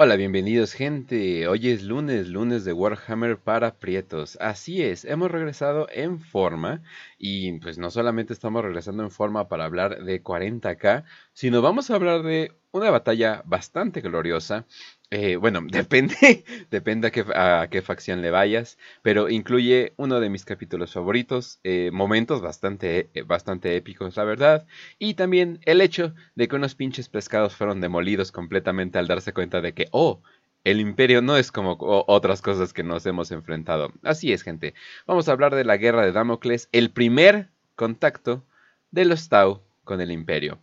Hola, bienvenidos gente. Hoy es lunes, lunes de Warhammer para Prietos. Así es, hemos regresado en forma y pues no solamente estamos regresando en forma para hablar de 40k, sino vamos a hablar de una batalla bastante gloriosa eh, bueno, depende, depende a qué, facción le vayas, pero incluye uno de mis capítulos favoritos, eh, momentos bastante, eh, bastante épicos, la verdad, y también el hecho de que unos pinches pescados fueron demolidos completamente al darse cuenta de que, oh, el imperio no es como otras cosas que nos hemos enfrentado. Así es, gente. Vamos a hablar de la guerra de Damocles, el primer contacto de los Tau con el imperio.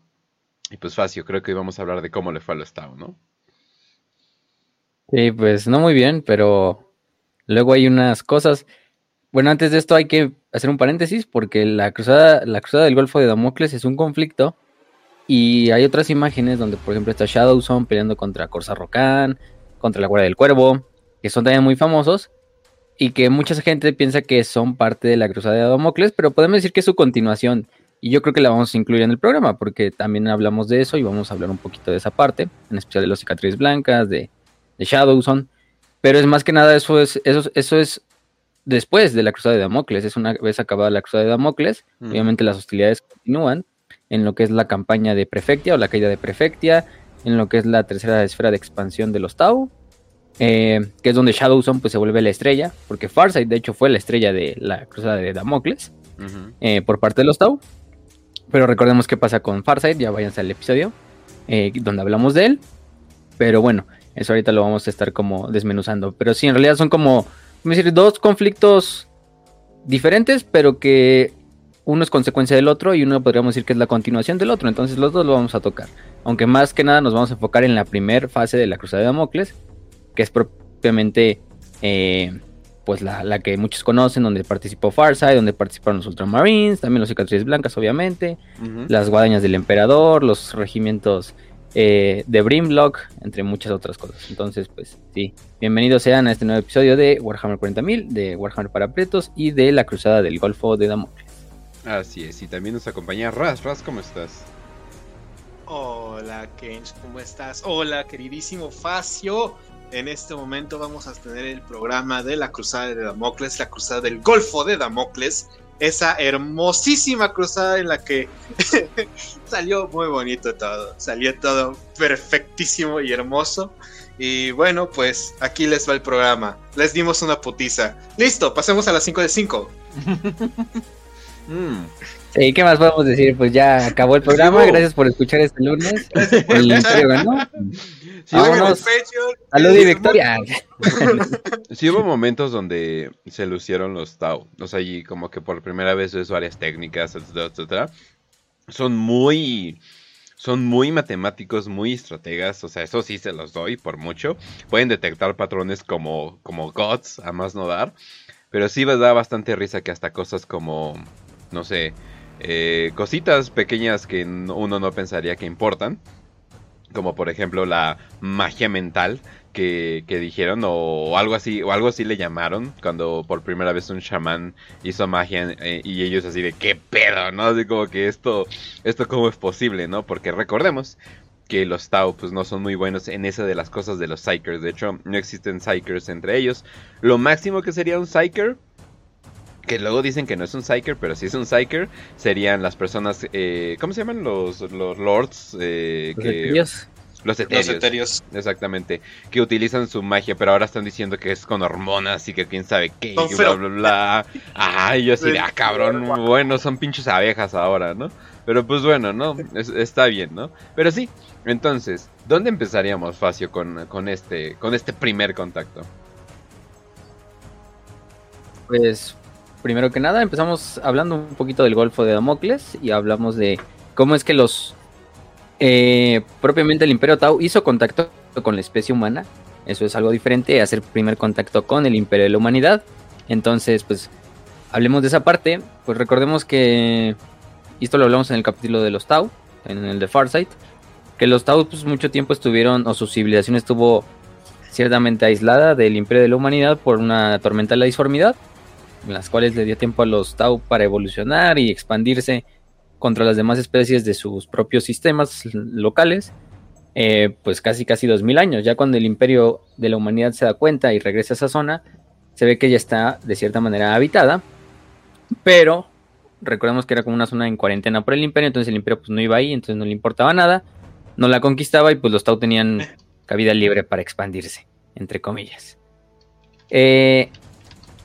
Y pues Facio, creo que hoy vamos a hablar de cómo le fue a los Tau, ¿no? Sí, pues no muy bien, pero luego hay unas cosas. Bueno, antes de esto hay que hacer un paréntesis porque la cruzada, la cruzada del Golfo de Damocles es un conflicto y hay otras imágenes donde, por ejemplo, está Shadowson peleando contra Corsa Rocan, contra la Guardia del Cuervo, que son también muy famosos y que mucha gente piensa que son parte de la cruzada de Damocles, pero podemos decir que es su continuación. Y yo creo que la vamos a incluir en el programa porque también hablamos de eso y vamos a hablar un poquito de esa parte, en especial de los cicatrices blancas, de de Shadowson, pero es más que nada eso es, eso, eso es después de la cruzada de Damocles, es una vez acabada la cruzada de Damocles, obviamente las hostilidades continúan en lo que es la campaña de Prefectia o la caída de Prefectia, en lo que es la tercera esfera de expansión de los Tau, eh, que es donde Shadowson pues se vuelve la estrella, porque Farsight de hecho fue la estrella de la cruzada de Damocles eh, por parte de los Tau. Pero recordemos qué pasa con Farsight, ya váyanse al episodio eh, donde hablamos de él. Pero bueno, eso ahorita lo vamos a estar como desmenuzando. Pero sí, en realidad son como, decir, dos conflictos diferentes, pero que uno es consecuencia del otro y uno podríamos decir que es la continuación del otro. Entonces los dos lo vamos a tocar. Aunque más que nada nos vamos a enfocar en la primera fase de la Cruzada de Damocles, que es propiamente eh, pues la, que muchos conocen, donde participó Farsight, donde participaron los Ultramarines, también los cicatrices blancas, obviamente, las guadañas del emperador, los regimientos eh, de Brimlock, entre muchas otras cosas. Entonces, pues sí, bienvenidos sean a este nuevo episodio de Warhammer 40.000, de Warhammer para Pretos y de la Cruzada del Golfo de Damocles. Así es, y también nos acompaña Raz. Raz, ¿cómo estás? Hola, Kench, ¿cómo estás? Hola, queridísimo Facio. En este momento vamos a tener el programa de la Cruzada de Damocles, la Cruzada del Golfo de Damocles, esa hermosísima cruzada en la que salió muy bonito todo, salió todo perfectísimo y hermoso. Y bueno, pues aquí les va el programa. Les dimos una putiza. Listo, pasemos a las 5 de 5. Mm. Sí, ¿qué más podemos decir? Pues ya acabó el programa. Gracias por escuchar este lunes. El Imperio ganó. Sí, Salud y victoria. Sí hubo momentos donde se lucieron los Tau. O sea, y como que por primera vez ves varias técnicas, etcétera, etcétera. Son muy... Son muy matemáticos, muy estrategas, o sea, eso sí se los doy por mucho. Pueden detectar patrones como, como gods, a más no dar. Pero sí me da bastante risa que hasta cosas como, no sé, eh, cositas pequeñas que uno no pensaría que importan, como por ejemplo la magia mental que, dijeron o, algo así o algo así le llamaron cuando por primera vez un chamán hizo magia eh, y ellos así de qué pedo, ¿no? Así como que esto esto cómo es posible, ¿no? Porque recordemos que los Tau pues no son muy buenos en esa de las cosas de los Psychers, de hecho no existen Psychers entre ellos. Lo máximo que sería un Psyker que luego dicen que no es un Psyker, pero si es un Psyker, serían las personas, eh, ¿cómo se llaman? Los, los Lords. Eh, los que, eterios. Los eterios. Exactamente. Que utilizan su magia, pero ahora están diciendo que es con hormonas y que quién sabe qué, y bla, bla, bla. Ay, yo así ah, cabrón, bueno, son pinches abejas ahora, ¿no? Pero pues bueno, ¿no? está bien, ¿no? Pero sí, entonces, ¿dónde empezaríamos, Facio, con, con, este, con este primer contacto? Pues primero que nada, empezamos hablando un poquito del Golfo de Damocles y hablamos de cómo es que los eh, propiamente el Imperio Tau hizo contacto con la especie humana. Eso es algo diferente, hacer primer contacto con el Imperio de la Humanidad. Entonces, pues, hablemos de esa parte. Pues recordemos que, esto lo hablamos en el capítulo de los Tau, en el de Farsight, que los Tau pues mucho tiempo estuvieron, o su civilización estuvo ciertamente aislada del Imperio de la Humanidad por una tormenta de la disformidad en las cuales le dio tiempo a los Tau para evolucionar y expandirse contra las demás especies de sus propios sistemas locales. eh, pues casi casi dos mil años. Ya cuando el imperio de la humanidad se da cuenta y regresa a esa zona, se ve que ya está de cierta manera habitada, pero recordemos que era como una zona en cuarentena por el imperio, entonces el imperio pues no iba ahí, entonces no le importaba nada, no la conquistaba y pues los Tau tenían cabida libre para expandirse, entre comillas. Eh,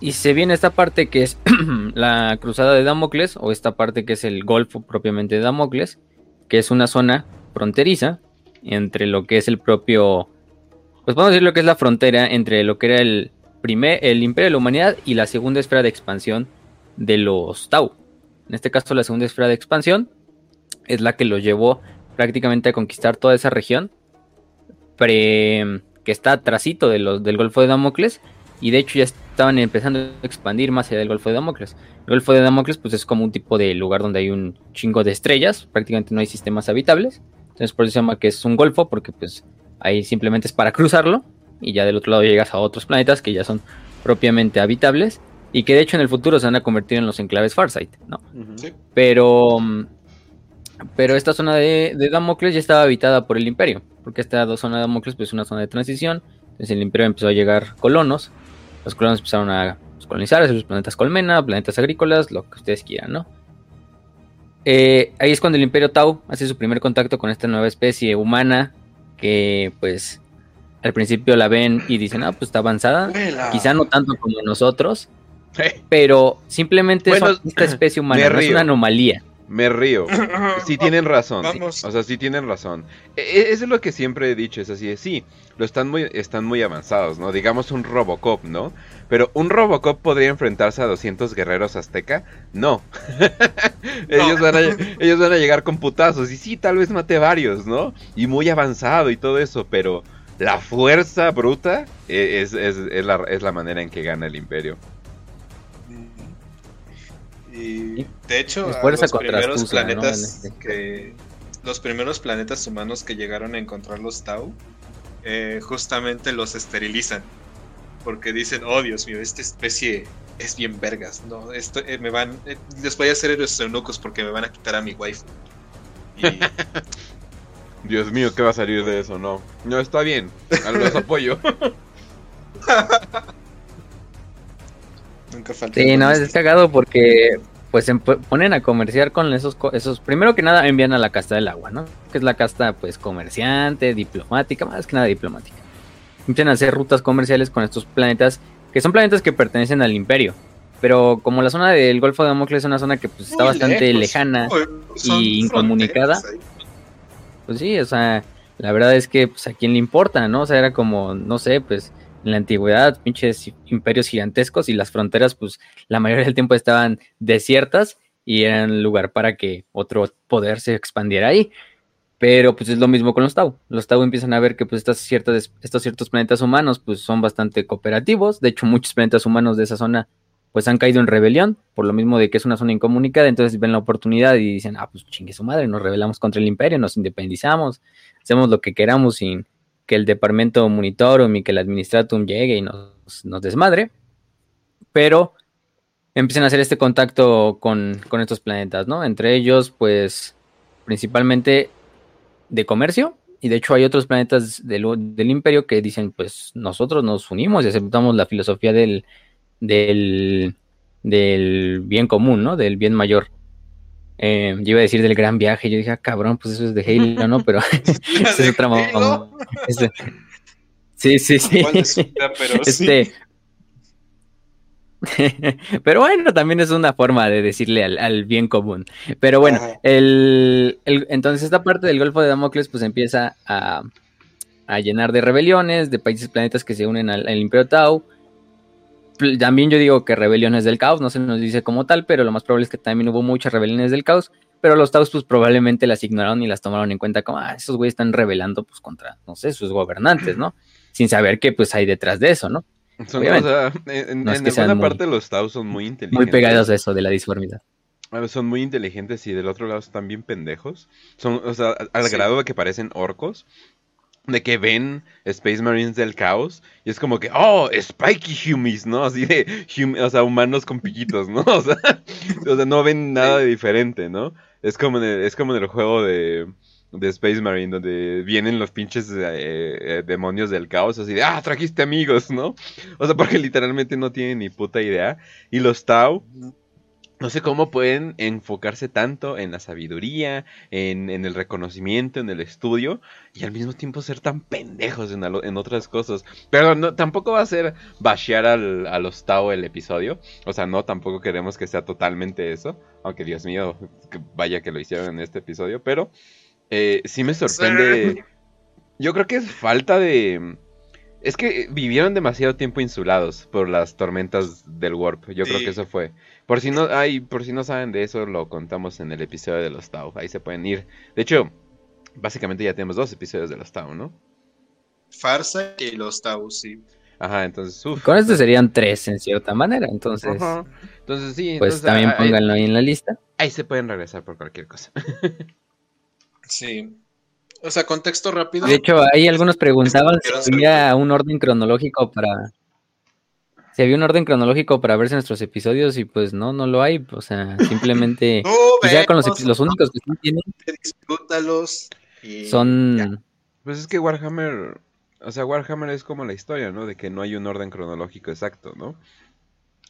y se viene esta parte que es la cruzada de Damocles, o esta parte que es el Golfo propiamente de Damocles, que es una zona fronteriza entre lo que es el propio, pues podemos decir lo que es la frontera entre lo que era el primer, el imperio de la humanidad y la segunda esfera de expansión de los Tau. En este caso, la segunda esfera de expansión es la que los llevó prácticamente a conquistar toda esa región que está atrásito de los, del Golfo de Damocles y de hecho ya estaban empezando a expandir más allá del Golfo de Damocles. El Golfo de Damocles pues es como un tipo de lugar donde hay un chingo de estrellas, prácticamente no hay sistemas habitables, entonces por eso se llama que es un golfo porque pues ahí simplemente es para cruzarlo y ya del otro lado llegas a otros planetas que ya son propiamente habitables y que de hecho en el futuro se van a convertir en los enclaves Farsight, ¿no? Pero pero esta zona de, Damocles ya estaba habitada por el Imperio, porque esta zona de Damocles pues, es una zona de transición. Entonces el Imperio empezó a llegar colonos, los colonos empezaron a colonizar esos planetas colmena, planetas agrícolas, lo que ustedes quieran, ¿no? Eh, ahí es cuando el Imperio Tau hace su primer contacto con esta nueva especie humana que pues al principio la ven y dicen, ah, pues está avanzada, quizá no tanto como nosotros, pero simplemente es esta especie humana, es una anomalía. Me río. Sí tienen razón. O sea, sí tienen razón. E, e, eso es lo que siempre he dicho, es así de sí, lo están muy, están muy avanzados, ¿no? Digamos un Robocop, ¿no? Pero un Robocop podría enfrentarse a 200 guerreros azteca? No. ellos, Van a, ellos van a llegar con putazos y sí, tal vez mate varios, ¿no? Y muy avanzado y todo eso, pero la fuerza bruta e, es, es, es, la, es la manera en que gana el imperio. Y de hecho, los primeros planetas este que los primeros planetas humanos que llegaron a encontrar los Tau, eh, justamente los esterilizan. Porque dicen, oh Dios mío, esta especie es bien vergas. No, esto eh, me van, eh, les voy a hacer los eunucos porque me van a quitar a mi wife. Dios mío, ¿qué va a salir de eso? No, no está bien. Los apoyo. Nunca falta. Sí, no, es cagado porque pues se ponen a comerciar con esos, esos, primero que nada envían a la casta del agua, ¿no? Que es la casta pues comerciante, diplomática, más que nada diplomática. Empiezan a hacer rutas comerciales con estos planetas, que son planetas que pertenecen al imperio. Pero como la zona del Golfo de Damocles es una zona que pues está bastante lejana y incomunicada. Pues sí, o sea, la verdad es que pues a quién le importa, ¿no? O sea, era como, no sé, pues en la antigüedad, pinches imperios gigantescos y las fronteras, pues la mayoría del tiempo estaban desiertas y eran lugar para que otro poder se expandiera ahí. Pero pues es lo mismo con los Tau. Los Tau empiezan a ver que pues estas ciertas, estos ciertos planetas humanos pues son bastante cooperativos. De hecho, muchos planetas humanos de esa zona pues han caído en rebelión, por lo mismo de que es una zona incomunicada, entonces ven la oportunidad y dicen, ah, pues chingue su madre, nos rebelamos contra el imperio, nos independizamos, hacemos lo que queramos sin, que el departamento monitorum y que el administratum llegue y nos, desmadre, pero empiezan a hacer este contacto con, estos planetas, ¿no? Entre ellos, pues, principalmente de comercio, y de hecho hay otros planetas del, imperio que dicen, pues, nosotros nos unimos y aceptamos la filosofía del, del, del bien común, ¿no? Del bien mayor. Eh, yo iba a decir del gran viaje, yo dije, ah, cabrón, pues eso es de Halo, ¿no? Pero es otra este, Sí, sí, sí. Pero este, Pero bueno, también es una forma de decirle al, bien común. Pero bueno, el, entonces esta parte del Golfo de Damocles pues empieza a, a llenar de rebeliones, de países planetas que se unen al, al Imperio Tau también yo digo que rebeliones del caos, no se nos dice como tal, pero lo más probable es que también hubo muchas rebeliones del caos, pero los Taos pues probablemente las ignoraron y las tomaron en cuenta como, ah, esos güeyes están rebelando pues contra, no sé, sus gobernantes, ¿no? Sin saber qué pues hay detrás de eso, ¿no? Son, o sea, en, alguna parte los Taos son muy inteligentes. Muy pegados a eso de la disformidad. Son muy inteligentes y del otro lado están bien pendejos. Son, o sea, al grado de que parecen orcos de que ven Space Marines del caos y es como que, oh, Spiky Humies, ¿no? Así de, o sea, humanos con piquitos, ¿no? O sea, o sea, no ven nada de diferente, ¿no? Es como en el, es como en el juego de, de Space Marine, donde vienen los pinches eh, eh, demonios del caos, así de, ah, trajiste amigos, ¿no? O sea, porque literalmente no tienen ni puta idea. Y los Tau, no sé cómo pueden enfocarse tanto en la sabiduría, en, el reconocimiento, en el estudio, y al mismo tiempo ser tan pendejos en, en otras cosas. Pero no, tampoco va a ser bashear al, a los Tao el episodio. O sea, no, tampoco queremos que sea totalmente eso. Aunque Dios mío, vaya que lo hicieron en este episodio. Pero eh, sí me sorprende. Yo creo que es falta de es que vivieron demasiado tiempo insulados por las tormentas del Warp. Yo creo que eso fue. Por si no hay, por si no saben de eso, lo contamos en el episodio de los Tau. Ahí se pueden ir. De hecho, básicamente ya tenemos dos episodios de los Tau, ¿no? Farsa y los Tau, sí. Ajá, entonces, Con este serían tres en cierta manera, entonces. Entonces sí. Pues también pónganlo ahí en la lista. Ahí se pueden regresar por cualquier cosa. sí. O sea, contexto rápido. De hecho, ahí algunos preguntaban si había un orden cronológico para. Si había un orden cronológico para verse nuestros episodios y pues no, no lo hay. O sea, simplemente. ya con los, los únicos que sí tienen. Disfrútalos. son. Pues es que Warhammer. O sea, Warhammer es como la historia, ¿no? De que no hay un orden cronológico exacto, ¿no?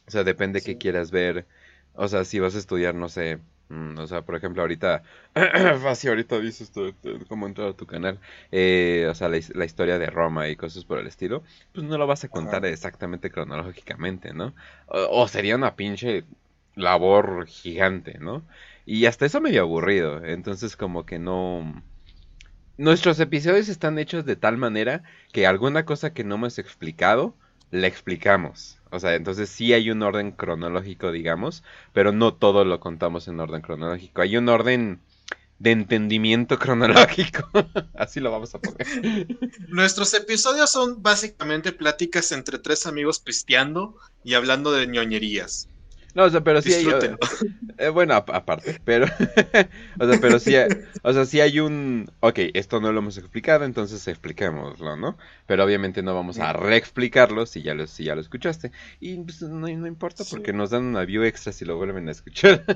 O sea, depende qué quieras ver. O sea, si vas a estudiar, no sé, o sea, por ejemplo, ahorita, así ahorita dices cómo entrar a tu canal, eh, o sea, la, historia de Roma y cosas por el estilo, pues no lo vas a contar exactamente cronológicamente, ¿no? O, sería una pinche labor gigante, ¿no? Y hasta eso medio aburrido, entonces como que no... Nuestros episodios están hechos de tal manera que alguna cosa que no hemos explicado, la explicamos. O sea, entonces sí hay un orden cronológico, digamos, pero no todo lo contamos en orden cronológico. Hay un orden de entendimiento cronológico. Así lo vamos a poner. Nuestros episodios son básicamente pláticas entre tres amigos pisteando y hablando de ñoñerías. No, o sea, pero sí hay. Eh, bueno, aparte, pero. o sea, pero sí. o sea, sí hay un. Ok, esto no lo hemos explicado, entonces expliquémoslo, ¿no? Pero obviamente no vamos a reexplicarlo si ya lo, si ya lo escuchaste. Y pues, no, no, importa porque nos dan una view extra si lo vuelven a escuchar.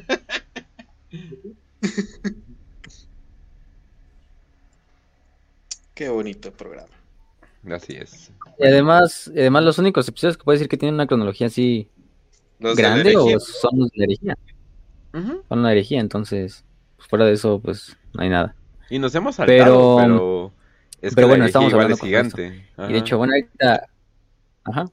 Qué bonito programa. Así es. Y además, además los únicos episodios que puedo decir que tienen una cronología así grande o son los de herejía. Son la herejía, entonces, pues, fuera de eso, pues no hay nada. Y nos hemos saltado, pero, pero, bueno, estamos hablando gigante. Y de hecho, bueno, ahorita. Ajá.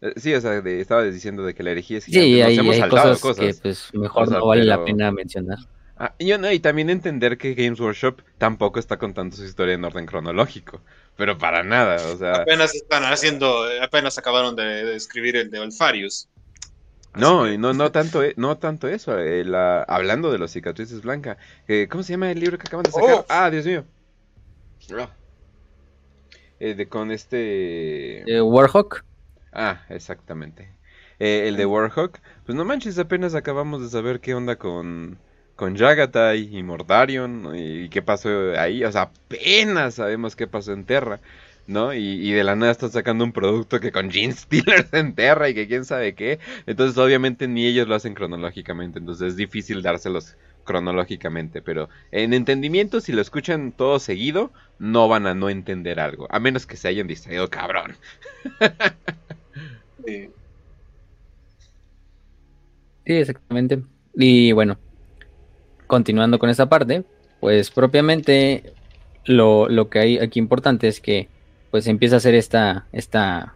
Eh, sí, o sea, de, estaba diciendo de que la herejía es gigante. Sí, hay, hay cosas, que pues mejor no vale la pena mencionar. Ah, y, y, también entender que Games Workshop tampoco está contando su historia en orden cronológico, pero para nada, o sea... Apenas están haciendo, apenas acabaron de, escribir el de Olfarius. No, no, no tanto, e, no tanto eso. Eh, hablando de los cicatrices blancas, eh, ¿cómo se llama el libro que acaban de sacar? Oh. Ah, Dios mío. Ah. Eh, de con este. Warhawk. Ah, exactamente. el de Warhawk. Pues no manches, apenas acabamos de saber qué onda con con Jagatai y Mordarion y qué pasó ahí. O sea, apenas sabemos qué pasó en Terra. ¿No? Y, de la nada están sacando un producto que con Gene Stealer se enterra y que quién sabe qué. Entonces, obviamente, ni ellos lo hacen cronológicamente. Entonces, es difícil dárselos cronológicamente. Pero en entendimiento, si lo escuchan todo seguido, no van a no entender algo. A menos que se hayan distraído, cabrón. sí. sí, exactamente. Y bueno, continuando con esa parte, pues propiamente lo, lo que hay aquí importante es que pues empieza a hacer esta, esta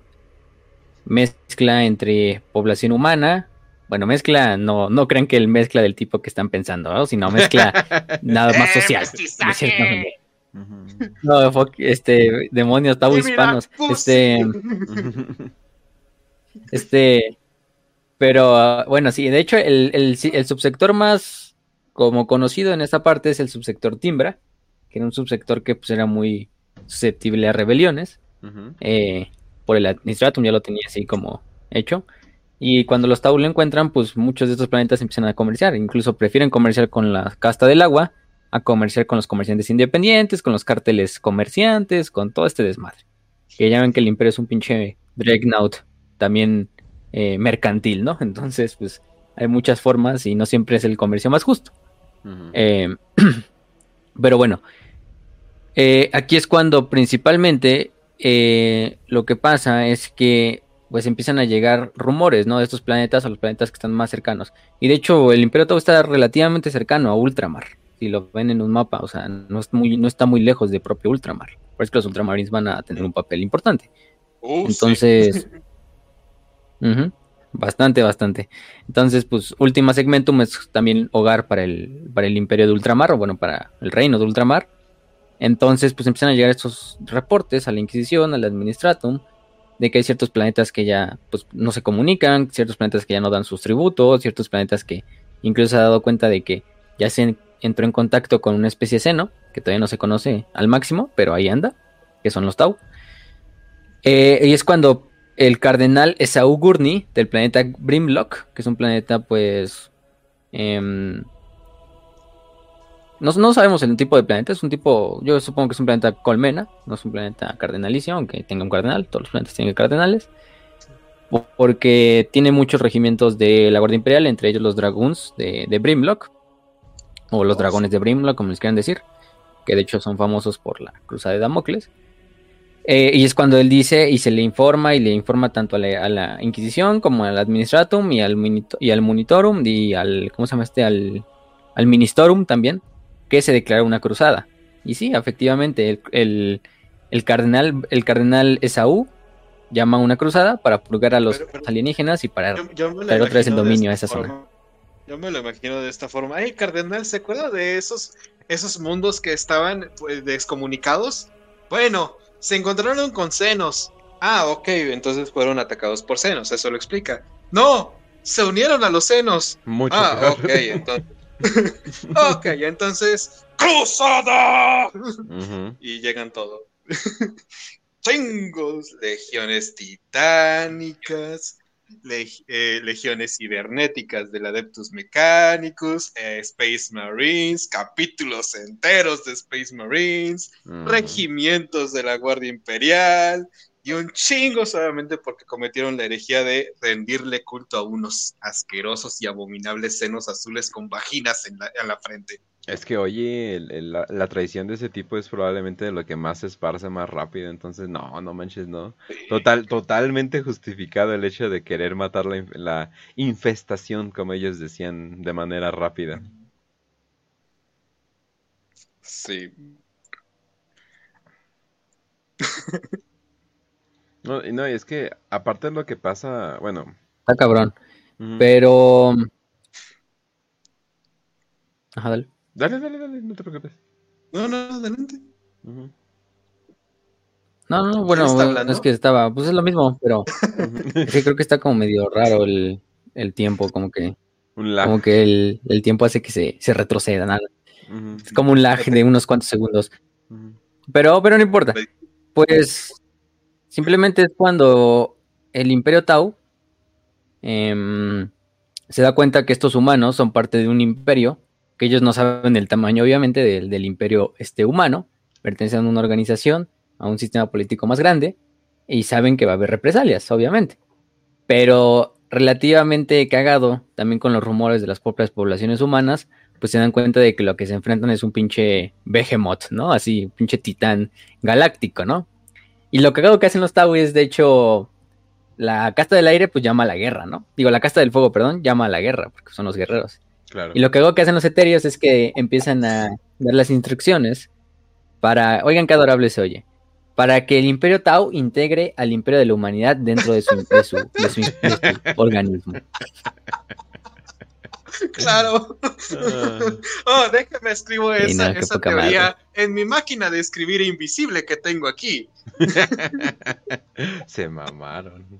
mezcla entre población humana. Bueno, mezcla, no, no crean que el mezcla del tipo que están pensando, sino mezcla nada más social. no, este, demonios, tabú hispanos. Este, este, pero bueno, sí, de hecho, el, el, subsector más como conocido en esta parte es el subsector Timbra, que era un subsector que pues era muy susceptible a rebeliones. Eh, por el Administratum ya lo tenía así como hecho. Y cuando los Tau lo encuentran, pues muchos de estos planetas empiezan a comerciar. Incluso prefieren comerciar con la casta del agua a comerciar con los comerciantes independientes, con los carteles comerciantes, con todo este desmadre. Que ya ven que el imperio es un pinche Dreadnought también eh, mercantil, ¿no? Entonces, pues hay muchas formas y no siempre es el comercio más justo. Eh, pero bueno, Eh, aquí es cuando principalmente eh, lo que pasa es que pues empiezan a llegar rumores, ¿no? De estos planetas a los planetas que están más cercanos. Y de hecho, el Imperio Tau está relativamente cercano a Ultramar. Si lo ven en un mapa, o sea, no, muy, no está muy lejos de propio Ultramar. Por eso que los Ultramarines van a tener un papel importante. Uh, Entonces, bastante, bastante. Entonces, pues, Última Segmentum es también hogar para el, para el Imperio de Ultramar, o bueno, para el Reino de Ultramar. Entonces, pues empiezan a llegar estos reportes a la Inquisición, al Administratum, de que hay ciertos planetas que ya pues, no se comunican, ciertos planetas que ya no dan sus tributos, ciertos planetas que incluso se ha dado cuenta de que ya se entró en contacto con una especie de seno, que todavía no se conoce al máximo, pero ahí anda, que son los Tau. Eh, y es cuando el cardenal Esau Gurney del planeta Brimlock, que es un planeta pues em, no, sabemos el tipo de planeta, es un tipo, yo supongo que es un planeta colmena, no es un planeta cardenalicio, aunque tenga un cardenal, todos los planetas tienen cardenales. Porque tiene muchos regimientos de la Guardia Imperial, entre ellos los Dragoons de, Brimlock, o los dragones de Brimlock, como les quieran decir, que de hecho son famosos por la cruzada de Damocles. Eh, y es cuando él dice y se le informa y le informa tanto a la, Inquisición como al Administratum y al, y al Monitorum y al, ¿cómo se llama este? Al, al Ministorum también que se declara una cruzada. Y sí, efectivamente, el, cardenal, el cardenal Esaú llama una cruzada para purgar a los alienígenas y para traer otra vez el dominio a esa zona. Yo me lo imagino de esta forma. Ay, cardenal, ¿se acuerda de esos, esos mundos que estaban pues, descomunicados? Bueno, se encontraron con senos. Ah, ok, entonces fueron atacados por senos, eso lo explica. No, se unieron a los senos. Mucho ah, ok, entonces. Ok, entonces, ¡Cruzada! Y llegan todos. Chingos, legiones titánicas, eh, legiones cibernéticas del Adeptus Mechanicus, eh, Space Marines, capítulos enteros de Space Marines, regimientos de la Guardia Imperial, y un chingo solamente porque cometieron la herejía de rendirle culto a unos asquerosos y abominables senos azules con vaginas en la, frente. Es que, oye, la, traición de ese tipo es probablemente lo que más se esparce más rápido, entonces no, no manches, no. Total, totalmente justificado el hecho de querer matar la, la infestación, como ellos decían, de manera rápida. Sí. No, no, y es que aparte de lo que pasa, bueno. Está cabrón. Pero. Ajá, dale. Dale, dale, dale, no te preocupes. No, no, adelante. No, no, bueno, es que estaba, pues es lo mismo, pero sí creo que está como medio raro el, el tiempo, como que, un lag. como que el, el, tiempo hace que se, se retroceda, nada. Es como un lag de unos cuantos segundos. Pero, pero no importa. Pues Simplemente es cuando el Imperio Tau em, se da cuenta que estos humanos son parte de un imperio, que ellos no saben el tamaño, obviamente, del, imperio este humano, pertenecen a una organización, a un sistema político más grande, y saben que va a haber represalias, obviamente. Pero relativamente cagado, también con los rumores de las propias poblaciones humanas, pues se dan cuenta de que lo que se enfrentan es un pinche behemoth, ¿no? Así, pinche titán galáctico, ¿no? Y lo cagado que hacen los Tau es, de hecho, la casta del aire, pues llama a la guerra, ¿no? Digo, la casta del fuego, perdón, llama a la guerra, porque son los guerreros. Claro. Y lo cagado que hacen los etéreos es que empiezan a dar las instrucciones para, oigan qué adorable se oye, para que el imperio Tau integre al imperio de la humanidad dentro de su, de su, de su organismo. Claro. Ah. oh, déjame escribo esa, teoría en mi máquina de escribir invisible que tengo aquí. Se mamaron.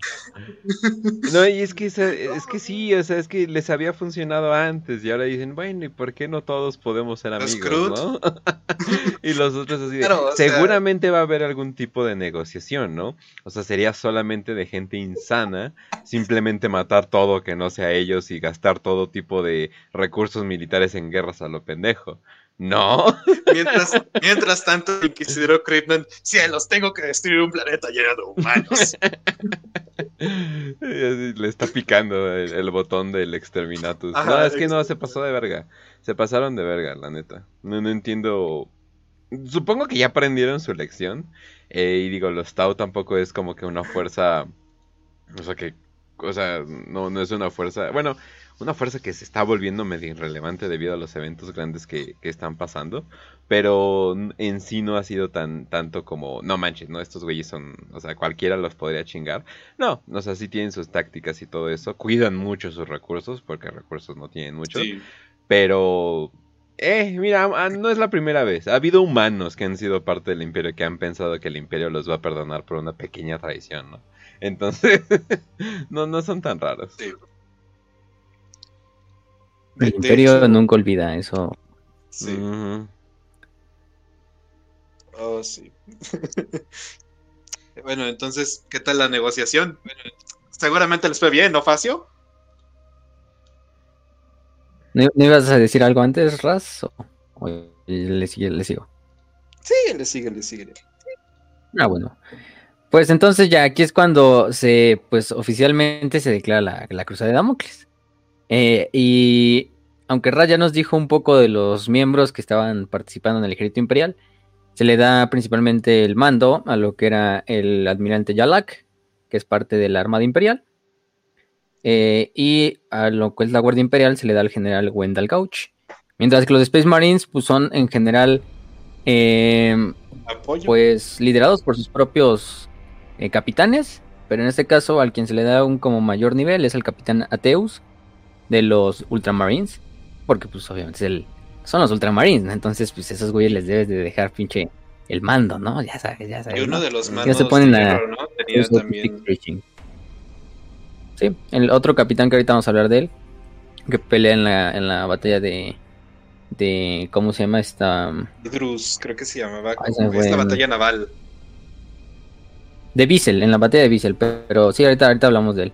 No, y es que es que sí, o sea, es que les había funcionado antes y ahora dicen, bueno, ¿y por qué no todos podemos ser amigos, no? y los otros así seguramente va a haber algún tipo de negociación, ¿no? O sea, sería solamente de gente insana, simplemente matar todo que no sea ellos y gastar todo tipo de recursos militares en guerras a lo pendejo. No. Mientras, mientras tanto, el Inquisidor Creepman, cielos, tengo que destruir un planeta lleno de humanos. Le está picando el, botón del exterminatus. no, es que no, se pasó de verga. Se pasaron de verga, la neta. No, no entiendo supongo que ya aprendieron su lección. Eh, y digo, los Tau tampoco es como que una fuerza. O sea, que. O sea, no, no es una fuerza. Bueno, una fuerza que se está volviendo medio irrelevante debido a los eventos grandes que, están pasando, pero en sí no ha sido tan tanto como, no manches, no, estos güeyes son, o sea, cualquiera los podría chingar. No, o sea, sí tienen sus tácticas y todo eso, cuidan mucho sus recursos, porque recursos no tienen mucho, pero... Eh, mira, ah, no es la primera vez. Ha habido humanos que han sido parte del imperio que han pensado que el imperio los va a perdonar por una pequeña traición, ¿no? Entonces, no, no son tan raros. Sí. El imperio nunca olvida eso. Sí. Oh, sí. bueno, entonces, ¿qué tal la negociación? seguramente les fue bien, ¿no, Facio? ¿No, ibas a decir algo antes, Raz? ¿O, le, sigue, le sigo? Sí, le sigue, le sigue. Ah, bueno. Pues entonces ya aquí es cuando se, pues oficialmente se declara la, la cruzada de Damocles. Eh, y aunque Ra ya nos dijo un poco de los miembros que estaban participando en el ejército imperial, se le da principalmente el mando a lo que era el almirante Yalak, que es parte de la Armada Imperial. Eh, y a lo que es la Guardia Imperial se le da al general Wendell Gauch. Mientras que los Space Marines pues, son en general eh, pues liderados por sus propios capitanes. Pero en este caso al quien se le da un como mayor nivel es el capitán Ateus, de los Ultramarines, porque pues obviamente el, son los Ultramarines, entonces pues esos güeyes les debes de dejar pinche el mando, ¿no? Ya sabes, ya sabes. Y uno de los mandos se ponen ¿no? Tenía también... Sí, el otro capitán que ahorita vamos a hablar de él, que pelea en la, en la batalla de, de ¿cómo se llama esta? Drus, creo que se llamaba. Ah, es la batalla naval. De Bissell, en la batalla de Bissell, pero sí, ahorita, ahorita hablamos de él.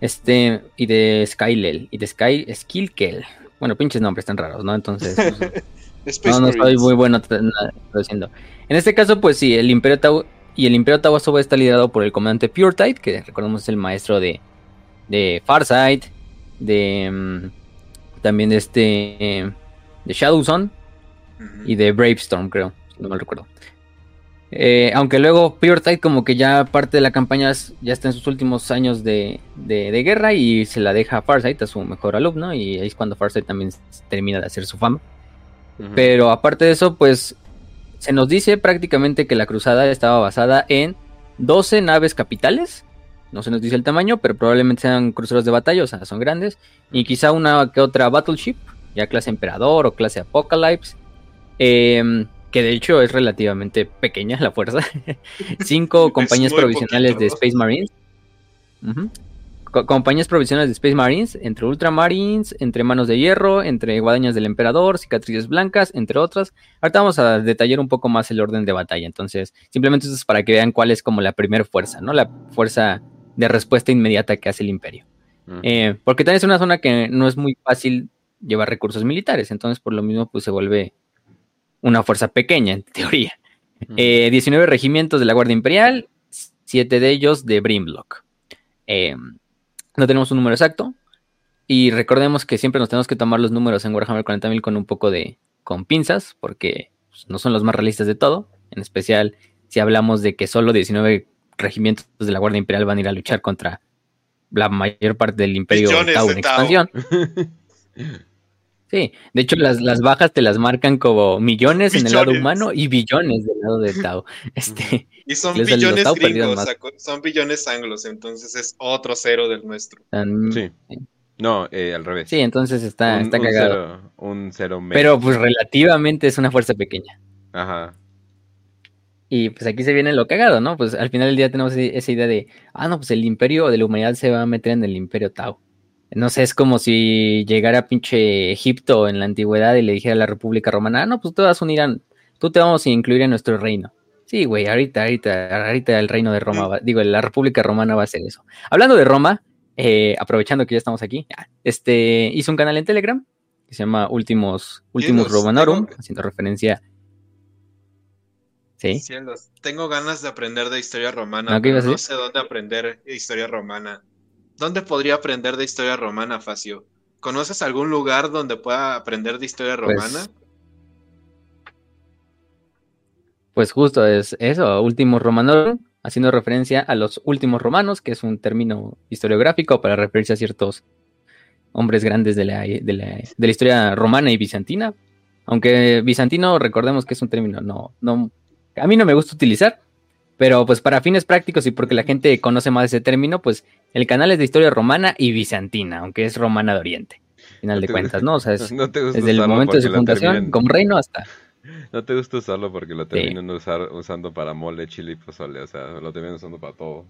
Este, y de Skylel, y de Sky Skillkel. Bueno, pinches nombres tan raros, ¿no? Entonces, pues, no, no soy muy bueno traduciendo. En este caso, pues sí, el Imperio Tau y el Imperio Tawasoba está liderado por el comandante Tide, que recordemos es el maestro de, de Farsight, de mm, también de este de Shadowzone y de Bravestorm, creo, si no mal recuerdo. Eh, aunque luego Tide como que ya parte de la campaña ya está en sus últimos años de, guerra y se la deja a Farsight, a su mejor alumno, y ahí es cuando Farsight también termina de hacer su fama. Pero aparte de eso, pues se nos dice prácticamente que la cruzada estaba basada en 12 naves capitales. No se nos dice el tamaño, pero probablemente sean cruceros de batalla, o sea, son grandes. Y quizá una que otra battleship, ya clase Emperador o clase Apocalypse. Eh, que de hecho es relativamente pequeña la fuerza. Cinco compañías provisionales de Space Marines. compañías provisionales de Space Marines, entre Ultramarines, entre Manos de Hierro, entre Guadañas del Emperador, Cicatrices Blancas, entre otras. Ahorita vamos a detallar un poco más el orden de batalla. Entonces, simplemente esto es para que vean cuál es como la primera fuerza, ¿no? La fuerza de respuesta inmediata que hace el Imperio. Eh, porque también es una zona que no es muy fácil llevar recursos militares, entonces por lo mismo pues se vuelve una fuerza pequeña, en teoría. 19 eh, regimientos de la Guardia Imperial, 7 de ellos de Brimblock. Eh, no tenemos un número exacto. Y recordemos que siempre nos tenemos que tomar los números en Warhammer 40.000 con un poco de con pinzas, porque pues, no son los más realistas de todo. En especial si hablamos de que solo 19 regimientos de la Guardia Imperial van a ir a luchar contra la mayor parte del Imperio Tau en expansión. Sí, de hecho las, las bajas te las marcan como millones, en el lado humano y billones del lado de Tau. Este, y son billones gringos, son billones anglos, entonces es otro cero del nuestro. sí. No, eh, al revés. Sí, entonces está, está cagado. Un cero, un Pero pues relativamente es una fuerza pequeña. Ajá. Y pues aquí se viene lo cagado, ¿no? Pues al final del día tenemos esa idea de, ah, no, pues el imperio de la humanidad se va a meter en el imperio Tau. No sé, es como si llegara pinche Egipto en la antigüedad y le dijera a la República Romana, ah, no, pues tú te vas a unir a, tú te vamos a incluir en nuestro reino. Sí, güey, ahorita, ahorita, ahorita el reino de Roma, va, digo, la República Romana va a hacer eso. Hablando de Roma, eh, aprovechando que ya estamos aquí, este, hizo un canal en Telegram que se llama Últimos, Últimos Romanorum, haciendo referencia. Sí. Tengo ganas de aprender de historia romana, pero no sé dónde aprender historia romana. ¿Dónde podría aprender de historia romana, Facio? ¿Conoces algún lugar donde pueda aprender de historia pues, romana? Pues justo es eso, últimos romanos, haciendo referencia a los últimos romanos, que es un término historiográfico para referirse a ciertos hombres grandes de la, de la, historia romana y bizantina. Aunque bizantino, recordemos que es un término, no, no, a mí no me gusta utilizar, pero pues para fines prácticos y porque la gente conoce más ese término, pues el canal es de historia romana y bizantina, aunque es romana de Oriente, final de cuentas, ¿no? O sea, es, desde el momento de su fundación como reino hasta no te gusta usarlo porque lo terminan usando para mole, chile y pozole, o sea, lo terminan usando para todo.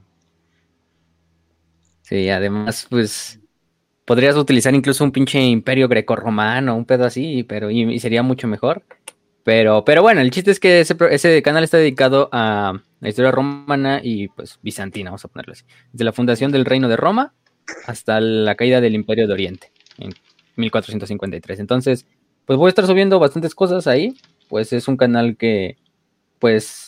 Sí, además, pues podrías utilizar incluso un pinche imperio grecorromano, un pedo así, pero y, sería mucho mejor. Pero, pero bueno, el chiste es que ese, canal está dedicado a la historia romana y pues bizantina, vamos a ponerlo así. Desde la fundación del reino de Roma hasta la caída del imperio de Oriente en 1453. Entonces, pues voy a estar subiendo bastantes cosas ahí pues es un canal que, pues,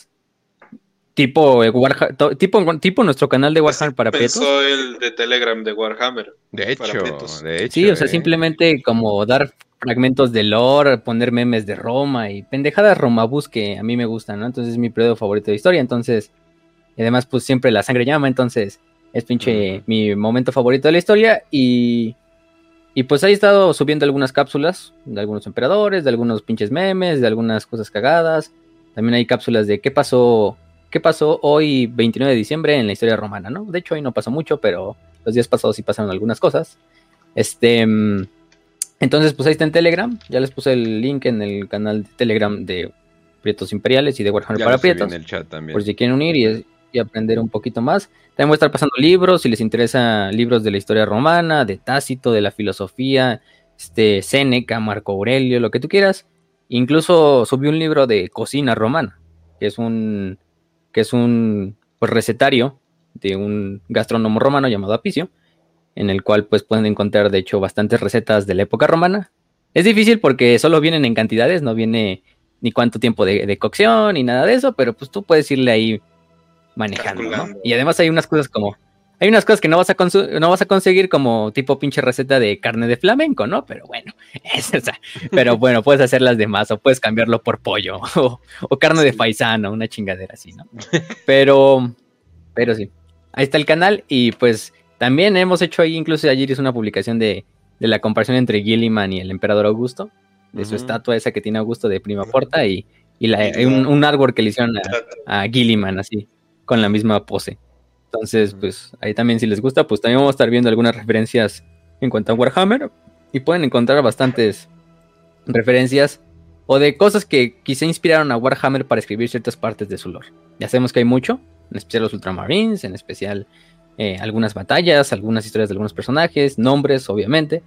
tipo Warhammer, tipo, tipo nuestro canal de Warhammer para pensó el de Telegram de Warhammer. De hecho, de hecho. Sí, o sea, eh. simplemente como dar fragmentos de lore, poner memes de Roma y pendejadas romabus que a mí me gustan, ¿no? Entonces es mi periodo favorito de historia, entonces, y además pues siempre la sangre llama, entonces es pinche mi momento favorito de la historia y y pues ahí he estado subiendo algunas cápsulas de algunos emperadores, de algunos pinches memes, de algunas cosas cagadas. También hay cápsulas de qué pasó, qué pasó hoy 29 de diciembre en la historia romana, ¿no? De hecho hoy no pasó mucho, pero los días pasados sí pasaron algunas cosas. Este, mm, entonces pues ahí está en Telegram. Ya les puse el link en el canal de Telegram de Prietos Imperiales y de Warhammer para Prietos. En el chat también. Por si quieren unir y, y aprender un poquito más. También voy a estar pasando libros, si les interesa libros de la historia romana, de Tácito, de la filosofía, este, Séneca, Marco Aurelio, lo que tú quieras. Incluso subí un libro de cocina romana, que es un, que es un pues, recetario de un gastrónomo romano llamado Apicio, en el cual pues pueden encontrar de hecho bastantes recetas de la época romana. Es difícil porque solo vienen en cantidades, no viene ni cuánto tiempo de, de cocción ni nada de eso, pero pues tú puedes irle ahí manejando, ¿no? Y además hay unas cosas como, hay unas cosas que no vas a no vas a conseguir como tipo pinche receta de carne de flamenco, ¿no? Pero bueno, es, pero bueno, puedes hacerlas de más o puedes cambiarlo por pollo o, carne de faisano, una chingadera así, ¿no? Pero, pero sí, ahí está el canal y pues también hemos hecho ahí, incluso ayer hice una publicación de, la comparación entre Gilliman y el emperador Augusto, de su estatua esa que tiene Augusto de Prima Porta y, un, un, árbol que le hicieron a, a Gilliman así con la misma pose. Entonces, pues ahí también si les gusta, pues también vamos a estar viendo algunas referencias en cuanto a Warhammer y pueden encontrar bastantes referencias o de cosas que quizá inspiraron a Warhammer para escribir ciertas partes de su lore. Ya sabemos que hay mucho, en especial los Ultramarines, en especial eh, algunas batallas, algunas historias de algunos personajes, nombres, obviamente.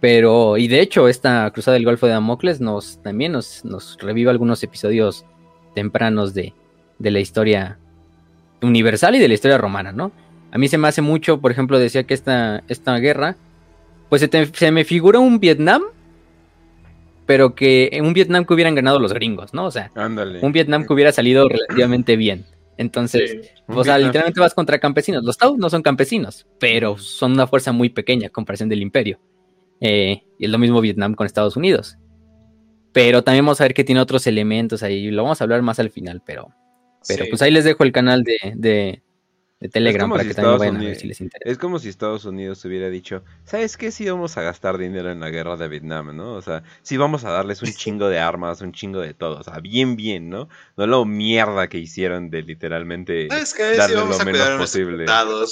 Pero, y de hecho, esta Cruzada del Golfo de Damocles nos también nos, nos revive algunos episodios tempranos de, de la historia universal y de la historia romana, ¿no? A mí se me hace mucho, por ejemplo, decía que esta, esta guerra, pues se, me figura un Vietnam, pero que en un Vietnam que hubieran ganado los gringos, ¿no? O sea, un Vietnam que hubiera salido relativamente bien. Entonces, o sea, literalmente vas contra campesinos. Los Tau no son campesinos, pero son una fuerza muy pequeña en comparación del imperio. Eh, y es lo mismo Vietnam con Estados Unidos. Pero también vamos a ver que tiene otros elementos ahí. Lo vamos a hablar más al final, pero pero pues ahí les dejo el canal de, Telegram para que también vayan a ver si les interesa. Es como si Estados Unidos hubiera dicho, ¿sabes qué? Si vamos a gastar dinero en la guerra de Vietnam, ¿no? O sea, si vamos a darles un chingo de armas, un chingo de todo, o sea, bien, bien, ¿no? No lo mierda que hicieron de literalmente darle lo menos posible.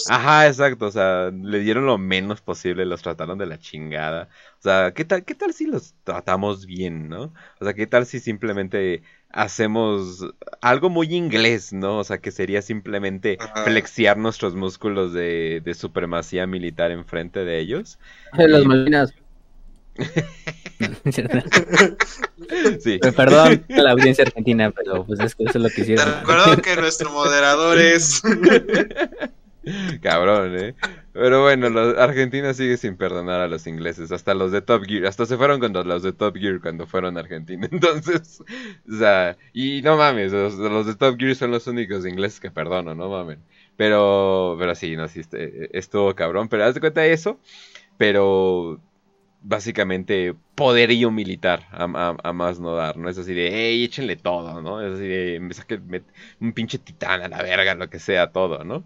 Ajá, exacto, o sea, le dieron lo menos posible, los trataron de la chingada. O sea, ¿qué tal, qué tal si los tratamos bien, ¿no? O sea, ¿qué tal si simplemente hacemos algo muy inglés, ¿no? O sea, que sería simplemente flexiar nuestros músculos de, de supremacía militar enfrente de ellos. Las Malvinas. sí. Perdón a la audiencia argentina, pero pues es que eso es lo que hicieron. Te recuerdo que nuestro moderador es... Cabrón, ¿eh? Pero bueno, Argentina sigue sin perdonar a los ingleses, hasta los de Top Gear, hasta se fueron con los de Top Gear cuando fueron a Argentina. Entonces, o sea, y no mames, los, de Top Gear son los únicos ingleses que perdono, no mames. Pero, pero sí, no, sí, este, estuvo cabrón, pero haz de cuenta de eso, pero básicamente poderío militar a, más no dar, ¿no? Es así de, hey, échenle todo, ¿no? Es así de, me saque un pinche titán a la verga, lo que sea, todo, ¿no?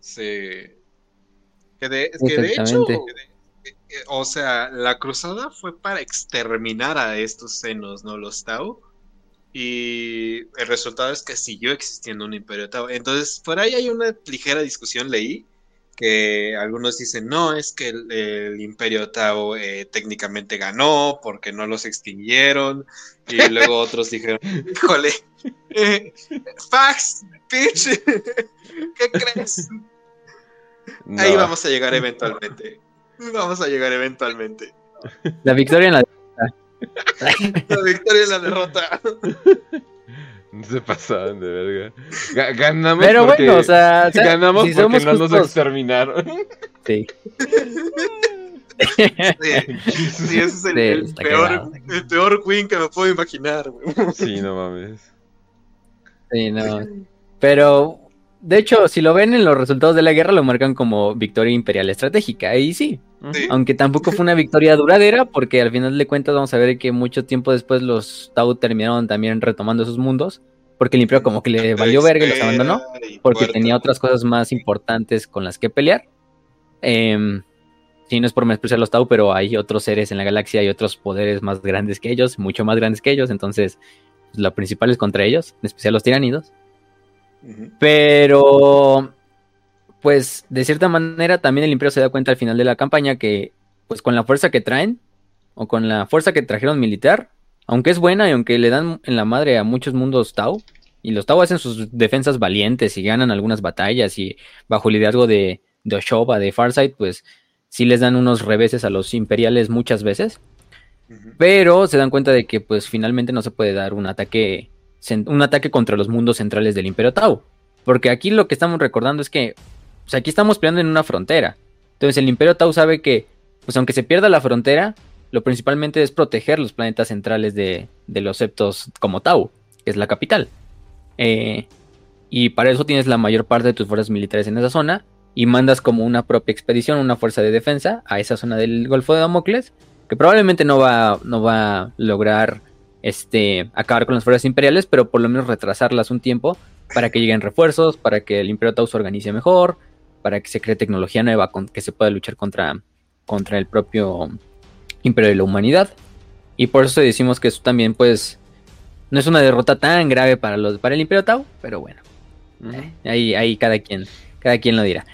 Sí. Que de, que de hecho, o sea, la cruzada fue para exterminar a estos senos, ¿no? Los Tau. Y el resultado es que siguió existiendo un imperio Tau. Entonces, por ahí hay una ligera discusión, leí, que algunos dicen, no, es que el, imperio Tau eh, técnicamente ganó porque no los extinguieron. Y luego otros dijeron, híjole, eh, fax, bitch, ¿qué crees? Ahí vamos a llegar eventualmente. Vamos a llegar eventualmente. La victoria en la derrota. La victoria en la derrota. No se pasaban de verga. ganamos Pero bueno, o sea, ganamos si porque no nos exterminaron. Sí. Sí, ese es el, peor, el peor win que me puedo imaginar. Sí, no mames. Sí, no. Pero de hecho, si lo ven en los resultados de la guerra, lo marcan como victoria imperial estratégica. Y sí, aunque tampoco fue una victoria duradera, porque al final de cuentas vamos a ver que mucho tiempo después los Tau terminaron también retomando esos mundos, porque el imperio como que le valió verga y los abandonó, porque tenía otras cosas más importantes con las que pelear. Eh, sí, no es por menospreciar los Tau, pero hay otros seres en la galaxia y otros poderes más grandes que ellos, mucho más grandes que ellos, entonces pues, lo principal es contra ellos, en especial los tiranidos. Pero, pues, de cierta manera, también el Imperio se da cuenta al final de la campaña que, pues, con la fuerza que traen, o con la fuerza que trajeron militar, aunque es buena y aunque le dan en la madre a muchos mundos Tau, y los Tau hacen sus defensas valientes y ganan algunas batallas, y bajo el liderazgo de, de Oshoba, de Farsight, pues, sí les dan unos reveses a los imperiales muchas veces. Pero se dan cuenta de que pues finalmente no se puede dar un ataque un ataque contra los mundos centrales del Imperio Tau. Porque aquí lo que estamos recordando es que pues aquí estamos peleando en una frontera. Entonces el Imperio Tau sabe que, pues aunque se pierda la frontera, lo principalmente es proteger los planetas centrales de, los septos como Tau, que es la capital. Eh, y para eso tienes la mayor parte de tus fuerzas militares en esa zona y mandas como una propia expedición, una fuerza de defensa a esa zona del Golfo de Damocles, que probablemente no va, no va a lograr este, acabar con las fuerzas imperiales, pero por lo menos retrasarlas un tiempo para que lleguen refuerzos, para que el Imperio Tau se organice mejor, para que se cree tecnología nueva con que se pueda luchar contra, contra el propio Imperio de la Humanidad. Y por eso decimos que eso también, pues, no es una derrota tan grave para los para el Imperio Tau, pero bueno. Eh, ahí, ahí cada quien, cada quien lo dirá.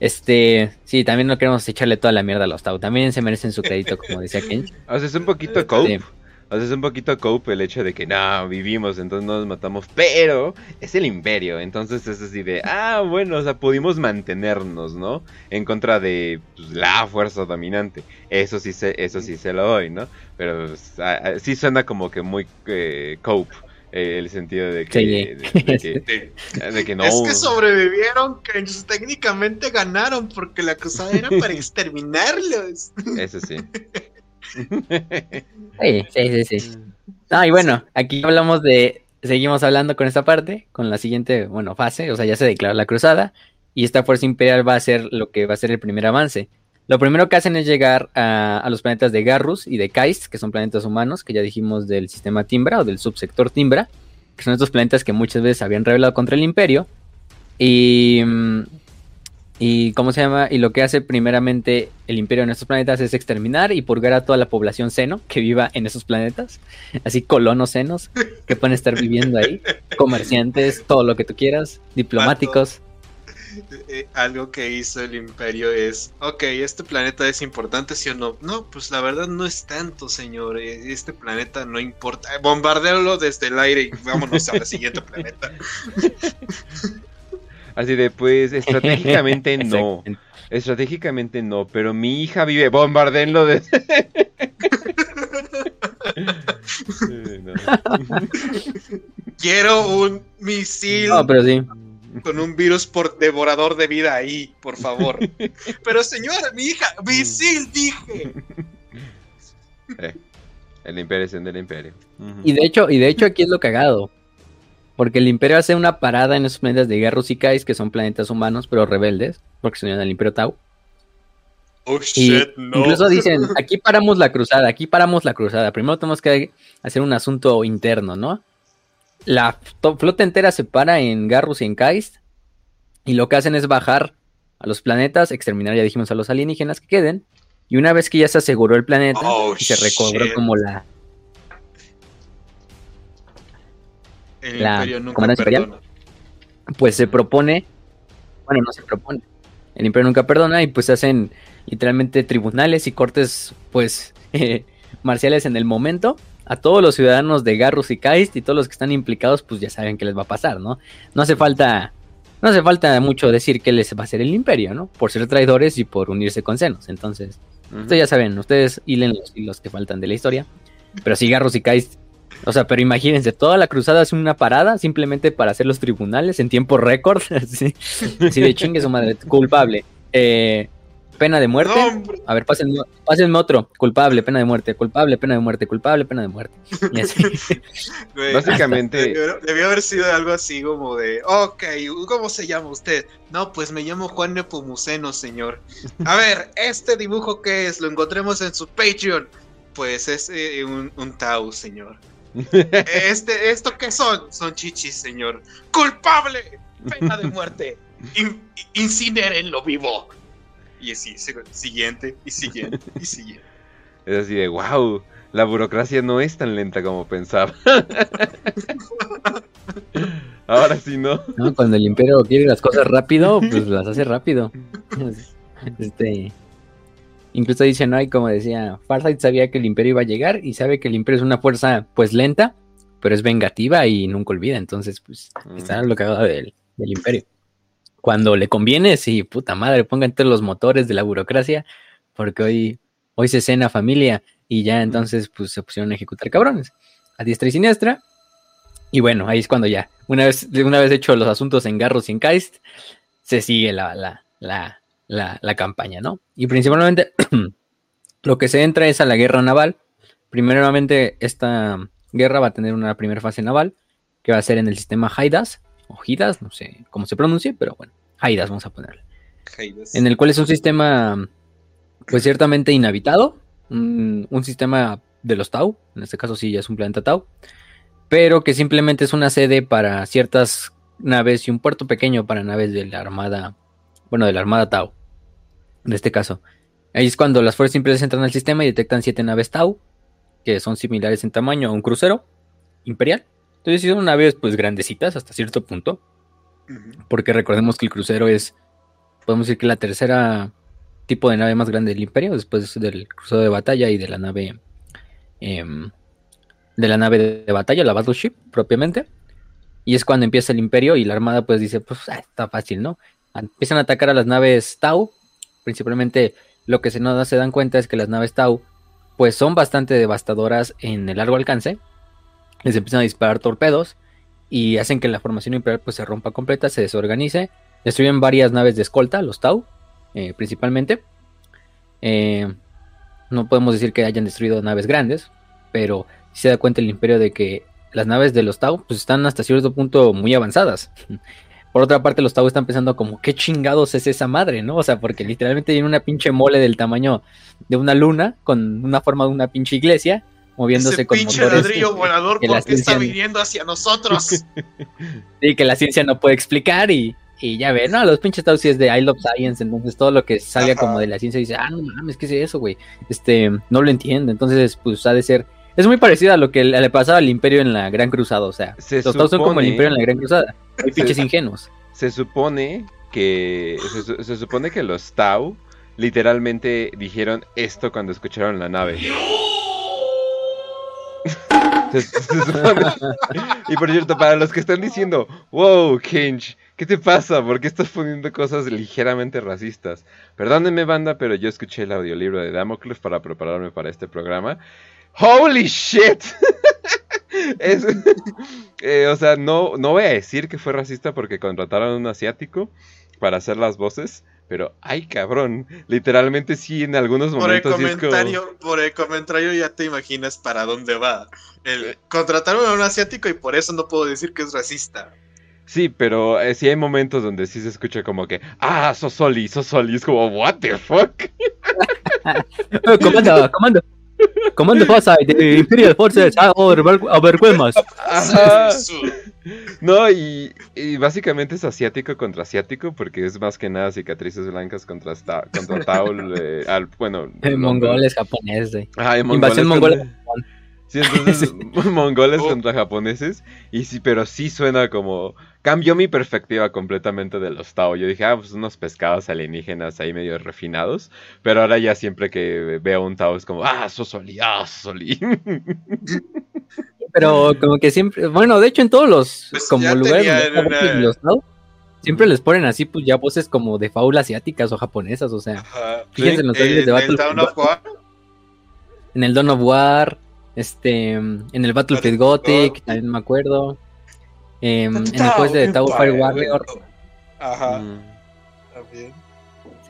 Este, sí, también no queremos echarle toda la mierda a los Tau. También se merecen su crédito, como decía Ken. Haces un poquito cope. Haces un poquito cope el hecho de que no, vivimos, entonces no nos matamos, pero es el imperio, entonces es así de, ah, bueno, o sea, pudimos mantenernos, ¿no? En contra de pues, la fuerza dominante. Eso sí se, eso sí se lo doy, ¿no? Pero pues, sí suena como que muy eh, cope eh, el sentido de que, de, que, no. Es que sobrevivieron, que técnicamente ganaron porque la cruzada era para exterminarlos. Eso sí. Sí, sí, sí, sí. Ah, y bueno, aquí hablamos de, seguimos hablando con esta parte, con la siguiente, bueno, fase, o sea, ya se declaró la cruzada, y esta fuerza imperial va a ser lo que va a ser el primer avance. Lo primero que hacen es llegar a, los planetas de Garrus y de Kaist, que son planetas humanos, que ya dijimos del sistema Timbra o del subsector Timbra, que son estos planetas que muchas veces habían revelado contra el Imperio. Y mm, y cómo se llama, y lo que hace primeramente el imperio en estos planetas es exterminar y purgar a toda la población seno que viva en esos planetas, así colonos senos que pueden estar viviendo ahí, comerciantes, todo lo que tú quieras, diplomáticos. Eh, algo que hizo el imperio es, ok, este planeta es importante, ¿sí o no? No, pues la verdad no es tanto, señor. Eh, este planeta no importa. Bombardearlo desde el aire y vámonos al siguiente planeta. Así de, pues, estratégicamente no. Estratégicamente no, pero mi hija vive, bombardenlo de... Quiero un misil con un virus por devorador de vida ahí, por favor. pero señora, mi hija, misil, dije. Eh, el imperio es el imperio. Y de hecho, y de hecho aquí es lo cagado. Porque el Imperio hace una parada en esos planetas de Garrus y Kais, que son planetas humanos, pero rebeldes, porque se unen al Imperio Tau. Oh, shit, no. Incluso dicen, aquí paramos la cruzada, aquí paramos la cruzada. Primero tenemos que hacer un asunto interno, ¿no? La flota entera se para en Garrus y en Kaist. Y lo que hacen es bajar a los planetas, exterminar, ya dijimos, a los alienígenas que queden. Y una vez que ya se aseguró el planeta Oh, y se recobró shit. como la, El La Imperio nunca Comandancia Imperial. pues se propone, bueno, no se propone, el imperio nunca perdona y pues se hacen literalmente tribunales y cortes pues eh, marciales en el momento. A todos los ciudadanos de Garrus y Kaist y todos los que están implicados pues ya saben qué les va a pasar, ¿no? No hace falta, no hace falta mucho decir qué les va a hacer el imperio, ¿no? Por ser traidores y por unirse con senos. Entonces, ustedes ya saben, ustedes hilen los hilos que faltan de la historia. Pero sí, Garrus y Kaist o sea, pero imagínense, toda la cruzada es una parada simplemente para hacer los tribunales en tiempo récord. Así, así de chingue su madre, culpable. Eh, pena de muerte. Hombre. A ver, pásenme, pásenme otro. Culpable, pena de muerte. Culpable, pena de muerte. Culpable, pena de muerte. Y así. Güey, Básicamente- Debió, debió haber sido algo así como de, ok, ¿cómo se llama usted? No, pues me llamo Juan Nepomuceno, señor. A ver, este dibujo qué es, lo encontremos en su Patreon. Pues es eh, un, un Tau, señor. Este, ¿Esto qué son? Son chichis, señor. ¡Culpable! Pena de muerte. In- incinérenlo vivo. Y así, sig- siguiente, y siguiente, y siguiente. Es así de, wow, la burocracia no es tan lenta como pensaba. Ahora sí no. ¿no? Cuando el imperio quiere las cosas rápido, pues las hace rápido. Este. Incluso dice, ¿no? Y como decía, Farsight sabía que el imperio iba a llegar y sabe que el imperio es una fuerza, pues lenta, pero es vengativa y nunca olvida. Entonces, pues, está lo cagado del, del imperio. Cuando le conviene, sí, puta madre, pongan todos los motores de la burocracia, porque hoy, hoy se cena familia y ya entonces, pues, se pusieron a ejecutar cabrones. A diestra y siniestra. Y bueno, ahí es cuando ya, una vez, una vez hecho los asuntos en Garros y en Kaist, se sigue la, la, la, la, la campaña, ¿no? Y principalmente lo que se entra es a la guerra naval. Primeramente, esta guerra va a tener una primera fase naval, que va a ser en el sistema Haidas, o Hidas, no sé cómo se pronuncie, pero bueno, Haidas vamos a ponerle. En el cual es un sistema, pues ciertamente inhabitado, un, un sistema de los Tau, en este caso sí ya es un planeta Tau, pero que simplemente es una sede para ciertas naves y un puerto pequeño para naves de la armada, bueno, de la armada Tau, en este caso. Ahí es cuando las fuerzas imperiales entran al sistema y detectan siete naves Tau, que son similares en tamaño a un crucero imperial. Entonces sí son naves pues grandecitas hasta cierto punto, porque recordemos que el crucero es, podemos decir que la tercera tipo de nave más grande del imperio, después del crucero de batalla y de la nave em, de la nave de, de batalla, la battleship propiamente. Y es cuando empieza el imperio y la armada pues dice, pues ah, está fácil, ¿no? Empiezan a atacar a las naves Tau, principalmente lo que se, no se dan cuenta es que las naves Tau pues son bastante devastadoras en el largo alcance. Les empiezan a disparar torpedos y hacen que la formación imperial pues se rompa completa, se desorganice. Destruyen varias naves de escolta, los Tau, eh, principalmente. Eh, no podemos decir que hayan destruido naves grandes, pero se da cuenta el imperio de que las naves de los Tau pues están hasta cierto punto muy avanzadas. Por otra parte, los Tau están pensando como, ¿qué chingados es esa madre, no? O sea, porque literalmente tiene una pinche mole del tamaño de una luna, con una forma de una pinche iglesia, moviéndose Ese con pinche motores ladrillo volador, que la ¿por qué está viniendo hacia nosotros? Sí, que la ciencia no puede explicar y, y ya ve, no, los pinches Tau sí es de I Love Science, entonces todo lo que salga Ajá. como de la ciencia dice, ah, no mames, ¿qué es eso, güey? Este, no lo entiendo, entonces pues ha de ser, es muy parecido a lo que le pasaba al imperio en la Gran Cruzada, o sea, Se los Tau son como el supone- imperio en la Gran Cruzada, hay pinches ingenuos. Se supone que. Se, su- se supone que los Tau literalmente dijeron esto cuando escucharon la nave. Se- se supone- Y por cierto, para los que están diciendo, wow, Kench, ¿qué te pasa? ¿Por qué estás poniendo cosas ligeramente racistas? Perdónenme, banda, pero yo escuché el audiolibro de Damocles para prepararme para este programa. ¡Holy shit! Es- eh, o sea, no, no voy a decir que fue racista porque contrataron a un asiático para hacer las voces, pero ay cabrón, literalmente sí en algunos Por el momentos sí es como- comentario, por el comentario ya te imaginas para dónde va. El contrataron a un asiático y por eso no puedo decir que es racista. Sí, pero eh, sí hay momentos donde sí se escucha como que, ah, Sosoli, Sosoli, es como, what the fuck. comando, comando. Comando Forsyth de Imperial Forces a. No, y, y, básicamente es asiático contra asiático porque es más que nada cicatrices blancas contra, contra Taul. Eh, al, bueno, mongoles, japoneses. Ah, Invasión mongola. Sí, entonces mongoles oh. contra japoneses. Y sí, pero sí suena como. Cambió mi perspectiva completamente de los Tao. Yo dije, ah, pues unos pescados alienígenas ahí medio refinados. Pero ahora ya siempre que veo un Tao es como, ah, Sosoli, ah, Sosoli. Pero como que siempre. Bueno, de hecho, en todos los pues como lugares donde los Tao. Siempre les ponen así, pues ya voces como de faulas asiáticas o japonesas, o sea. Fíjense en los de Battle. En el Dawn of War. Este, en el Battlefield Gothic, también me acuerdo. Em, en el juez de Tower Fire Warrior. Ajá. Mm. También.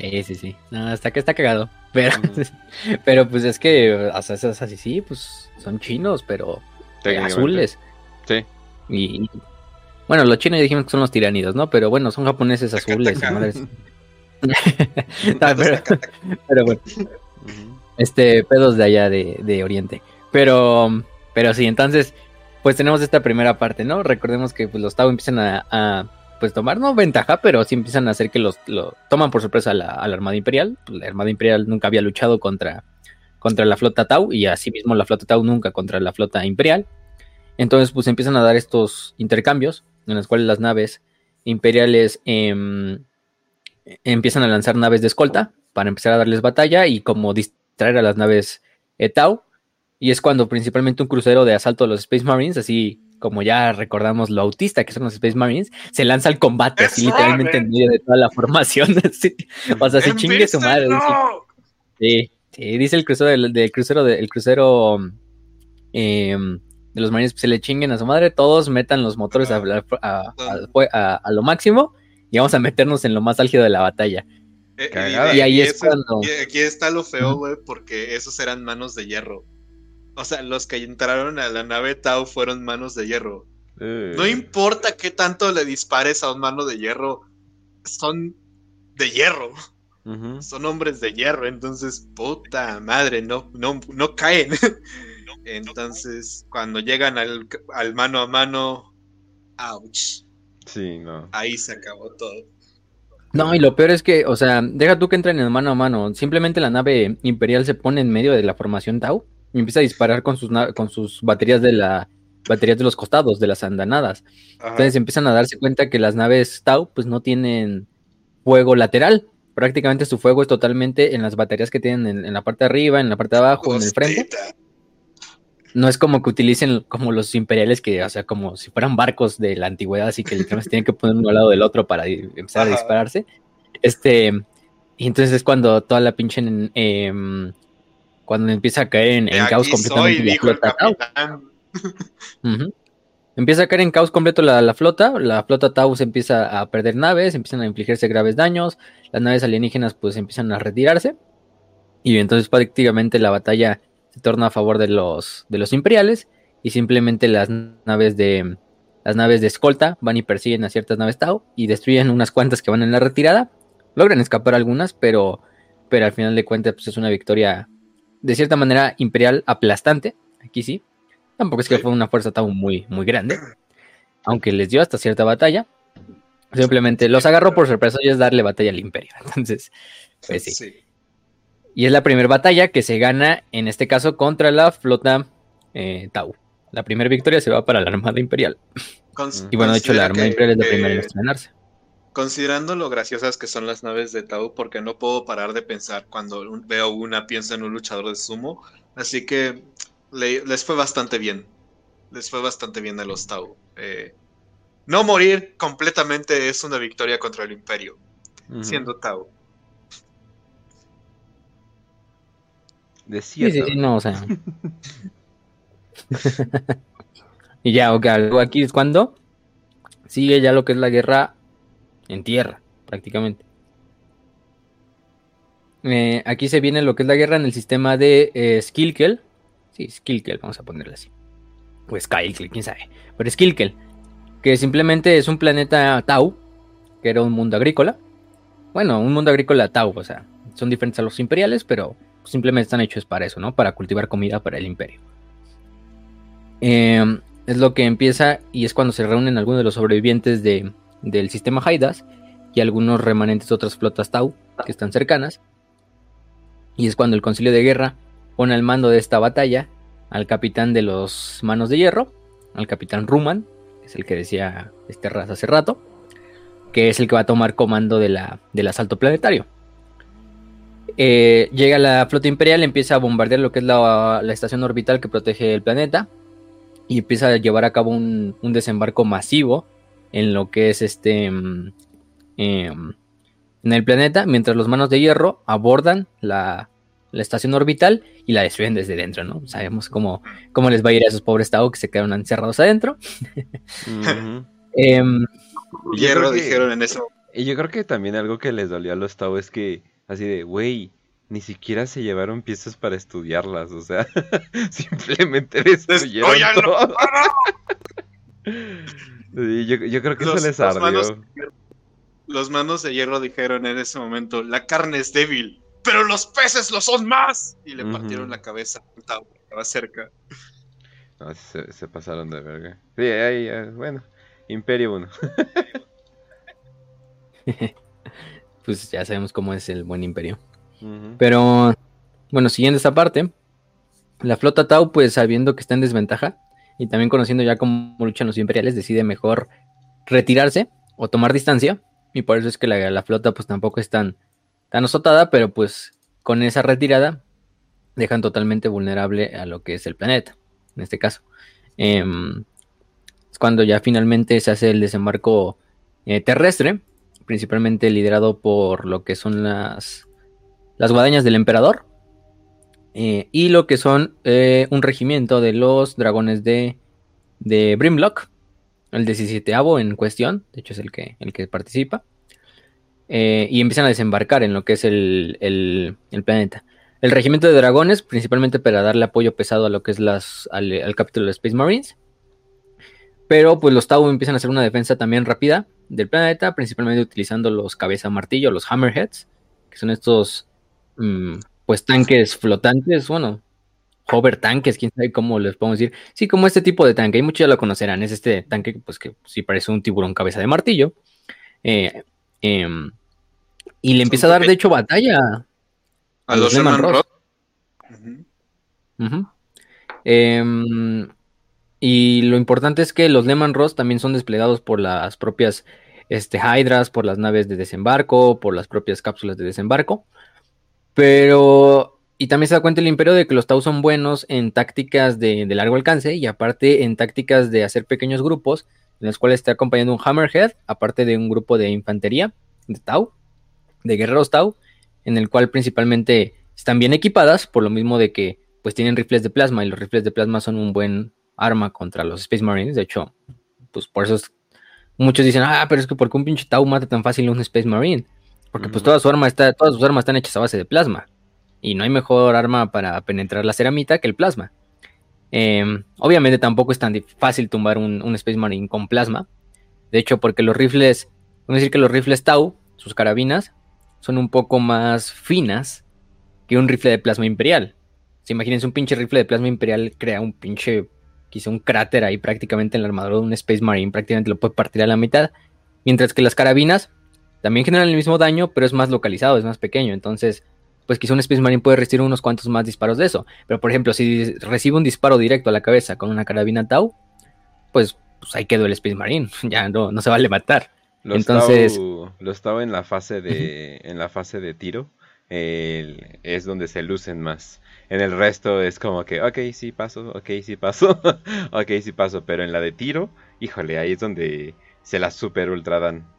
Sí, sí, sí. hasta que está cagado. Pero, pero pues es que, así, sí, pues son chinos, pero azules. Sí. Y, bueno, los chinos dijimos que son los tiranidos, ¿no? Pero bueno, son japoneses azules. pero, pero, bueno. Este, pedos de allá de, de Oriente. Pero, pero sí, entonces, pues tenemos esta primera parte, ¿no? Recordemos que pues, los Tau empiezan a, pues tomar, no ventaja, pero sí empiezan a hacer que los lo, toman por sorpresa a la, Armada Imperial. Pues, la Armada Imperial nunca había luchado contra, contra la flota Tau y asimismo la flota Tau nunca contra la flota Imperial. Entonces, pues empiezan a dar estos intercambios en los cuales las naves imperiales em, empiezan a lanzar naves de escolta para empezar a darles batalla y como distraer a las naves Tau y es cuando principalmente un crucero de asalto de los Space Marines, así como ya recordamos lo autista que son los Space Marines, se lanza al combate, así literalmente en medio de toda la formación. O sea, se chingue su madre. sí, sí, dice el crucero del, crucero del crucero em, de los Marines, se le chinguen a su madre, todos metan los motores a, a, lo máximo y vamos a meternos en lo más álgido de la batalla. Eh, y, ahí es cuando. Aquí está lo feo, güey, porque esos eran manos de hierro. O sea, los que entraron a la nave Tau fueron manos de hierro. Eh. No importa qué tanto le dispares a un mano de hierro, son de hierro. Son hombres de hierro, entonces, puta madre, no, no, no caen. entonces, cuando llegan al, mano a mano, ouch. Sí, no. Ahí se acabó todo. No, y lo peor es que, o sea, deja tú que entren en mano a mano. Simplemente la nave imperial se pone en medio de la formación Tau y empieza a disparar con sus, con sus baterías de la baterías de los costados, de las andanadas. Entonces empiezan a darse cuenta que las naves Tau pues no tienen fuego lateral. Prácticamente su fuego es totalmente en las baterías que tienen en, la parte de arriba, en la parte de abajo, en el frente. No es como que utilicen como los imperiales que, o sea, como si fueran barcos de la antigüedad, así que literalmente tienen que poner uno al lado del otro para empezar a dispararse. Este, y entonces es cuando toda la pinche eh, cuando empieza a caer en, caos completamente la flota. Tau. Empieza a caer en caos completo la, flota, la flota Tau se empieza a perder naves, empiezan a infligirse graves daños, las naves alienígenas pues empiezan a retirarse y entonces prácticamente la batalla se torna a favor de los, de los imperiales y simplemente las naves de las naves de escolta van y persiguen a ciertas naves Tau y destruyen unas cuantas que van en la retirada, logran escapar algunas, pero, pero al final de cuentas pues es una victoria de cierta manera imperial aplastante, aquí sí. Tampoco es que fue una fuerza tan muy, muy grande, aunque les dio hasta cierta batalla. Simplemente los agarró por sorpresa y es darle batalla al imperio. Entonces, pues sí. Y es la primera batalla que se gana, en este caso, contra la flota eh, Tau. La primera victoria se va para la Armada Imperial. y bueno, de hecho, la Armada Imperial es la primera en estrenarse. Considerando lo graciosas que son las naves de Tau, porque no puedo parar de pensar cuando veo una, pienso en un luchador de sumo. Así que les fue bastante bien. Les fue bastante bien a los Tau. Eh, no morir completamente es una victoria contra el Imperio, siendo Tau. De sí, sí, no, o sea. y ya, ok, aquí es cuando sigue ya lo que es la guerra en tierra, prácticamente. Eh, aquí se viene lo que es la guerra en el sistema de eh, Skilkel. Sí, Skilkel, vamos a ponerle así. Pues Skilkel, quién sabe. Pero Skilkel. que simplemente es un planeta Tau, que era un mundo agrícola. Bueno, un mundo agrícola Tau, o sea, son diferentes a los imperiales, pero simplemente están hechos para eso, ¿no? Para cultivar comida para el imperio. Em, es lo que empieza y es cuando se reúnen algunos de los sobrevivientes del sistema Haidas y algunos remanentes de otras flotas Tau que están cercanas. Y es cuando el concilio de guerra pone al mando de esta batalla al capitán de los manos de hierro, al capitán Ruman, que es el que decía este raza hace rato, que es el que va a tomar comando de la, del asalto planetario. Eh, llega la flota imperial, empieza a bombardear lo que es la, estación orbital que protege el planeta y empieza a llevar a cabo un, desembarco masivo en lo que es este mm, em, en el planeta, mientras los manos de hierro abordan la, estación orbital y la destruyen desde dentro, ¿no? Sabemos cómo, cómo les va a ir a esos pobres Tau que se quedaron encerrados adentro. Em, hierro dijeron en eso. Y yo creo que también algo que les dolió a los Tau es que Así de, güey, ni siquiera se llevaron piezas para estudiarlas, o sea, simplemente destruyeron todo. yo, creo que eso les ardió. los manos de hierro dijeron en ese momento, la carne es débil, pero los peces lo son más. Y le partieron la cabeza estaba cerca. se, pasaron de verga. Sí, ahí, bueno, Imperio 1. pues ya sabemos cómo es el buen imperio. Pero, bueno, siguiendo esta parte, la flota Tau, pues sabiendo que está en desventaja y también conociendo ya cómo luchan los imperiales, decide mejor retirarse o tomar distancia. Y por eso es que la, flota pues tampoco es tan, azotada, pero pues con esa retirada dejan totalmente vulnerable a lo que es el planeta, en este caso. Em, es cuando ya finalmente se hace el desembarco eh, terrestre principalmente liderado por lo que son las, las guadañas del emperador eh, y lo que son eh, un regimiento de los dragones de, de Brimlock, el 17 en cuestión, de hecho es el que, el que participa, eh, y empiezan a desembarcar en lo que es el, el, planeta. El regimiento de dragones, principalmente para darle apoyo pesado a lo que es las, al, capítulo de Space Marines. Pero pues los Tau empiezan a hacer una defensa también rápida del planeta, principalmente utilizando los cabeza martillo, los hammerheads, que son estos mm, pues tanques flotantes, bueno, hover tanques, quién sabe cómo les podemos decir. Sí, como este tipo de tanque, y muchos ya lo conocerán, es este tanque pues que sí parece un tiburón cabeza de martillo. Eh, em, y le empieza a dar, de hecho, batalla a, los, Lehman Ross. Y lo importante es que los Lehman Ross también son desplegados por las propias este, Hydras, por las naves de desembarco, por las propias cápsulas de desembarco. Pero, y también se da cuenta el imperio de que los Tau son buenos en tácticas de, largo alcance y aparte en tácticas de hacer pequeños grupos, en los cuales está acompañando un Hammerhead, aparte de un grupo de infantería de Tau, de guerreros Tau, en el cual principalmente están bien equipadas, por lo mismo de que pues tienen rifles de plasma y los rifles de plasma son un buen arma contra los Space Marines. De hecho, pues por eso muchos dicen, ah, pero es que ¿por qué un pinche Tau mata tan fácil a un Space Marine? Porque pues toda su arma está, todas sus armas están hechas a base de plasma. Y no hay mejor arma para penetrar la ceramita que el plasma. Em, obviamente tampoco es tan fácil tumbar un, un, Space Marine con plasma. De hecho, porque los rifles, vamos a decir que los rifles Tau, sus carabinas, son un poco más finas que un rifle de plasma imperial. Si imagínense un pinche rifle de plasma imperial crea un pinche quizá un cráter ahí prácticamente en la armadura de un Space Marine, prácticamente lo puede partir a la mitad. Mientras que las carabinas también generan el mismo daño, pero es más localizado, es más pequeño. Entonces, pues quizá un Space Marine puede resistir unos cuantos más disparos de eso. Pero por ejemplo, si recibe un disparo directo a la cabeza con una carabina Tau, pues, pues ahí quedó el Space Marine, ya no, no se vale matar. Los Entonces, lo estaba en la fase de, en la fase de tiro, es donde se lucen más. En el resto es como que, ok, sí paso, ok, sí paso, ok, sí paso. Pero en la de tiro, híjole, ahí es donde se la super ultra dan.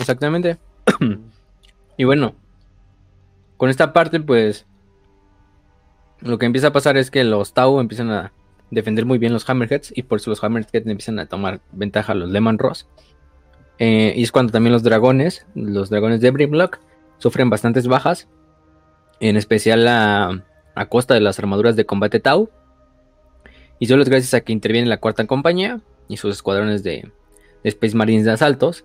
Exactamente. y bueno, con esta parte, pues, lo que empieza a pasar es que los Tau empiezan a defender muy bien los Hammerheads y por eso los Hammerheads empiezan a tomar ventaja a los Lemon Ross. Eh, y es cuando también los dragones, los dragones de Brimlock, sufren bastantes bajas en especial a, costa de las armaduras de combate Tau. Y solo es gracias a que interviene la cuarta compañía y sus escuadrones de, Space Marines de asaltos,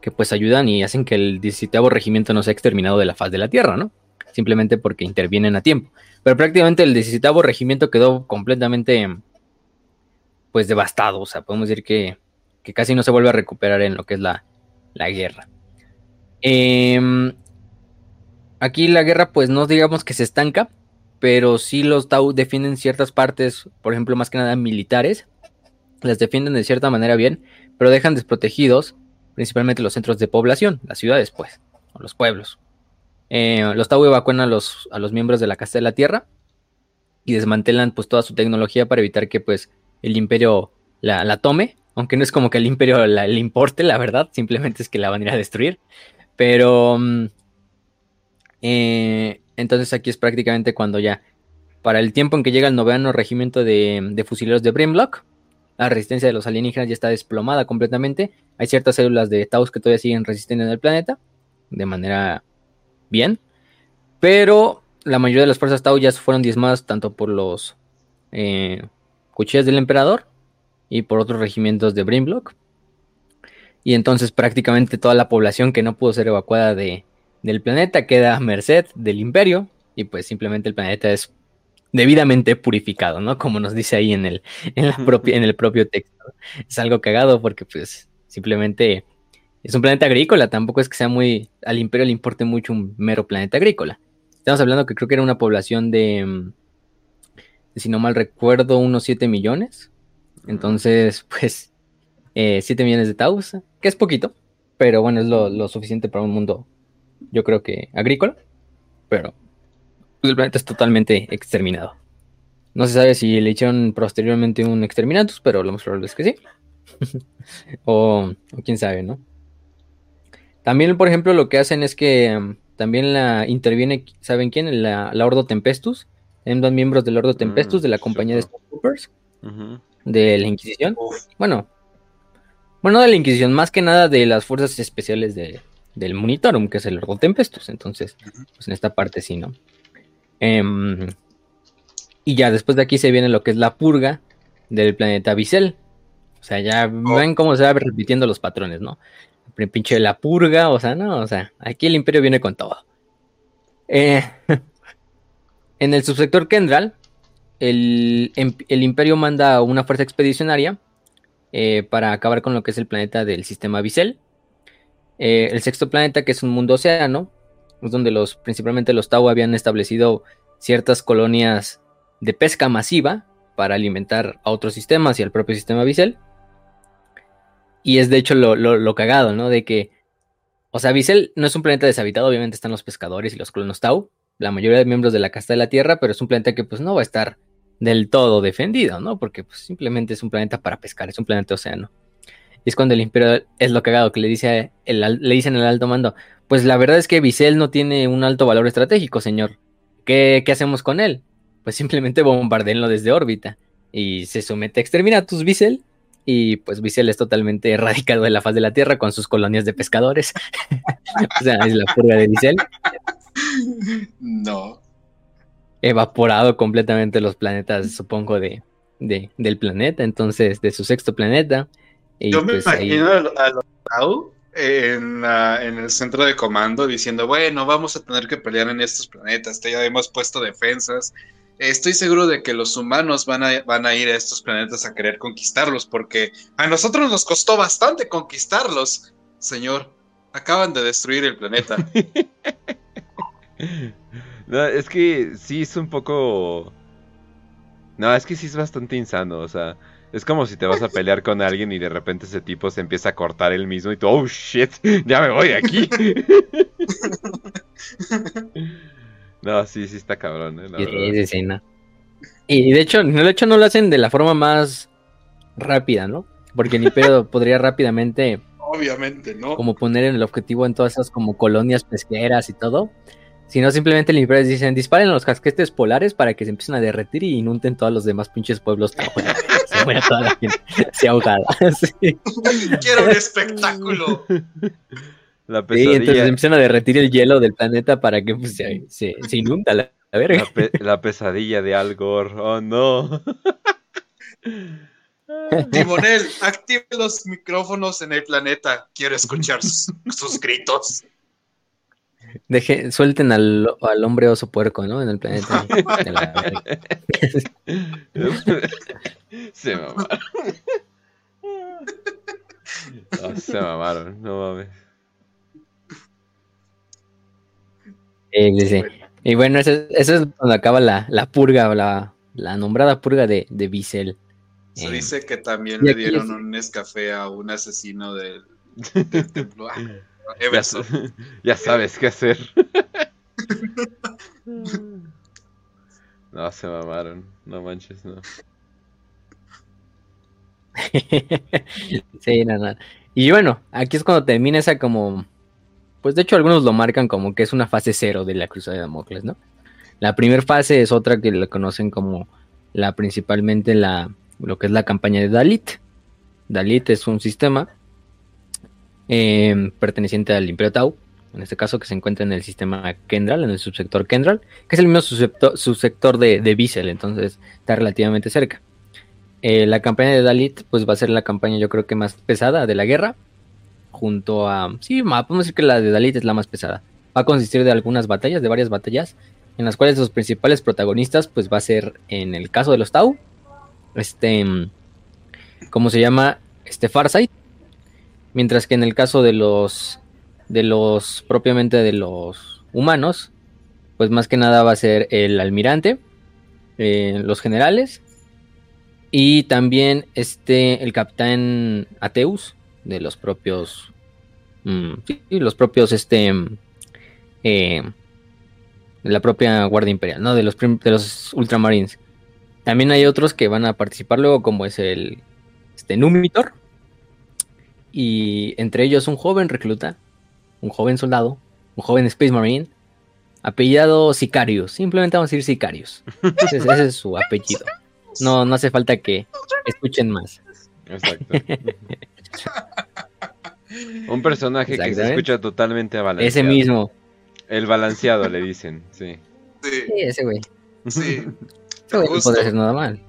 que pues ayudan y hacen que el 17 regimiento no sea exterminado de la faz de la Tierra, ¿no? Simplemente porque intervienen a tiempo. Pero prácticamente el 17 regimiento quedó completamente, pues, devastado. O sea, podemos decir que, casi no se vuelve a recuperar en lo que es la, la guerra. Em, aquí la guerra, pues, no digamos que se estanca, pero sí los Tau defienden ciertas partes, por ejemplo, más que nada militares, las defienden de cierta manera bien, pero dejan desprotegidos principalmente los centros de población, las ciudades, pues, o los pueblos. Eh, los Tau evacúan a los, a los miembros de la Casa de la Tierra y desmantelan pues toda su tecnología para evitar que pues el imperio la, tome, aunque no es como que el imperio la, le importe, la verdad, simplemente es que la van a ir a destruir. Pero mm, eh, entonces aquí es prácticamente cuando ya, para el tiempo en que llega el noveno regimiento de, fusileros de Brimlock, la resistencia de los alienígenas ya está desplomada completamente. Hay ciertas células de Taus que todavía siguen resistiendo en el planeta, de manera bien. Pero la mayoría de las fuerzas Tau ya fueron diezmadas tanto por los eh, cuchillas del emperador y por otros regimientos de Brimlock. Y entonces prácticamente toda la población que no pudo ser evacuada de, del planeta queda a merced del imperio y pues simplemente el planeta es debidamente purificado, ¿no? Como nos dice ahí en el, en, la propia, en el propio texto. Es algo cagado porque pues simplemente es un planeta agrícola, tampoco es que sea muy, al imperio le importe mucho un mero planeta agrícola. Estamos hablando que creo que era una población de, mm, si no mal recuerdo, unos 7 millones. Entonces, pues, 7 eh, millones de taus, que es poquito, pero bueno, es lo, lo suficiente para un mundo yo creo que agrícola, pero el planeta es totalmente exterminado. No se sabe si le hicieron posteriormente un exterminatus, pero lo más probable es que sí. o, quién sabe, ¿no? También, por ejemplo, lo que hacen es que um, también la interviene, ¿saben quién? La, Ordo Tempestus. Tienen dos miembros del Ordo Tempestus, de la mm, compañía de Stormtroopers, de la Inquisición. Bueno, bueno, de la Inquisición, más que nada de las fuerzas especiales de, del Monitorum, que es el Ordo Tempestus. Entonces, pues en esta parte sí, ¿no? Em, y ya después de aquí se viene lo que es la purga del planeta Bisel. O sea, ya oh. ven cómo se va repitiendo los patrones, ¿no? El pinche la purga, o sea, no, o sea, aquí el imperio viene con todo. Eh, en el subsector Kendral, el, em, el, imperio manda una fuerza expedicionaria eh, para acabar con lo que es el planeta del sistema Bisel. Eh, el sexto planeta, que es un mundo océano, es donde los, principalmente los Tau habían establecido ciertas colonias de pesca masiva para alimentar a otros sistemas y al propio sistema Bisel. Y es de hecho lo, cagado, ¿no? De que, o sea, Bisel no es un planeta deshabitado, obviamente están los pescadores y los colonos Tau, la mayoría de miembros de la casta de la Tierra, pero es un planeta que pues no va a estar del todo defendido, ¿no? Porque pues, simplemente es un planeta para pescar, es un planeta océano. Y es cuando el imperio es lo cagado, que le, dice le dicen al alto mando, pues la verdad es que Visel no tiene un alto valor estratégico, señor. ¿Qué, hacemos con él? Pues simplemente bombardenlo desde órbita. Y se somete a exterminatus Visel. Y pues Visel es totalmente erradicado de la faz de la Tierra con sus colonias de pescadores. o sea, es la purga de Visel. No. Evaporado completamente los planetas, supongo, de, del planeta. Entonces, de su sexto planeta. Yo me pues imagino a los En, el centro de comando diciendo, bueno, vamos a tener que pelear en estos planetas, ya hemos puesto defensas. Estoy seguro de que los humanos van a, van a ir a estos planetas a querer conquistarlos, porque a nosotros nos costó bastante conquistarlos, señor. Acaban de destruir el planeta. es que sí es un poco... No, es que sí es bastante insano, o sea... Es como si te vas a pelear con alguien y de repente ese tipo se empieza a cortar él mismo y tú, oh shit, ya me voy de aquí. no, sí, sí está cabrón, ¿eh? sí, sí, no. Y de hecho, de hecho no lo hacen de la forma más rápida, ¿no? Porque ni pedo podría rápidamente. Obviamente, ¿no? Como poner en el objetivo en todas esas como colonias pesqueras y todo sino simplemente el imperio dicen disparen los casquetes polares para que se empiecen a derretir y inunden todos los demás pinches pueblos. se muera toda la gente, ahogada. Quiero un espectáculo. La pesadilla. Sí, entonces empiezan a derretir el hielo del planeta para que pues, se, se, inunda la, verga. La, pesadilla de Al Gore, oh no. Timonel, active los micrófonos en el planeta. Quiero escuchar sus, gritos. Deje, suelten al, hombre oso puerco, ¿no? En el planeta. se mamaron. se mamaron, no mames. Y bueno, eso, es cuando acaba la, purga, la, la nombrada purga de, de Bissell. Se dice que también le dieron un escafé a un asesino del, templo. Ya, sabes qué hacer. no, se mamaron. No manches, no. sí, nada. Y bueno, aquí es cuando termina esa como... Pues de hecho algunos lo marcan como que es una fase cero de la cruzada de Damocles, ¿no? La primera fase es otra que le conocen como la principalmente la lo que es la campaña de Dalit. Dalit es un sistema em, perteneciente al Imperio Tau, en este caso que se encuentra en el sistema Kendral, en el subsector Kendral, que es el mismo subsector, de, de entonces está relativamente cerca. Eh, la campaña de Dalit pues va a ser la campaña yo creo que más pesada de la guerra, junto a... Sí, podemos decir que la de Dalit es la más pesada. Va a consistir de algunas batallas, de varias batallas, en las cuales los principales protagonistas pues va a ser en el caso de los Tau, este, ¿cómo se llama? Este Farsight. Mientras que en el caso de los, de los, propiamente de los humanos, pues más que nada va a ser el almirante, eh, los generales y también este, el capitán Ateus de los propios, mm, los propios, este, eh, de la propia Guardia Imperial, ¿no? De los, de los Ultramarines. También hay otros que van a participar luego, como es el este, Numitor. Y entre ellos un joven recluta, un joven soldado, un joven Space Marine, apellidado Sicarius. Simplemente vamos a decir Sicarius. Ese, es su apellido. No, no hace falta que escuchen más. Exacto. un personaje que se escucha totalmente balanceado. Ese mismo. El balanceado le dicen, sí. Sí, ese güey. Sí. No podría ser nada mal.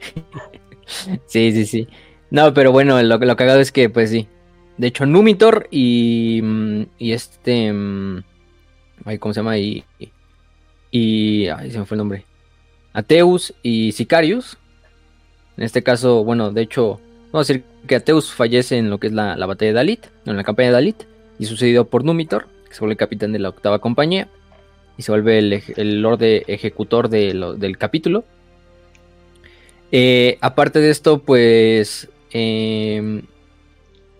sí, sí, sí. No, pero bueno, lo, lo cagado es que, pues sí. De hecho, Numitor y, mm, y este. Mm, ay, ¿Cómo se llama? Y, y. Ay, se me fue el nombre. Ateus y Sicarius. En este caso, bueno, de hecho, vamos a decir que Ateus fallece en lo que es la, la batalla de Dalit, en la campaña de Dalit, y sucedido por Numitor, que se vuelve capitán de la octava compañía y se vuelve el, el Lord Ejecutor del capítulo. Eh, aparte de esto, pues em,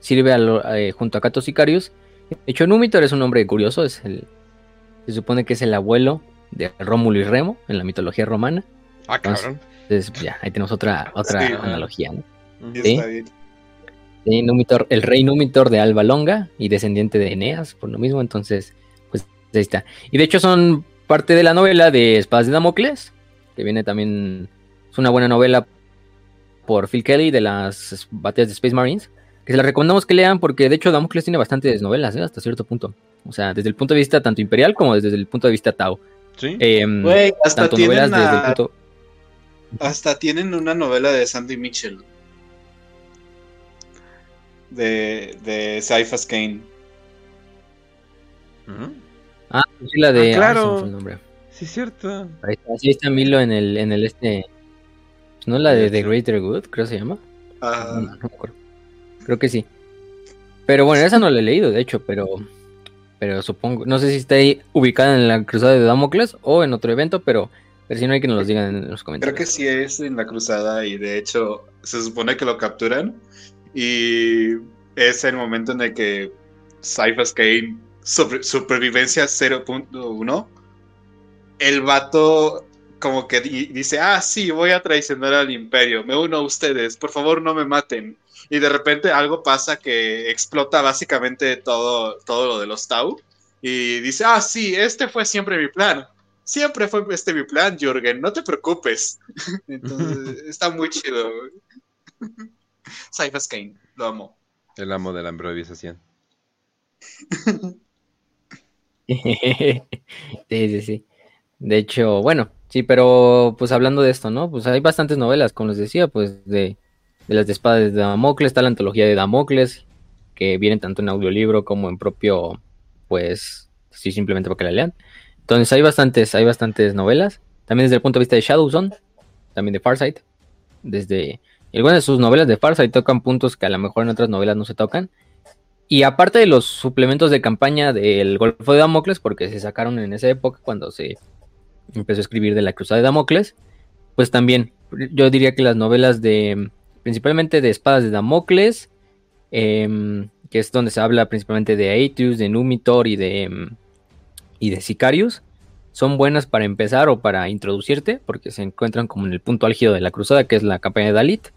sirve eh, junto a Cato Sicarius. De hecho, Numitor es un nombre curioso, es el, se supone que es el abuelo de Rómulo y Remo en la mitología romana. Ah, cabrón. Entonces, ya, ahí tenemos otra, otra analogía, ¿no? ¿Sí? Numitor, el rey Numitor de Alba Longa y descendiente de Eneas, por lo mismo, entonces ahí está. Y de hecho son parte de la novela de Espadas de Damocles, que viene también, es una buena novela por Phil Kelly de las batallas de Space Marines, que se la recomendamos que lean porque de hecho Damocles tiene bastantes novelas, ¿eh? hasta cierto punto. O sea, desde el punto de vista tanto imperial como desde el punto de vista Tau. Sí. Em, hasta tienen Hasta tienen una novela de Sandy Mitchell. De, de Cyphers Kane. Ah, sí, la de. Ah, claro. Sí, cierto. Ahí está, sí está Milo en el, en el este. ¿No la de The Greater Good? Creo que se llama. Ah. No, me acuerdo. Creo que sí. Pero bueno, esa no la he leído, de hecho, pero. Pero supongo. No sé si está ahí ubicada en la cruzada de Damocles o en otro evento, pero. Pero si no hay que nos lo digan en los comentarios. Creo que sí es en la cruzada y de hecho se supone que lo capturan. Y es el momento en el que Cyphers Kane supervivencia 0.1, el vato como que dice, ah, sí, voy a traicionar al imperio, me uno a ustedes, por favor no me maten. Y de repente algo pasa que explota básicamente todo, todo lo de los Tau. Y dice, ah, sí, este fue siempre mi plan. Siempre fue este mi plan, Jürgen, no te preocupes. Entonces, está muy chido. Cyphers Kane, lo amo. El amo de la improvisación. sí, sí, sí. De hecho, bueno, Sí, pero pues hablando de esto, ¿no? Pues hay bastantes novelas, como les decía, pues de, de las de espadas de Damocles, está la antología de Damocles, que vienen tanto en audiolibro como en propio, pues, sí, simplemente para que la lean. Entonces hay bastantes, hay bastantes novelas. También desde el punto de vista de Shadowzone, también de Farsight. Desde algunas de sus novelas de Farsight tocan puntos que a lo mejor en otras novelas no se tocan. Y aparte de los suplementos de campaña del Golfo de Damocles, porque se sacaron en esa época cuando se empezó a escribir de la Cruzada de Damocles, pues también yo diría que las novelas de, principalmente de espadas de Damocles, em, que es donde se habla principalmente de Aetius, de Numitor y de, em, y de Sicarius, son buenas para empezar o para introducirte, porque se encuentran como en el punto álgido de la cruzada, que es la campaña de Dalit.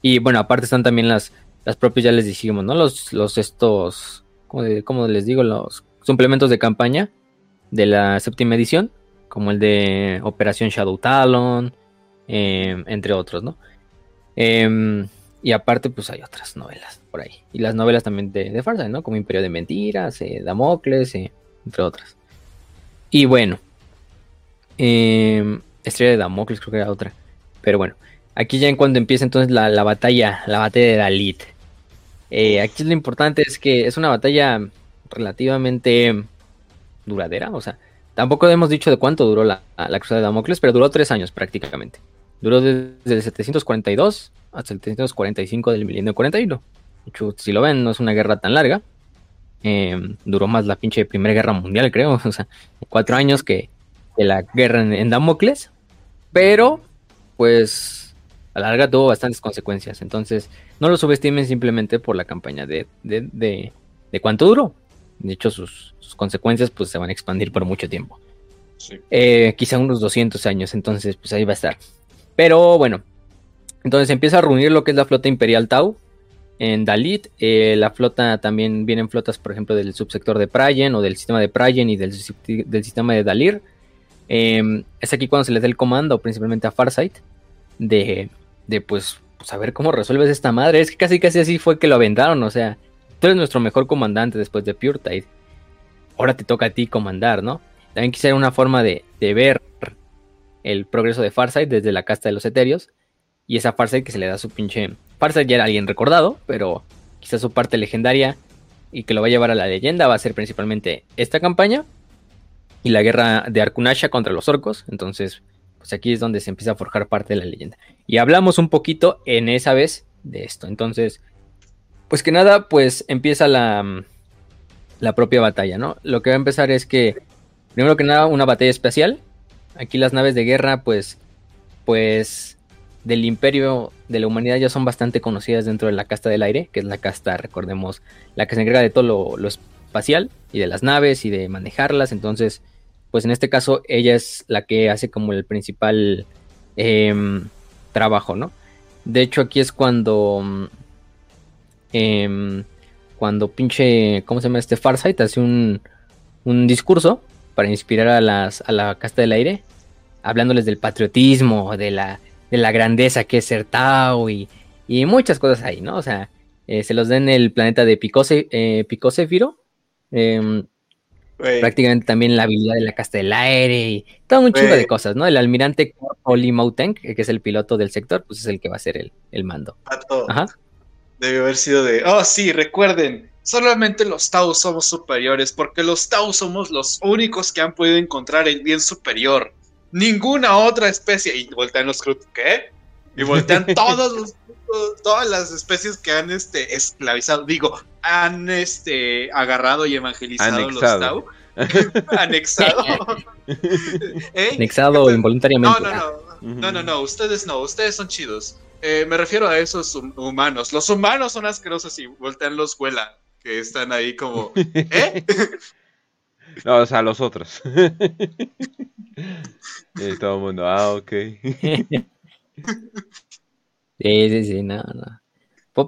Y bueno, aparte están también las, las propias, ya les dijimos, ¿no? Los, los estos, como les digo? Los suplementos de campaña de la séptima edición, como el de Operación Shadow Talon, em, entre otros, ¿no? Em, y aparte, pues hay otras novelas por ahí. Y las novelas también de, de Farsa, ¿no? Como Imperio de Mentiras, eh, Damocles, eh, entre otras. Y bueno, eh, Estrella de Damocles creo que era otra. Pero bueno, aquí ya en cuando empieza entonces la, batalla, la batalla de Dalit. Eh, aquí lo importante es que es una batalla relativamente duradera. O sea, tampoco hemos dicho de cuánto duró la, la cruzada de Damocles, pero duró tres años prácticamente. Duró desde el 742 hasta el 745 del milenio 41. De hecho, si lo ven, no es una guerra tan larga. Em, duró más la pinche Primera Guerra Mundial, creo. O sea, cuatro años que, la guerra en, Damocles. Pero, pues, a la larga tuvo bastantes consecuencias. Entonces, no lo subestimen simplemente por la campaña de, de, cuánto duró. De hecho, sus, consecuencias pues se van a expandir por mucho tiempo. Eh, quizá unos 200 años, entonces pues ahí va a estar. Pero bueno, entonces empieza a reunir lo que es la flota imperial Tau, en Dalit. Eh, la flota también vienen flotas, por ejemplo, del subsector de Prayen o del sistema de Prayen y del, sistema de Dalir. Em, es aquí cuando se les da el comando, principalmente a Farsight, de, de pues, saber pues, cómo resuelves esta madre. Es que casi casi así fue que lo aventaron, o sea, tú eres nuestro mejor comandante después de Tide Ahora te toca a ti comandar, ¿no? También quisiera una forma de, ver el progreso de Farsight desde la casta de los eterios. Y esa Farsight que se le da su pinche Farsight ya era alguien recordado, pero quizás su parte legendaria y que lo va a llevar a la leyenda va a ser principalmente esta campaña y la guerra de Arkunasha contra los orcos. Entonces, pues aquí es donde se empieza a forjar parte de la leyenda. Y hablamos un poquito en esa vez de esto. Entonces, pues que nada, pues empieza la, la propia batalla, ¿no? Lo que va a empezar es que, primero que nada, una batalla especial. Aquí las naves de guerra, pues, pues del imperio de la humanidad ya son bastante conocidas dentro de la casta del aire, que es la casta, recordemos, la que se encarga de todo lo, espacial y de las naves y de manejarlas. Entonces, pues en este caso ella es la que hace como el principal em, trabajo, ¿no? De hecho, aquí es cuando. Em, cuando pinche. ¿Cómo se llama este Farsight? Hace un, un discurso para inspirar a, las, a la casta del aire, hablándoles del patriotismo, de la de la grandeza que es ser Tau y, muchas cosas ahí, ¿no? O sea, eh, se los den el planeta de Picose, eh, em, prácticamente también la habilidad de la casta del aire y todo un chingo de cosas, ¿no? El almirante Oli que es el piloto del sector, pues es el que va a ser el, el mando. Ajá. Debe haber sido de, oh sí, recuerden, solamente los Tau somos superiores porque los Tau somos los únicos que han podido encontrar el bien superior ninguna otra especie. Y voltean los ¿qué? Y voltean todos todas las especies que han este, esclavizado, digo, han este, agarrado y evangelizado los Tau. Anexado. ¿Eh? Anexado involuntariamente. No, no, no. No, no, no. Ustedes no. Ustedes son chidos. Eh, me refiero a esos humanos. Los humanos son asquerosos y voltean los huela. Que están ahí como. ¿Eh? No, o sea, los otros. y todo el mundo, ah, ok. sí, sí, sí, no, no.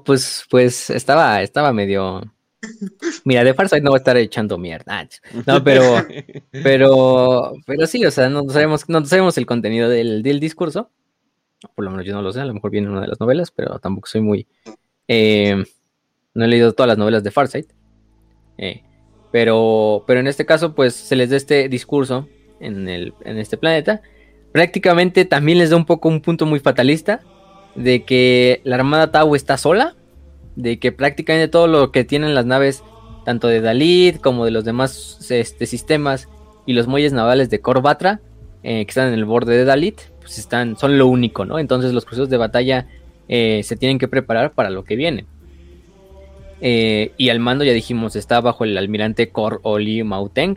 Pues, pues estaba, estaba medio. Mira, de Farsight no va a estar echando mierda. Ah, no, pero, pero, pero sí, o sea, no sabemos, no sabemos el contenido del, del discurso. Por lo menos yo no lo sé, a lo mejor viene una de las novelas, pero tampoco soy muy. Eh, no he leído todas las novelas de Farsight. Eh, pero, pero en este caso, pues se les da este discurso en, el, en este planeta, prácticamente también les da un poco un punto muy fatalista de que la Armada Tau está sola, de que prácticamente todo lo que tienen las naves, tanto de Dalit como de los demás este, sistemas y los muelles navales de Corbatra, eh, que están en el borde de Dalit, pues están, son lo único, ¿no? Entonces los cruceros de batalla eh, se tienen que preparar para lo que viene. Eh, y al mando, ya dijimos, está bajo el almirante Kor Oli Mauteng,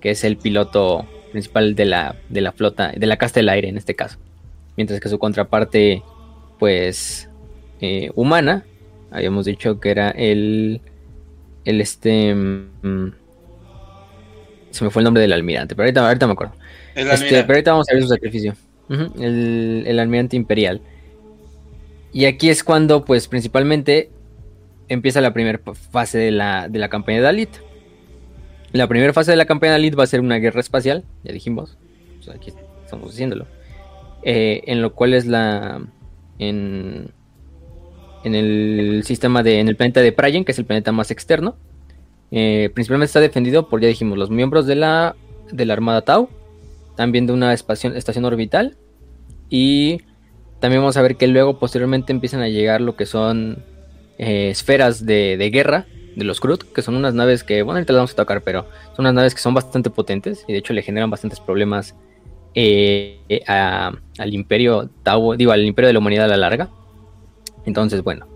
que es el piloto principal de la, de la flota, de la casta del aire en este caso. Mientras que su contraparte, pues, humana, habíamos dicho que era el, el este... Mm, se me fue el nombre del almirante, pero ahorita, ahorita me acuerdo. Este, pero ahorita vamos a ver su sacrificio. el, el almirante imperial. Y aquí es cuando, pues, principalmente empieza la primera fase de la, de la campaña de Dalit. La primera fase de la campaña de Dalit va a ser una guerra espacial, ya dijimos. aquí estamos diciéndolo. Eh, en lo cual es la. En, en el sistema de. En el planeta de Prayen, que es el planeta más externo. Eh, principalmente está defendido por, ya dijimos, los miembros de la, de la Armada Tau. También de una estación, estación orbital. Y también vamos a ver que luego, posteriormente, empiezan a llegar lo que son eh, esferas de, guerra de los Krut, que son unas naves que, bueno, ahorita las vamos a tocar, pero son unas naves que son bastante potentes y de hecho le generan bastantes problemas eh, al imperio Tau, digo, al imperio de la humanidad a la larga. Entonces, bueno,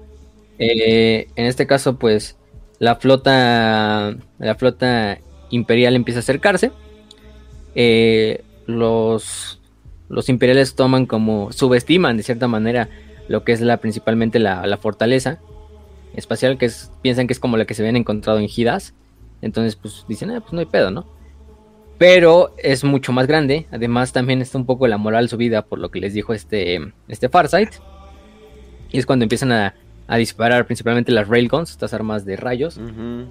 eh, en este caso, pues la flota, la flota imperial empieza a acercarse. los, los imperiales toman como, subestiman de cierta manera lo que es la, principalmente la, fortaleza espacial que piensan que es como la que se habían encontrado en Hidas. Entonces, pues dicen, ah, pues no hay pedo, ¿no? Pero es mucho más grande. Además, también está un poco la moral subida por lo que les dijo este, este Farsight. Y es cuando empiezan a, disparar principalmente las railguns, estas armas de rayos,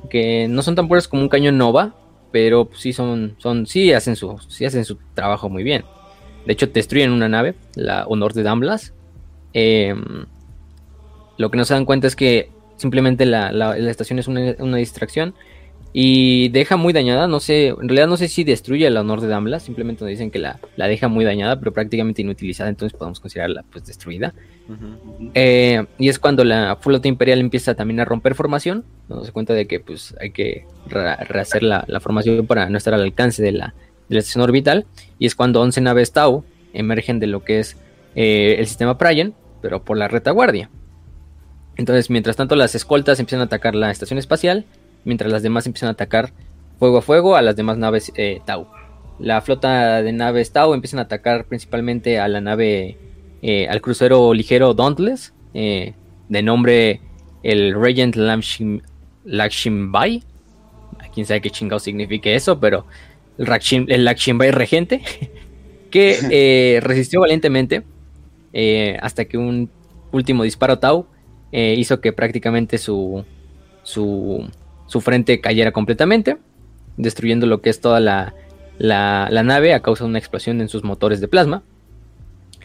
que no son tan puras como un cañón Nova, pero pues, sí son, son, sí hacen su, sí hacen su trabajo muy bien. De hecho, destruyen una nave, la Honor de Damblas. Em, lo que no se dan cuenta es que Simplemente la, estación es una, distracción y deja muy dañada. No sé, en realidad no sé si destruye el honor de Damla. Simplemente nos dicen que la, deja muy dañada, pero prácticamente inutilizada. Entonces podemos considerarla pues destruida. Eh, y es cuando la flota imperial empieza también a romper formación. Da cuenta de que pues hay que rehacer la, formación para no estar al alcance de la, estación orbital. Y es cuando 11 naves Tau emergen de lo que es eh, el sistema Prayen, pero por la retaguardia. Entonces, mientras tanto, las escoltas empiezan a atacar la estación espacial, mientras las demás empiezan a atacar fuego a fuego a las demás naves eh, Tau. La flota de naves Tau empiezan a atacar principalmente a la nave, eh, al crucero ligero Dauntless, eh, de nombre el Regent Lakshim, Lakshimbai. Quién sabe qué chingado significa eso, pero el, Lakshim, el Lakshimbai regente, que resistió valientemente hasta que un último disparo Tau eh, hizo que prácticamente su, su, su, frente cayera completamente, destruyendo lo que es toda la, la, nave a causa de una explosión en sus motores de plasma.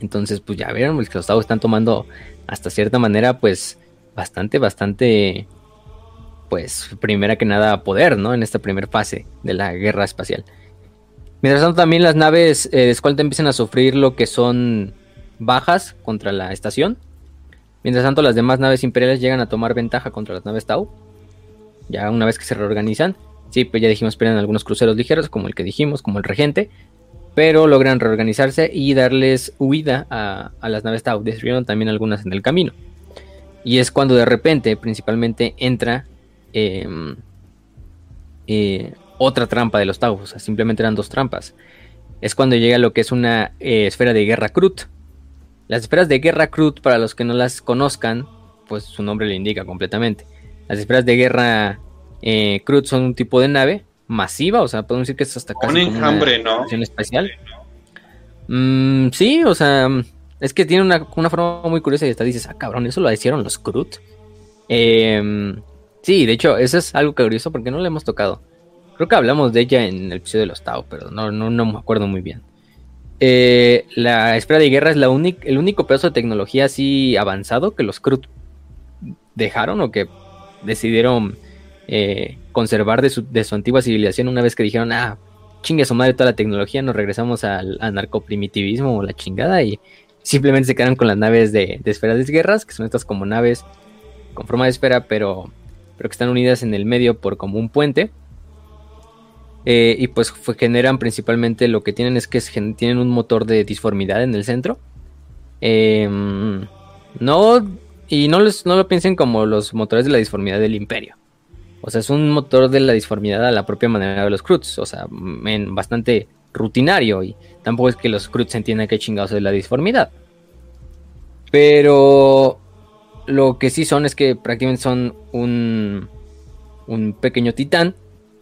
Entonces, pues ya vieron, los Estados están tomando hasta cierta manera, pues bastante, bastante, pues primera que nada poder, ¿no? En esta primera fase de la guerra espacial. Mientras tanto, también las naves eh, de escolta empiezan a sufrir lo que son bajas contra la estación. Mientras tanto, las demás naves imperiales llegan a tomar ventaja contra las naves Tau. Ya una vez que se reorganizan. Sí, pues ya dijimos, pierden algunos cruceros ligeros, como el que dijimos, como el Regente. Pero logran reorganizarse y darles huida a, las naves Tau. Destruyeron también algunas en el camino. Y es cuando de repente, principalmente, entra em, eh, otra trampa de los Tau. O sea, simplemente eran dos trampas. Es cuando llega lo que es una eh, esfera de guerra Krut las esferas de guerra Krut, para los que no las conozcan, pues su nombre lo indica completamente. Las esferas de guerra eh, son un tipo de nave masiva, o sea, podemos decir que es hasta casi un enjambre, ¿no? espacial. Mm, sí, o sea, es que tiene una, forma muy curiosa y hasta dices, ah, cabrón, eso lo hicieron los Krut. Em, sí, de hecho, eso es algo curioso porque no le hemos tocado. Creo que hablamos de ella en el episodio de los Tao, pero no, no, no me acuerdo muy bien. Eh, la esfera de guerra es la el único pedazo de tecnología así avanzado que los Krut dejaron o que decidieron eh, conservar de su, antigua civilización una vez que dijeron, ah, chingue su madre toda la tecnología, nos regresamos al, narcoprimitivismo o la chingada y simplemente se quedan con las naves de, esferas de guerras, que son estas como naves con forma de esfera, pero, pero que están unidas en el medio por como un puente. Eh, y pues generan principalmente lo que tienen es que tienen un motor de disformidad en el centro. Em, no, y no, no lo piensen como los motores de la disformidad del imperio. O sea, es un motor de la disformidad a la propia manera de los Cruz. O sea, bastante rutinario. Y tampoco es que los Cruz entiendan qué chingados es la disformidad. Pero lo que sí son es que prácticamente son un, un pequeño titán.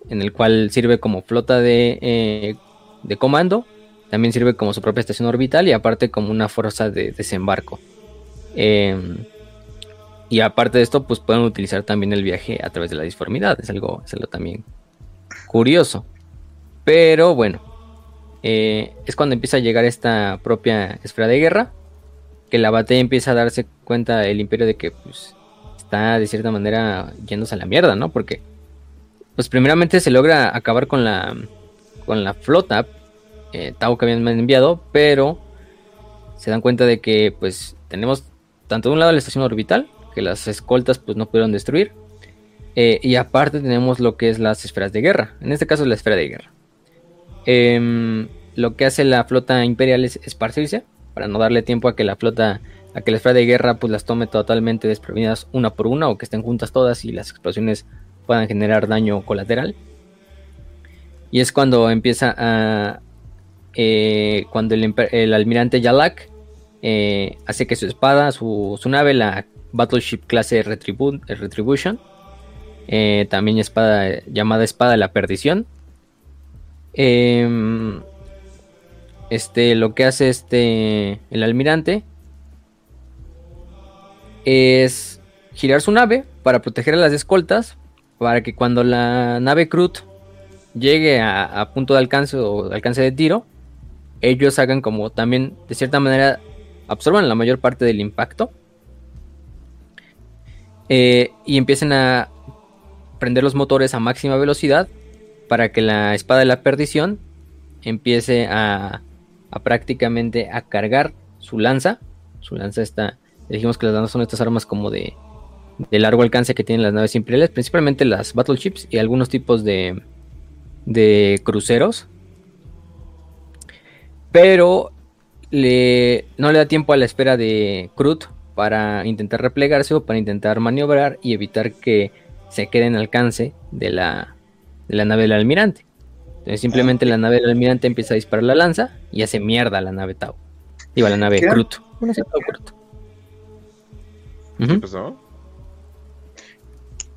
En el cual sirve como flota de, eh, de comando. También sirve como su propia estación orbital. Y aparte como una fuerza de desembarco. Eh, y aparte de esto, pues pueden utilizar también el viaje a través de la disformidad. Es algo, es algo también curioso. Pero bueno, eh, es cuando empieza a llegar esta propia esfera de guerra. Que la batalla empieza a darse cuenta el imperio de que pues, está de cierta manera yéndose a la mierda, ¿no? Porque, pues primeramente se logra acabar con la, con la flota eh, Tau que habían enviado, pero se dan cuenta de que pues tenemos tanto de un lado la estación orbital que las escoltas pues no pudieron destruir. Eh, y aparte tenemos lo que es las esferas de guerra. En este caso la esfera de guerra. Em, lo que hace la flota imperial es esparcirse para no darle tiempo a que la flota, a que la esfera de guerra pues las tome totalmente desprevenidas una por una o que estén juntas todas y las explosiones puedan generar daño colateral. Y es cuando empieza a... Eh, cuando el, almirante Yalak eh, hace que su espada, su nave, la Battleship clase Retribution. Eh, también espada llamada Espada de la Perdición. Em, este, lo que hace este el almirante es girar su nave para proteger a las escoltas, para que cuando la nave Crut llegue a, punto de alcance o alcance de tiro, ellos hagan como también de cierta manera absorban la mayor parte del impacto eh, y empiecen a prender los motores a máxima velocidad para que la espada de la perdición empiece a, prácticamente a cargar su lanza. Su lanza está, dijimos que las lanzas son estas armas como de, largo alcance que tienen las naves imperiales, principalmente las battleships y algunos tipos de, de cruceros. Pero le, no le da tiempo a la espera de Krut para intentar replegarse o para intentar maniobrar y evitar que se quede en alcance de la, de la nave del almirante. Entonces simplemente la nave del almirante empieza a disparar la lanza y hace mierda a la nave Tau. Digo, a la nave Crut. ¿Qué pasó?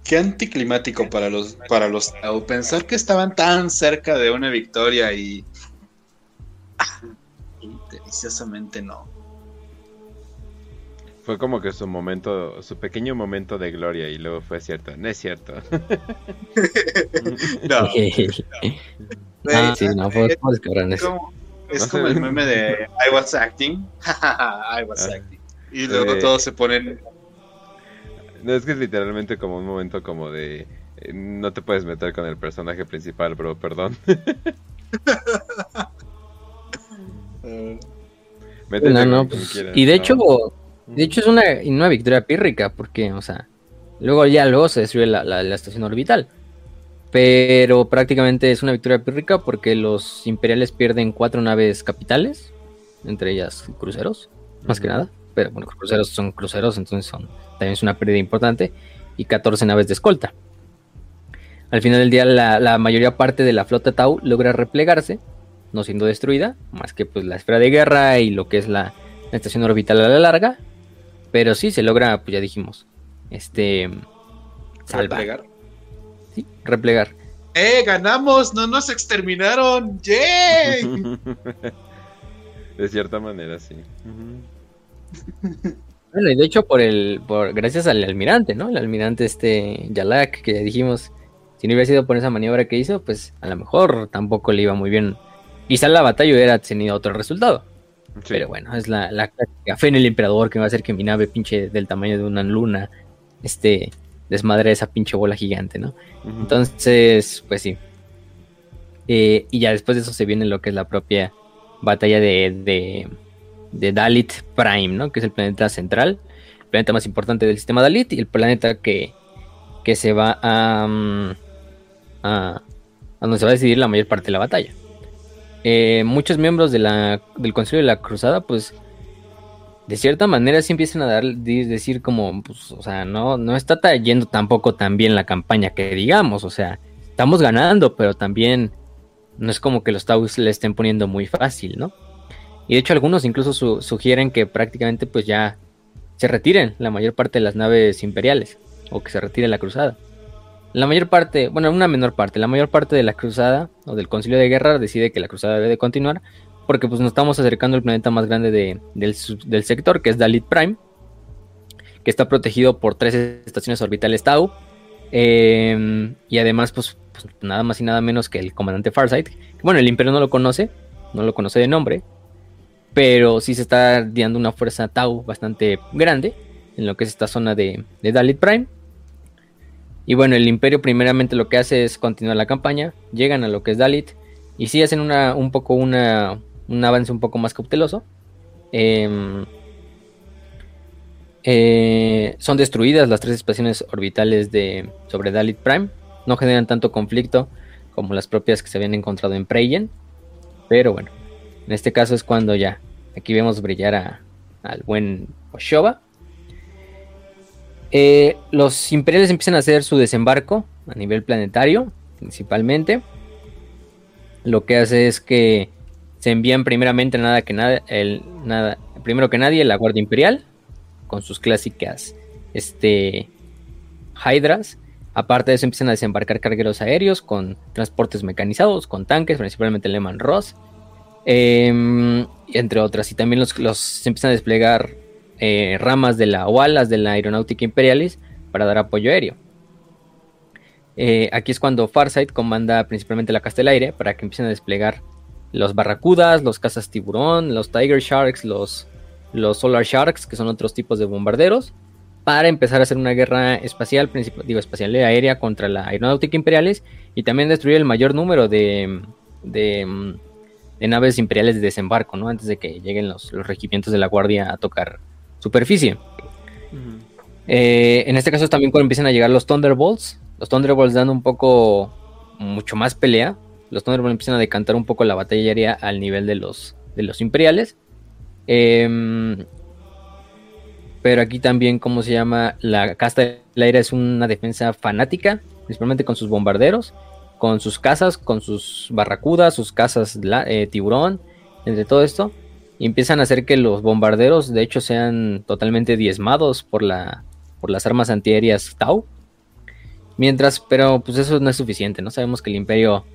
Qué anticlimático para los, para los Tau. Pensar que estaban tan cerca de una victoria y... Ah, deliciosamente no. Fue como que su momento, su pequeño momento de gloria y luego fue cierto. No es cierto. no. Ah, sí, no, fue, es, como, es como el meme de I was acting. I was ah. acting. Y luego todos se ponen. No, es que es literalmente como un momento como de. Eh, no te puedes meter con el personaje principal, bro, perdón. no, no, pues, y de hecho, de hecho, es una, una victoria pírrica, porque, o sea, luego ya luego se destruye la, estación orbital. Pero prácticamente es una victoria pírrica porque los imperiales pierden cuatro naves capitales, entre ellas cruceros, más que nada. Pero bueno, cruceros son cruceros, entonces son, también es una pérdida importante. Y 14 naves de escolta. Al final del día, la, la mayoría parte de la flota Tau logra replegarse, no siendo destruida, más que pues la esfera de guerra y lo que es la, la estación orbital a la larga, pero sí se logra, pues ya dijimos. Este. Salvar. ¿Replegar? Sí, replegar. ¡Eh! ¡Ganamos! ¡No nos exterminaron! ¡Yay! de cierta manera, sí. Bueno, y de hecho, por el. Por, gracias al almirante, ¿no? El almirante este Yalak, que ya dijimos. Si no hubiera sido por esa maniobra que hizo, pues a lo mejor tampoco le iba muy bien. Quizá la batalla hubiera tenido otro resultado. Pero bueno, es la, la, fe en el emperador que va a hacer que mi nave pinche del tamaño de una luna este desmadre esa pinche bola gigante, ¿no? Entonces, pues sí. Eh, y ya después de eso se viene lo que es la propia batalla de, de, Dalit Prime, ¿no? Que es el planeta central, el planeta más importante del sistema Dalit y el planeta que, que se va a, mm, a, a donde se va a decidir la mayor parte de la batalla. Eh, muchos miembros del Consejo de la Cruzada, pues, de cierta manera sí empiezan a dar, decir como, pues, o sea, no, no está yendo tampoco tan bien la campaña que digamos, o sea, estamos ganando, pero también no es como que los Taus le estén poniendo muy fácil, ¿no? Y de hecho algunos incluso sugieren que prácticamente pues ya se retiren la mayor parte de las naves imperiales, o que se retire la cruzada. La mayor parte, bueno, una menor parte, la mayor parte de la cruzada o del concilio de guerra decide que la cruzada debe de continuar porque pues nos estamos acercando al planeta más grande del, sector, que es Dalit Prime, que está protegido por tres estaciones orbitales Tau, em, y además pues, pues, nada más y nada menos que el comandante Farsight, bueno, el imperio no lo conoce, no lo conoce de nombre, pero sí se está dando una fuerza Tau bastante grande en lo que es esta zona de, de Dalit Prime. Y bueno, el imperio primeramente lo que hace es continuar la campaña, llegan a lo que es Dalit y sí hacen una, un poco una, un avance un poco más cauteloso. Em, eh, son destruidas las tres estaciones orbitales de sobre Dalit Prime. No generan tanto conflicto como las propias que se habían encontrado en Preyen. Pero bueno, en este caso es cuando ya aquí vemos brillar al buen Oshova. Eh, los imperiales empiezan a hacer su desembarco a nivel planetario, principalmente. Lo que hace es que se envían primeramente nada que nada, el, nada, primero que nadie la Guardia Imperial con sus clásicas este, Hydras. Aparte de eso empiezan a desembarcar cargueros aéreos con transportes mecanizados, con tanques, principalmente Lehman Ross, em, entre otras. Y también los, los empiezan a desplegar eh, ramas de la o alas de la aeronáutica imperialis para dar apoyo aéreo. Eh, aquí es cuando Farsight comanda principalmente la Castelaire para que empiecen a desplegar los Barracudas, los cazas tiburón, los Tiger Sharks, los, los Solar Sharks, que son otros tipos de bombarderos, para empezar a hacer una guerra espacial, digo espacial aérea contra la aeronáutica imperiales y también destruir el mayor número de, de, naves imperiales de desembarco, ¿no? Antes de que lleguen los, los regimientos de la guardia a tocar superficie. Eh, en este caso también cuando empiezan a llegar los Thunderbolts, los Thunderbolts dan un poco mucho más pelea. Los Thunderbolts empiezan a decantar un poco la batalla aérea al nivel de los, de los imperiales. Em, pero aquí también, ¿cómo se llama? La casta del aire es una defensa fanática, principalmente con sus bombarderos, con sus casas, con sus barracudas, sus casas eh, tiburón, entre todo esto y empiezan a hacer que los bombarderos de hecho sean totalmente diezmados por, la, por las armas antiaéreas Tau. Mientras, pero pues eso no es suficiente, ¿no? Sabemos que el imperio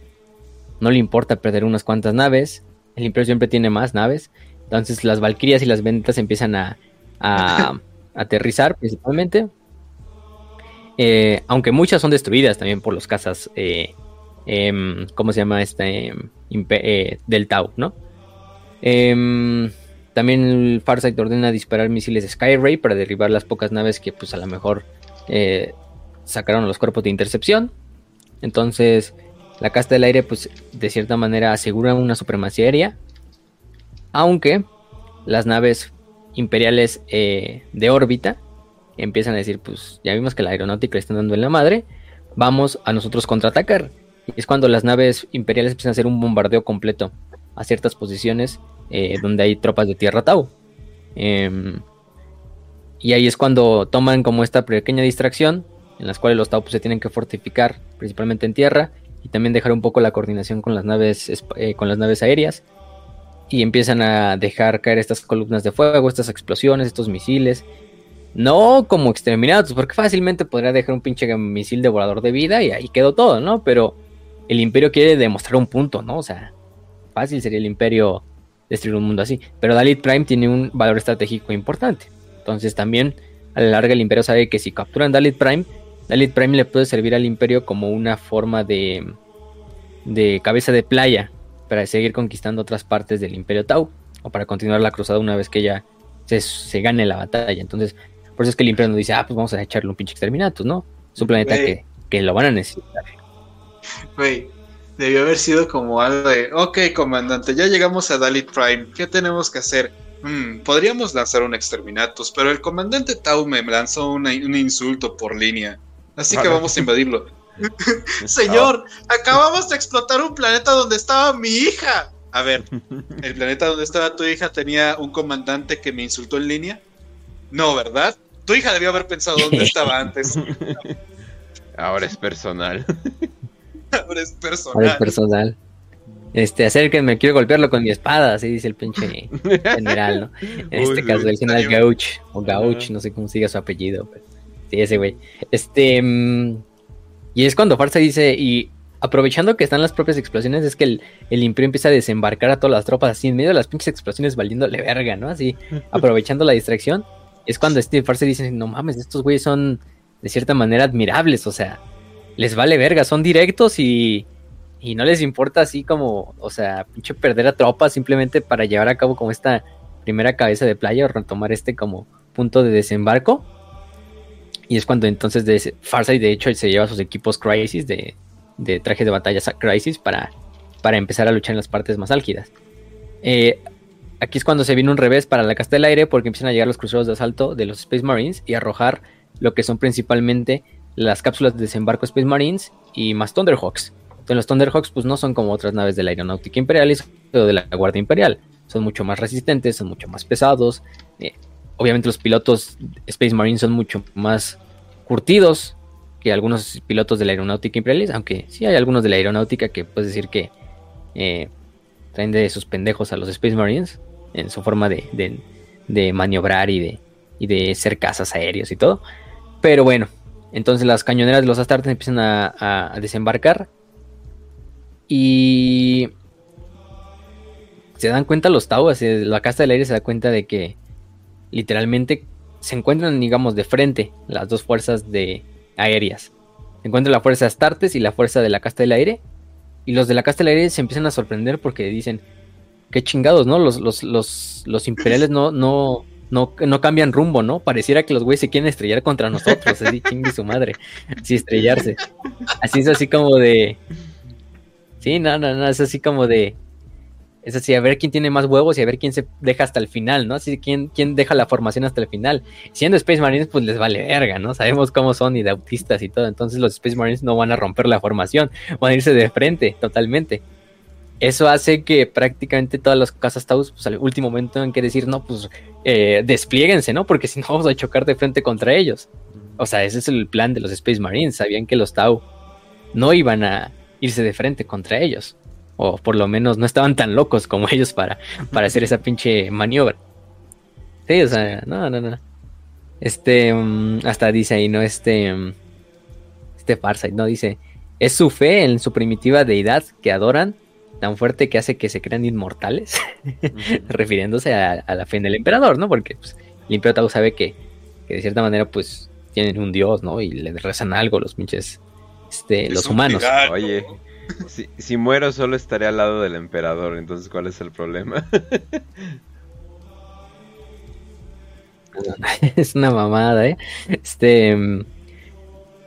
no le importa perder unas cuantas naves, el imperio siempre tiene más naves, entonces las valquirias y las ventas empiezan a, aterrizar principalmente. Eh, aunque muchas son destruidas también por los cazas, eh, em, ¿cómo se llama este? Eh, del Tau, ¿no? Em, también el Farsight ordena disparar misiles Skyray para derribar las pocas naves que pues a lo mejor eh, sacaron los cuerpos de intercepción. Entonces la casta del aire pues de cierta manera asegura una supremacía aérea. Aunque las naves imperiales eh, de órbita empiezan a decir pues ya vimos que la aeronáutica le están dando en la madre. Vamos a nosotros contraatacar. Y es cuando las naves imperiales empiezan a hacer un bombardeo completo a ciertas posiciones eh, donde hay tropas de tierra Tau. Em, y ahí es cuando toman como esta pequeña distracción, en las cuales los Tau pues, se tienen que fortificar, principalmente en tierra, y también dejar un poco la coordinación con las naves, eh, con las naves aéreas. Y empiezan a dejar caer estas columnas de fuego, estas explosiones, estos misiles. No como exterminados, porque fácilmente podría dejar un pinche misil devorador de vida y ahí quedó todo, ¿no? Pero el imperio quiere demostrar un punto, ¿no? O sea, fácil sería el imperio destruir un mundo así. Pero Dalit Prime tiene un valor estratégico importante. Entonces también a la larga el imperio sabe que si capturan Dalit Prime, Dalit Prime le puede servir al imperio como una forma de, de cabeza de playa para seguir conquistando otras partes del imperio Tau o para continuar la cruzada una vez que ya se, gane la batalla. Entonces, por eso es que el imperio no dice, ah, pues vamos a echarle un pinche exterminatus, ¿no? Es un planeta que, que, lo van a necesitar. Debió haber sido como algo de, ok, comandante, ya llegamos a Dalit Prime, ¿qué tenemos que hacer? Hmm, podríamos lanzar un exterminatus, pero el comandante Tau me lanzó un insulto por línea, así que vamos a invadirlo. Señor, acabamos de explotar un planeta donde estaba mi hija. A ver, ¿el planeta donde estaba tu hija tenía un comandante que me insultó en línea? No, ¿verdad? Tu hija debió haber pensado dónde estaba antes. Ahora es personal. Ahora es personal. Ahora es personal. Este, acérquenme, quiero golpearlo con mi espada, así dice el pinche general, ¿no? En este caso, el general Gauch, o Gauch, no sé cómo siga su apellido. sí, ese güey. Este. Mm, y es cuando Farsa dice, y aprovechando que están las propias explosiones, es que el, el Imperio empieza a desembarcar a todas las tropas así en medio de las pinches explosiones valiéndole verga, ¿no? Así, aprovechando la distracción. Es cuando este Farsa dice, no mames, estos güeyes son de cierta manera admirables, o sea, les vale verga, son directos y, y no les importa así como, o sea, pinche perder a tropas simplemente para llevar a cabo como esta primera cabeza de playa o retomar este como punto de desembarco. Y es cuando entonces de Farsight de hecho se lleva sus equipos Crisis de, de traje de batalla Crisis para, para empezar a luchar en las partes más álgidas. Eh, aquí es cuando se viene un revés para la casta del aire porque empiezan a llegar los cruceros de asalto de los Space Marines y arrojar lo que son principalmente las cápsulas de desembarco Space Marines y más Thunderhawks. Entonces los Thunderhawks pues no son como otras naves de la aeronáutica imperial o de la Guardia Imperial. Son mucho más resistentes, son mucho más pesados. Eh, obviamente los pilotos Space Marines son mucho más curtidos que algunos pilotos de la aeronáutica imperial, aunque sí hay algunos de la aeronáutica que puedes decir que eh, traen de sus pendejos a los Space Marines en su forma de, maniobrar y de, y de ser cazas aéreos y todo. Pero bueno, entonces las cañoneras de los Astartes empiezan a, desembarcar y se dan cuenta los Tau, la casta del aire se da cuenta de que literalmente se encuentran, digamos, de frente las dos fuerzas de aéreas. Se encuentra la fuerza Astartes y la fuerza de la casta del aire. Y los de la casta del aire se empiezan a sorprender porque dicen, qué chingados, ¿no? Los, los imperiales no, no, no, no cambian rumbo, ¿no? Pareciera que los güeyes se quieren estrellar contra nosotros, así chingue su madre, así estrellarse. Así es así como de... Sí, no, no, no, es así como de... Es así, a ver quién tiene más huevos y a ver quién se deja hasta el final, ¿no? Así, quién, quién deja la formación hasta el final. Siendo Space Marines, pues les vale verga, ¿no? Sabemos cómo son y de autistas y todo. Entonces los Space Marines no van a romper la formación, van a irse de frente totalmente. Eso hace que prácticamente todas las casas Taus, pues al último momento tengan que decir, no, pues eh, desplieguense, ¿no? Porque si no vamos a chocar de frente contra ellos. O sea, ese es el plan de los Space Marines. Sabían que los Tau no iban a irse de frente contra ellos o por lo menos no estaban tan locos como ellos para, para hacer esa pinche maniobra. Sí, o sea, no, no, no. Este, mm, hasta dice ahí, ¿no? Este, mm, este Farsight, ¿no? Dice, es su fe en su primitiva deidad que adoran tan fuerte que hace que se crean inmortales, refiriéndose a, la fe en el emperador, ¿no? Porque pues, el emperador sabe que, que, de cierta manera, pues, tienen un dios, ¿no? Y le rezan algo los pinches, este, los humanos. Oye, si, muero solo estaré al lado del emperador, entonces ¿cuál es el problema? es una mamada, ¿eh? Este...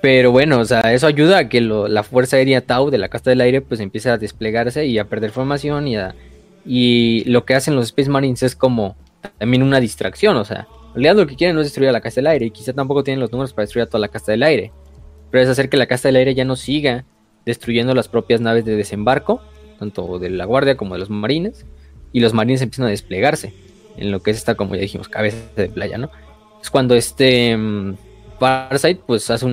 Pero bueno, o sea, eso ayuda a que la Fuerza Aérea Tau de la Casta del Aire pues empiece a desplegarse y a perder formación y Y lo que hacen los Space Marines es como también una distracción, o sea, en realidad lo que quieren no es destruir a la Casta del Aire y quizá tampoco tienen los números para destruir a toda la Casta del Aire. Pero es hacer que la Casta del Aire ya no siga destruyendo las propias naves de desembarco, tanto de la guardia como de los marines, y los marines empiezan a desplegarse en lo que es esta, como ya dijimos, cabeza de playa, ¿no? Es cuando este um, pues hace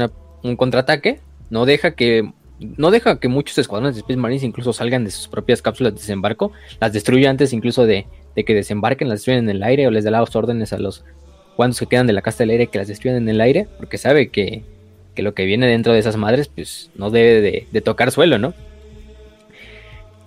un contraataque, no deja que no deja que muchos escuadrones de Space Marines incluso salgan de sus propias cápsulas de desembarco, las destruye antes incluso de, de que desembarquen, las destruyen en el aire o les da las órdenes a los cuantos que quedan de la casta del aire que las destruyan en el aire, porque sabe que que lo que viene dentro de esas madres, pues no debe de, tocar suelo, ¿no?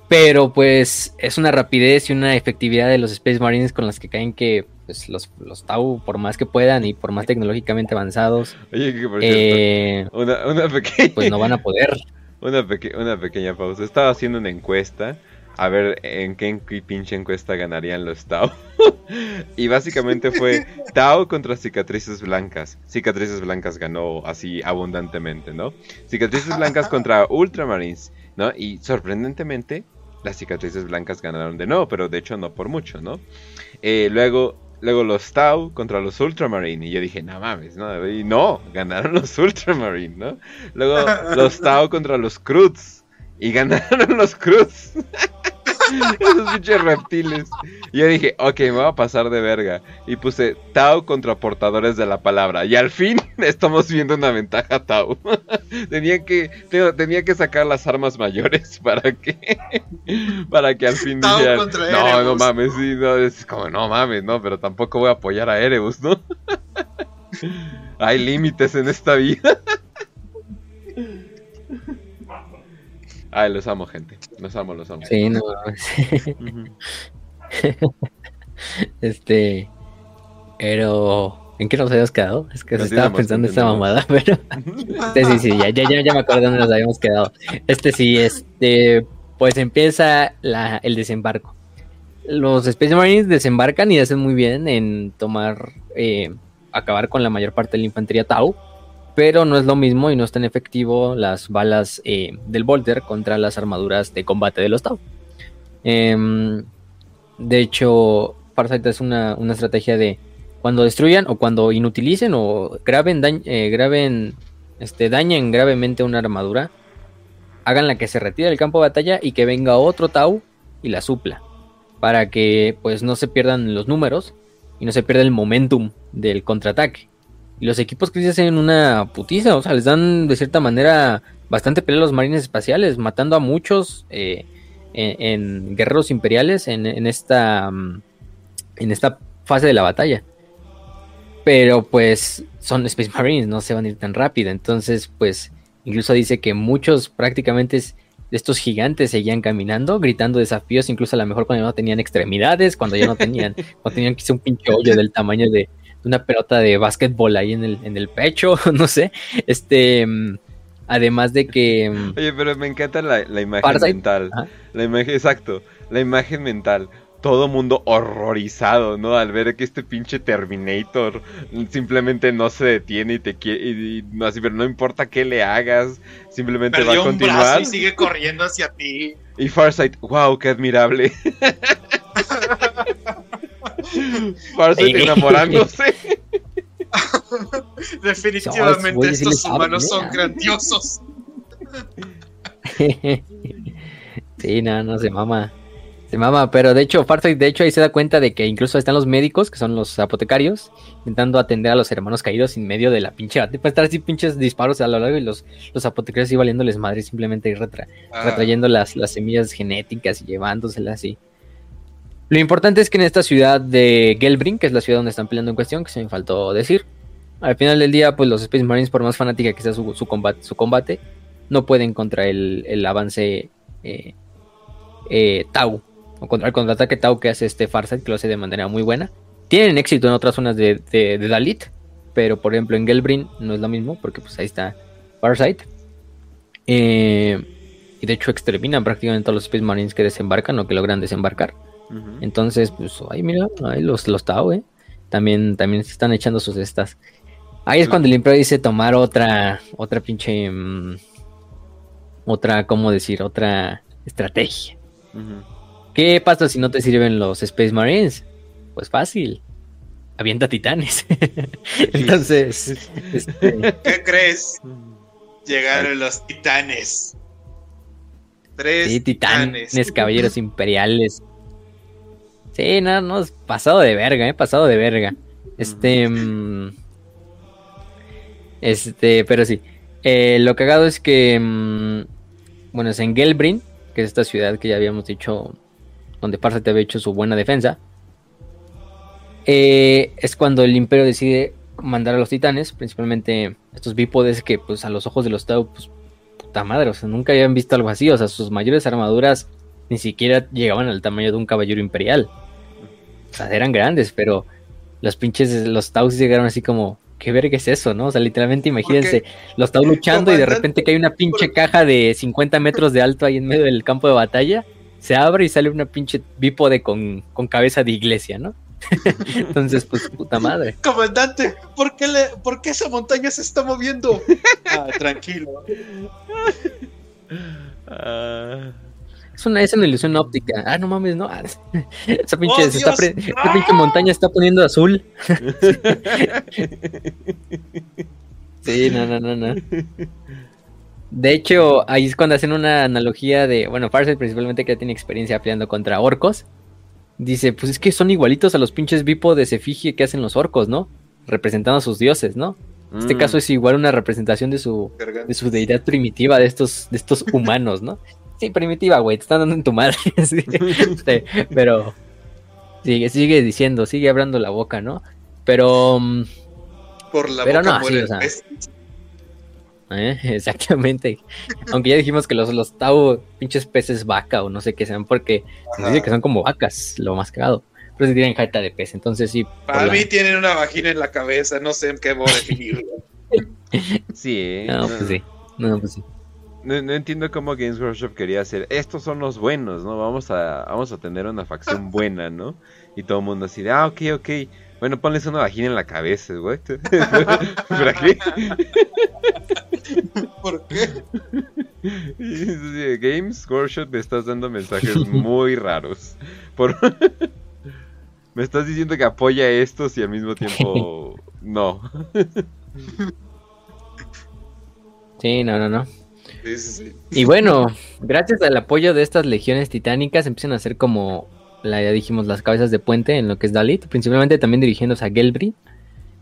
Pero pues es una rapidez y una efectividad de los Space Marines con las que caen que pues, los, los Tau, por más que puedan y por más tecnológicamente avanzados, Oye, que por eh, una, pequeña... Pues no van a poder. Una, una pequeña pausa. Estaba haciendo una encuesta a ver en qué pinche encuesta ganarían los Tau. y básicamente fue Tau contra cicatrices blancas. Cicatrices blancas ganó así abundantemente, ¿no? Cicatrices blancas contra Ultramarines. ¿no? Y sorprendentemente, las cicatrices blancas ganaron de nuevo, pero de hecho no por mucho, ¿no? Eh, luego, luego los Tau contra los Ultramarine, y yo dije, no mames, ¿no? Y no, ganaron los Ultramarine, ¿no? Luego los Tau contra los Cruz, y ganaron los Cruz. Esos pinches reptiles. Y yo dije, ok, me voy a pasar de verga. Y puse Tau contra portadores de la palabra. Y al fin estamos viendo una ventaja Tau. tenía, que, tenía que sacar las armas mayores para que para que al fin dijeran, no, no mames, sí, no, es como, no mames, no, pero tampoco voy a apoyar a Erebus, ¿no? Hay límites en esta vida. Ay, los amo, gente. Los amo, los amo. Sí, no. este. Pero. ¿En qué nos habíamos quedado? Es que se estaba pensando esta mamada, pero. Este, sí, sí, ya, ya, ya me acuerdo dónde nos habíamos quedado. Este sí, este. Pues empieza la, el desembarco. Los Space Marines desembarcan y hacen muy bien en tomar. Eh, acabar con la mayor parte de la infantería Tau pero no es lo mismo y no es tan efectivo las balas eh, del Volter contra las armaduras de combate de los Tau. Em, de hecho, Farsight es una, estrategia de cuando destruyan o cuando inutilicen o graben, eh, graben este, dañen gravemente una armadura, hagan la que se retire del campo de batalla y que venga otro Tau y la supla. Para que pues no se pierdan los números y no se pierda el momentum del contraataque. Y los equipos que hacen una putiza, o sea, les dan de cierta manera bastante pelea a los marines espaciales, matando a muchos eh, en, guerreros imperiales en, esta, mm, en esta fase de la batalla. Pero pues son Space Marines, no se van a ir tan rápido. Entonces, pues incluso dice que muchos prácticamente de estos gigantes seguían caminando, gritando desafíos, incluso a lo mejor cuando ya no tenían extremidades, cuando ya no tenían, cuando tenían quizá un pinche hoyo del tamaño de, una pelota de básquetbol ahí en el, en el pecho, no sé. Este, mm, además de que... Mm, Oye, pero me encanta la, imagen mental. La imagen, exacto, la imagen mental. Todo mundo horrorizado, ¿no? Al ver que este pinche Terminator simplemente no se detiene y te quiere. Y, no, así, pero no importa qué le hagas, simplemente va a continuar. y sigue corriendo hacia ti. Y Farsight, wow, qué admirable. Farsight enamorándose. Definitivamente estos humanos son grandiosos. sí, no, no se mama. Se mama, pero de hecho, Farsight, de hecho, ahí se da cuenta de que incluso están los médicos, que son los apotecarios, intentando atender a los hermanos caídos en medio de la pinche Puede estar así pinches disparos a lo largo y los, los apotecarios ahí valiéndoles madre, simplemente retra ah. retrayendo las, las semillas genéticas y llevándoselas así. Lo importante es que en esta ciudad de Gelbrin, que es la ciudad donde están peleando en cuestión, que se me faltó decir, al final del día, pues los Space Marines, por más fanática que sea su, combate, su combate, no pueden contra el, avance eh, eh, Tau, o contra el contraataque Tau que hace este Farsight, que lo hace de manera muy buena. Tienen éxito en otras zonas de, Dalit, pero por ejemplo en Gelbrin no es lo mismo, porque pues ahí está Farsight. Eh, y de hecho exterminan prácticamente todos los Space Marines que desembarcan o que logran desembarcar. Entonces, pues, ahí mira, ahí los, los Tau, ¿eh? También, también se están echando sus estas. Ahí es cuando el Imperio dice tomar otra, otra pinche, mm, otra, ¿cómo decir? Otra estrategia. ¿Qué pasa si no te sirven los Space Marines? Pues fácil. Avienta titanes. Entonces, este, ¿qué crees? Llegaron los titanes. Tres sí, titanes, caballeros imperiales. Sí, no, no, pasado de verga, eh, pasado de verga. Este. Mm, este, pero sí. Eh, lo cagado es que. Mm, bueno, es en Gelbrin, que es esta ciudad que ya habíamos dicho. Donde te había hecho su buena defensa. Eh, es cuando el Imperio decide mandar a los titanes, principalmente estos bípodes que, pues, a los ojos de los Tau, pues, puta madre, o sea, nunca habían visto algo así. O sea, sus mayores armaduras ni siquiera llegaban al tamaño de un caballero imperial eran grandes, pero los pinches, los Taus llegaron así como, ¿qué verga es eso, no? O sea, literalmente imagínense, los Taus luchando y de repente que hay una pinche caja de 50 metros de alto ahí en medio del campo de batalla, se abre y sale una pinche bípode con, con cabeza de iglesia, ¿no? Entonces, pues, puta madre. Comandante, ¿por qué, le, ¿por esa montaña se está moviendo? Ah, tranquilo. Ah. Es una, es una ilusión óptica. Ah, no mames, no. Esa pinche, ¡Oh, está esa pinche montaña está poniendo azul. sí, no, no, no, no. De hecho, ahí es cuando hacen una analogía de, bueno, Farsight principalmente que tiene experiencia peleando contra orcos. Dice, pues es que son igualitos a los pinches bípodes efigie que hacen los orcos, ¿no? Representando a sus dioses, ¿no? En este mm. caso es igual una representación de su, de su deidad primitiva de estos, de estos humanos, ¿no? Sí, primitiva, güey, te están dando en tu madre. Este, pero sigue, sigue diciendo, sigue abriendo la boca, ¿no? Pero. Mm, por la pero boca no, ¿Eh? Exactamente. Aunque ya dijimos que los, los Tau, pinches peces vaca o no sé qué sean, porque dice que son como vacas, lo más cagado. Pero si tienen jeta de pez, entonces sí. Para mí tienen una vagina en la cabeza, no sé qué voy a definirlo. sí, ¿eh? No, pues sí. No, pues sí no, entiendo cómo Games Workshop quería hacer. Estos son los buenos, ¿no? Vamos a, vamos a tener una facción buena, ¿no? Y todo el mundo así de, ah, ok, ok. Bueno, ponles una vagina en la cabeza, güey. ¿Para qué? ¿Por qué? Games Workshop me estás dando mensajes muy raros. Por... me estás diciendo que apoya a estos y al mismo tiempo no. sí, no, no, no. Y bueno, gracias al apoyo de estas legiones titánicas empiezan a ser como, la, ya dijimos, las cabezas de puente en lo que es Dalit, principalmente también dirigiéndose a Gelbri.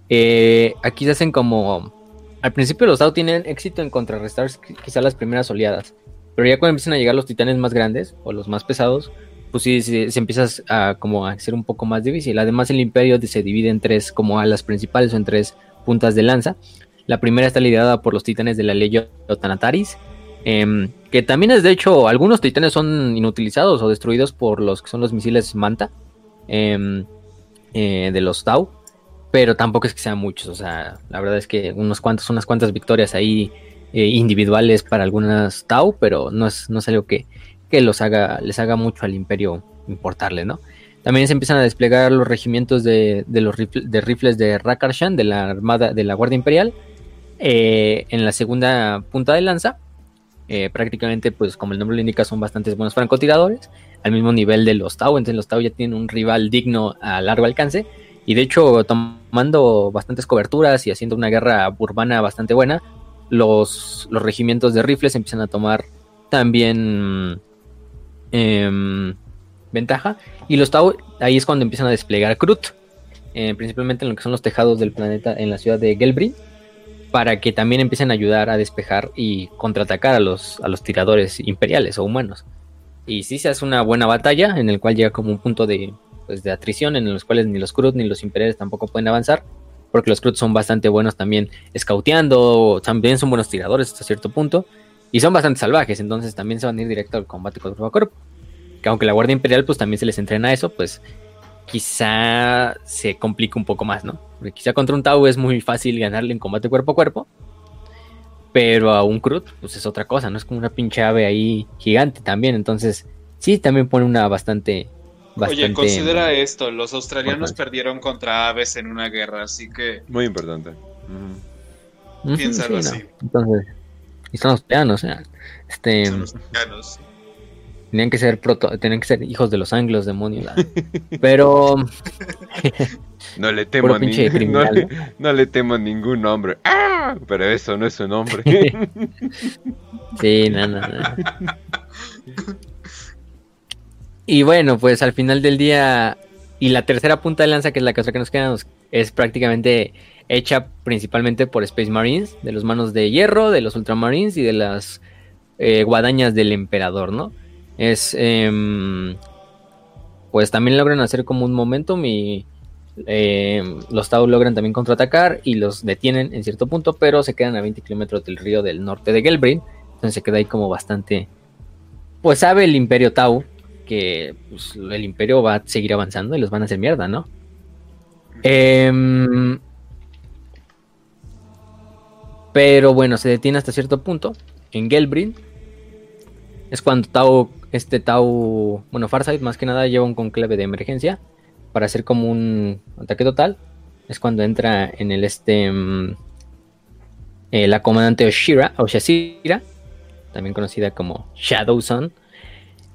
Eh, aquí se hacen como... Al principio los Dao tienen éxito en contrarrestar quizá las primeras oleadas, pero ya cuando empiezan a llegar los titanes más grandes o los más pesados, pues sí, se, empieza a, como a ser un poco más difícil. Además el imperio se divide en tres como alas principales o en tres puntas de lanza. La primera está liderada por los titanes de la ley Tanataris, Em, que también es de hecho, algunos titanes son inutilizados o destruidos por los que son los misiles Manta em, eh, de los Tau. Pero tampoco es que sean muchos. O sea, la verdad es que unos cuantos, unas cuantas victorias ahí eh, individuales para algunas Tau, pero no es, no es algo que, los haga, les haga mucho al imperio importarle, ¿no? También se empiezan a desplegar los regimientos de, los de rifles de Rakarshan, de la armada de la Guardia Imperial, eh, en la segunda punta de lanza eh, prácticamente, pues como el nombre lo indica, son bastantes buenos francotiradores, al mismo nivel de los Tau, entonces los Tau ya tienen un rival digno a largo alcance, y de hecho tomando bastantes coberturas y haciendo una guerra urbana bastante buena, los, los regimientos de rifles empiezan a tomar también em, ventaja, y los Tau ahí es cuando empiezan a desplegar Krut, eh, principalmente en lo que son los tejados del planeta en la ciudad de Gelbrin, para que también empiecen a ayudar a despejar y contraatacar a los, a los tiradores imperiales o humanos. Y sí se hace una buena batalla en el cual llega como un punto de, pues, de atrición en los cuales ni los Krut ni los imperiales tampoco pueden avanzar, porque los Krut son bastante buenos también scouteando, también son buenos tiradores hasta cierto punto, y son bastante salvajes, entonces también se van a ir directo al combate cuerpo a cuerpo. Que aunque la Guardia Imperial pues también se les entrena eso, pues quizá se complica un poco más, ¿no? Porque quizá contra un Tau es muy fácil ganarle en combate cuerpo a cuerpo. Pero a un Crut, pues es otra cosa, ¿no? Es como una pinche ave ahí gigante también. Entonces, sí, también pone una bastante. Oye, considera esto: los australianos perdieron contra aves en una guerra, así que. Muy importante. Piénsalo así. Entonces, y son los sea, este. Son los pianos. Tenían que ser proto, tenían que ser hijos de los anglos, demonios. Pero no le temo a ningún no, le, no le temo a ningún nombre. ¡Ah! Pero eso no es un nombre. sí, no, no, no. Y bueno, pues al final del día y la tercera punta de lanza, que es la cosa que nos queda, es prácticamente hecha principalmente por Space Marines, de los manos de hierro, de los Ultramarines y de las eh, guadañas del emperador, ¿no? Es em, pues también logran hacer como un momentum y em, los Tau logran también contraatacar y los detienen en cierto punto, pero se quedan a 20 kilómetros del río del norte de Gelbrin, entonces se queda ahí como bastante, pues sabe el imperio Tau que pues, el imperio va a seguir avanzando y los van a hacer mierda, ¿no? Em, pero bueno, se detiene hasta cierto punto en Gelbrin. Es cuando Tau este Tau, bueno, Farsight más que nada lleva un conclave de emergencia para hacer como un ataque total. Es cuando entra en el este mm, eh, la comandante Oshira, Oshashira, también conocida como Shadow Sun.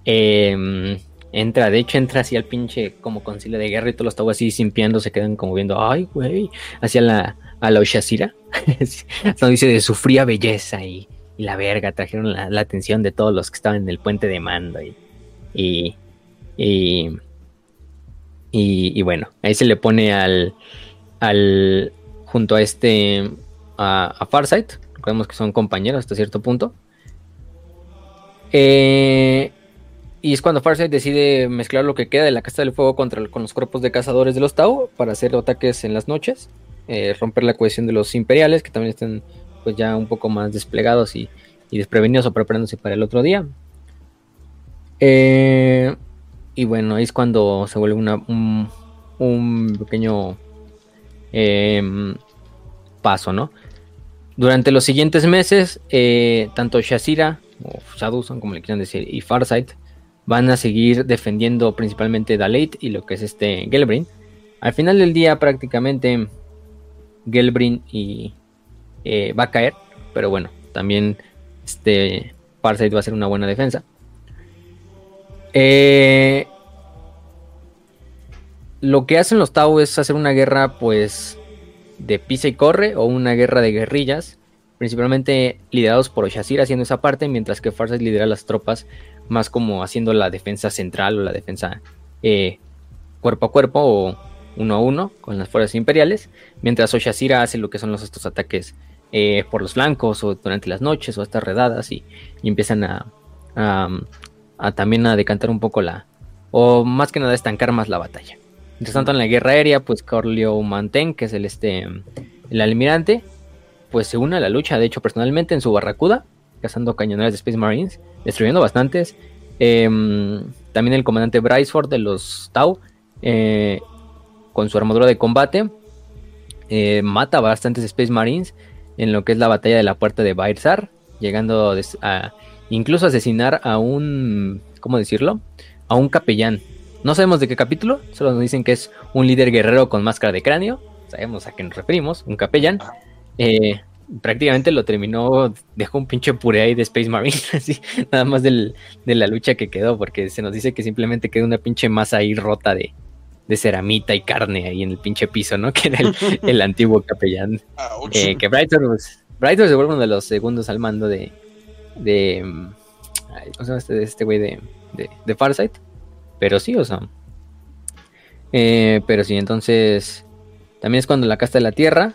Em, entra, de hecho entra así al pinche como concilio de guerra y todos los Tau así simpiando, se quedan como viendo, ay, güey, hacia la, a la Oshasira. no dice de su fría belleza y, la verga, trajeron la, atención de todos los que estaban en el puente de mando y, y, y, bueno, ahí se le pone al, al junto a este, a, a Farsight, recordemos que son compañeros hasta cierto punto. Eh, y es cuando Farsight decide mezclar lo que queda de la Casa del Fuego contra, con los cuerpos de cazadores de los Tau para hacer ataques en las noches, eh, romper la cohesión de los imperiales, que también están pues ya un poco más desplegados y, desprevenidos o preparándose para el otro día. Eh, y bueno, ahí es cuando se vuelve un, pequeño em, paso, ¿no? Durante los siguientes meses, eh, tanto Shazira, o Shadowson como le quieran decir, y Farsight van a seguir defendiendo principalmente Dalate y lo que es este Gelbrin. Al final del día prácticamente Gelbrin y eh, va a caer, pero bueno, también este Farsight va a ser una buena defensa. Eh, lo que hacen los Tau es hacer una guerra pues de pisa y corre o una guerra de guerrillas, principalmente liderados por Oshazir haciendo esa parte, mientras que Farsight lidera las tropas más como haciendo la defensa central o la defensa eh, cuerpo a cuerpo o uno a uno con las fuerzas imperiales, mientras Oshazira hace lo que son estos ataques eh, por los flancos o durante las noches o estas redadas y, empiezan a, a, también a decantar un poco la, o más que nada estancar más la batalla. Mientras tanto en la guerra aérea, pues Corleo Mantén, que es el, este, el almirante, pues se une a la lucha, de hecho personalmente en su barracuda, cazando cañoneras de Space Marines, destruyendo bastantes. Em, también el comandante Briceford de los Tau, eh, con su armadura de combate, eh, mata bastantes Space Marines en lo que es la batalla de la puerta de Bairzar, llegando a, incluso asesinar a un, ¿cómo decirlo? A un capellán. No sabemos de qué capítulo, solo nos dicen que es un líder guerrero con máscara de cráneo, sabemos a qué nos referimos, un capellán. Eh, prácticamente lo terminó, dejó un pinche puré ahí de Space Marine, así, nada más de la lucha que quedó, porque se nos dice que simplemente quedó una pinche masa ahí rota de, ceramita y carne ahí en el pinche piso, ¿no? Que era el, antiguo capellán. Eh, que Brightor, pues, Brightor se vuelve uno de los segundos al mando de. de ¿Cómo se llama este, este güey de, de, Farsight? Pero sí, o sea. Eh, pero sí, entonces. También es cuando la casta de la tierra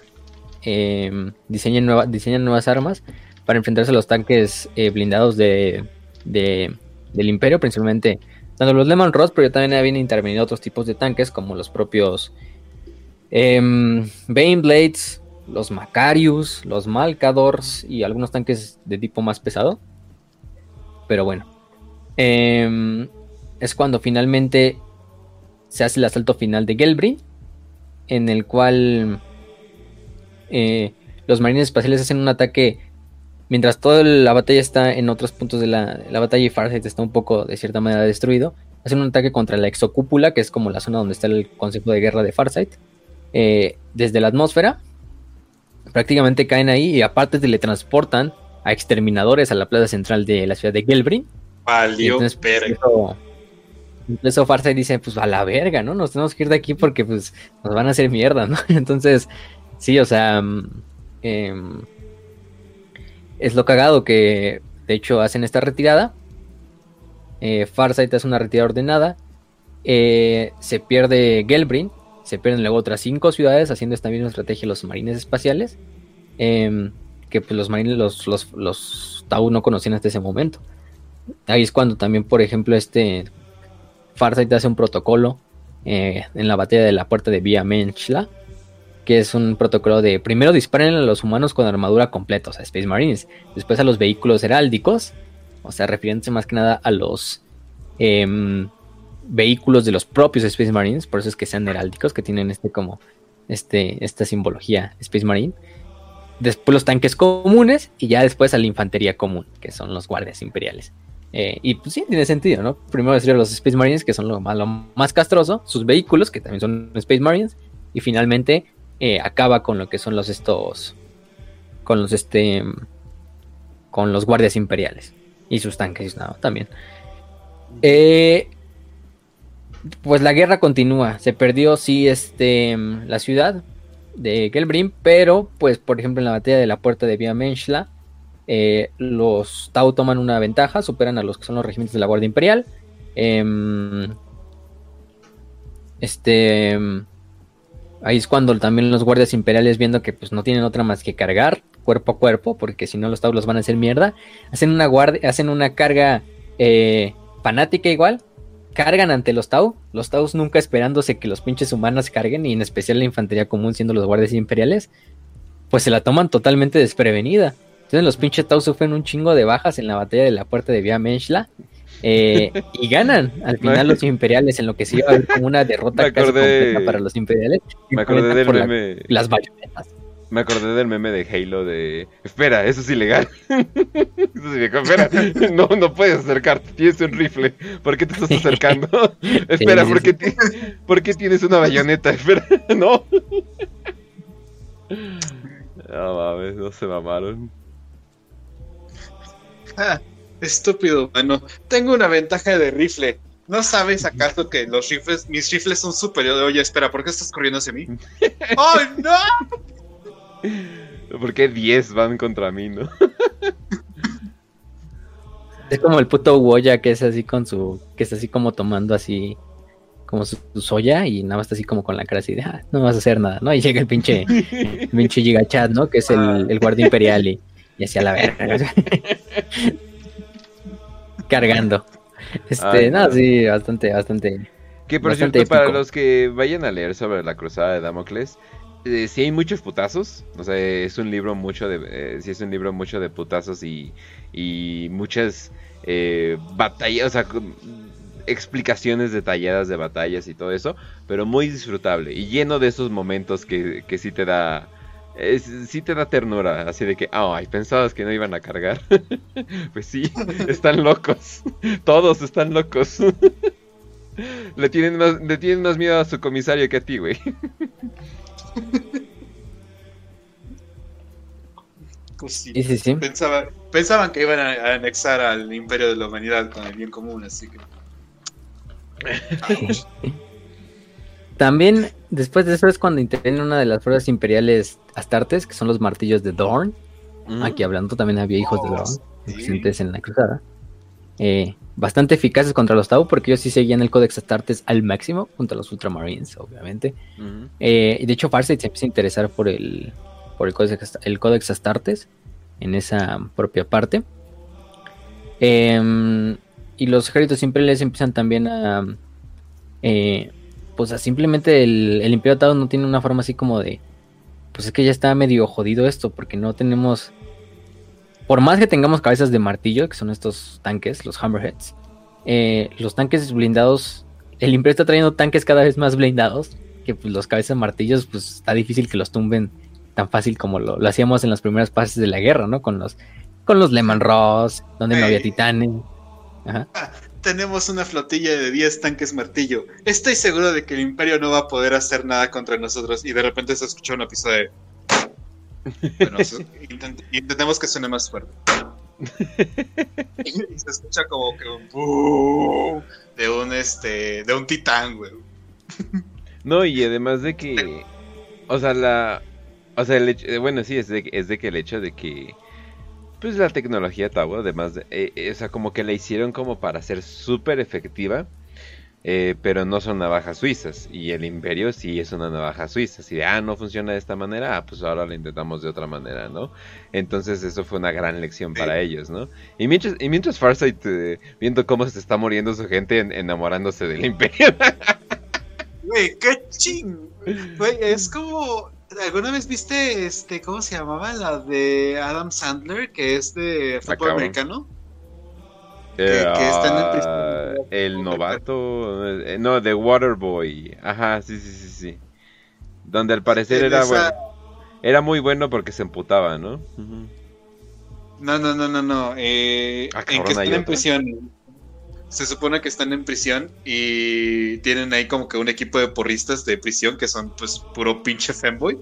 eh, diseñan, nuevas armas para enfrentarse a los tanques eh, blindados de, del Imperio, principalmente tanto los Lemon Ross, pero también habían intervenido otros tipos de tanques, como los propios eh, Blades, los Macarius, los Malcadors y algunos tanques de tipo más pesado. Pero bueno, em, es cuando finalmente se hace el asalto final de Gelbrin, en el cual eh, los marines espaciales hacen un ataque mientras toda la batalla está en otros puntos de la, batalla y Farsight está un poco de cierta manera destruido. Hacen un ataque contra la exocúpula, que es como la zona donde está el concepto de guerra de Farsight, eh, desde la atmósfera. Prácticamente caen ahí y aparte teletransportan a exterminadores a la plaza central de la ciudad de Gelbrin. Valió entonces, pues, Farsight dice, pues a la verga, ¿no? Nos tenemos que ir de aquí porque pues nos van a hacer mierda, ¿no? Entonces Sí, o sea, mm, em, es lo cagado que de hecho hacen esta retirada. Eh, Farsight hace una retirada ordenada. Eh, se pierde Gelbrin. Se pierden luego otras cinco ciudades haciendo esta misma estrategia los marines espaciales. Em, que pues, los marines, los, los, los no conocían hasta ese momento. Ahí es cuando también, por ejemplo, este Farsight hace un protocolo eh, en la batalla de la puerta de Vía Menchla que es un protocolo de primero disparen a los humanos con armadura completa, o sea, Space Marines, después a los vehículos heráldicos, o sea, refiriéndose más que nada a los em, vehículos de los propios Space Marines, por eso es que sean heráldicos, que tienen este como este, esta simbología Space Marine. Después los tanques comunes y ya después a la infantería común, que son los guardias imperiales. Eh, y pues sí, tiene sentido, ¿no? Primero decir los Space Marines, que son lo más castroso, sus vehículos, que también son Space Marines, y finalmente eh, acaba con lo que son los estos, con los este, con los guardias imperiales y sus tanques no, también. Eh, pues la guerra continúa. Se perdió, sí, este, la ciudad de Gelbrim, pero, pues, por ejemplo, en la batalla de la puerta de Via Menshla, eh, los Tau toman una ventaja, superan a los que son los regimientos de la Guardia Imperial. Em, este. Ahí es cuando también los guardias imperiales, viendo que pues no tienen otra más que cargar cuerpo a cuerpo, porque si no los Tau los van a hacer mierda, hacen una guardia, hacen una carga eh, fanática igual, cargan ante los Tau, los Tau nunca esperándose que los pinches humanos carguen, y en especial la infantería común siendo los guardias imperiales, pues se la toman totalmente desprevenida. Entonces los pinches Tau sufren un chingo de bajas en la batalla de la puerta de Via Menshla. Eh, y ganan al final los imperiales en lo que se iba a como una derrota casi completa para los imperiales. Me acordé del meme. las bayonetas. Me acordé del meme de Halo de. Espera, eso es ilegal. eso Espera, no, no puedes acercarte. Tienes un rifle. ¿Por qué te estás acercando? Espera, ¿por, qué ¿por qué tienes una bayoneta? Espera, no. No mames, no se mamaron. Estúpido, mano. Tengo una ventaja de rifle. ¿No sabes acaso que los rifles, mis rifles son superiores? Oye, espera, ¿por qué estás corriendo hacia mí? ¡Oh, no! ¿Por qué 10 van contra mí, no? Es como el puto Woya que es así con su. que es así como tomando así. como su, soya y nada más está así como con la cara así de. Ah, no vas a hacer nada, ¿no? Y llega el pinche. el pinche Gigachat, ¿no? Que es el, el guardia imperial y y hacia la verga. Cargando. Este, no, sí, bastante, bastante. Que por cierto, para los que vayan a leer sobre la cruzada de Damocles, eh, sí hay muchos putazos. O sea, es un libro mucho de. Eh, sí, es un libro mucho de putazos y, y muchas eh, batallas. O sea, explicaciones detalladas de batallas y todo eso. Pero muy disfrutable. Y lleno de esos momentos que, que sí te da es, sí te da ternura, así de que, ay, pensabas que no iban a cargar. pues sí, están locos. Todos están locos. le, tienen más, le tienen más miedo a su comisario que a ti, güey. Pues sí, sí, sí. pensaban que iban a anexar al imperio de la humanidad con el bien común, así que... También, después de eso es cuando interviene una de las fuerzas imperiales astartes, que son los martillos de Dorn. Aquí hablando también había hijos de Dorn, presentes en la cruzada. Eh, bastante eficaces contra los Tau, porque ellos sí seguían el Codex Astartes al máximo, contra los Ultramarines, obviamente. Eh, y de hecho, Farsight se empieza a interesar por el, por el, Codex, el Codex Astartes en esa propia parte. Em, y los ejércitos imperiales empiezan también a. Eh, pues simplemente el, el Imperio Tau no tiene una forma así como de pues es que ya está medio jodido esto, porque no tenemos. Por más que tengamos cabezas de martillo, que son estos tanques, los Hammerheads, eh, los tanques blindados, el Imperio está trayendo tanques cada vez más blindados, que pues los cabezas de martillos, pues está difícil que los tumben tan fácil como lo, hacíamos en las primeras fases de la guerra, ¿no? Con los, con los Lehman Ross, donde no había titanes. Ajá. Tenemos una flotilla de 10 tanques martillo. Estoy seguro de que el imperio no va a poder hacer nada contra nosotros. Y de repente se escucha una pista de... Bueno, intentemos que suene más fuerte. y se escucha como que un de un este de un titán, güey. No, y además de que o sea, la o sea, el hecho, bueno, sí es de, es de que el hecho de que pues la tecnología Tau, además, de, eh, o sea, como que la hicieron como para ser súper efectiva, eh, pero no son navajas suizas. Y el Imperio sí es una navaja suiza. Si de, ah, no funciona de esta manera, ah, pues ahora la intentamos de otra manera, ¿no? Entonces eso fue una gran lección para ellos, ¿no? Y mientras, y mientras Farsight, eh, viendo cómo se está muriendo su gente enamorándose del Imperio. Güey, qué ching. Güey, es como ¿Alguna vez viste, este, cómo se llamaba? La de Adam Sandler, que es de fútbol americano. que, está en el, el novato, eh, no, de Waterboy. Ajá, sí, sí, sí, sí. Donde al parecer era bueno. Era muy bueno porque se emputaba, ¿no? No, no, no, no, no. Eh, ah, en que están en prisión. Se supone que están en prisión y tienen ahí como que un equipo de porristas de prisión que son pues puro pinche fanboy.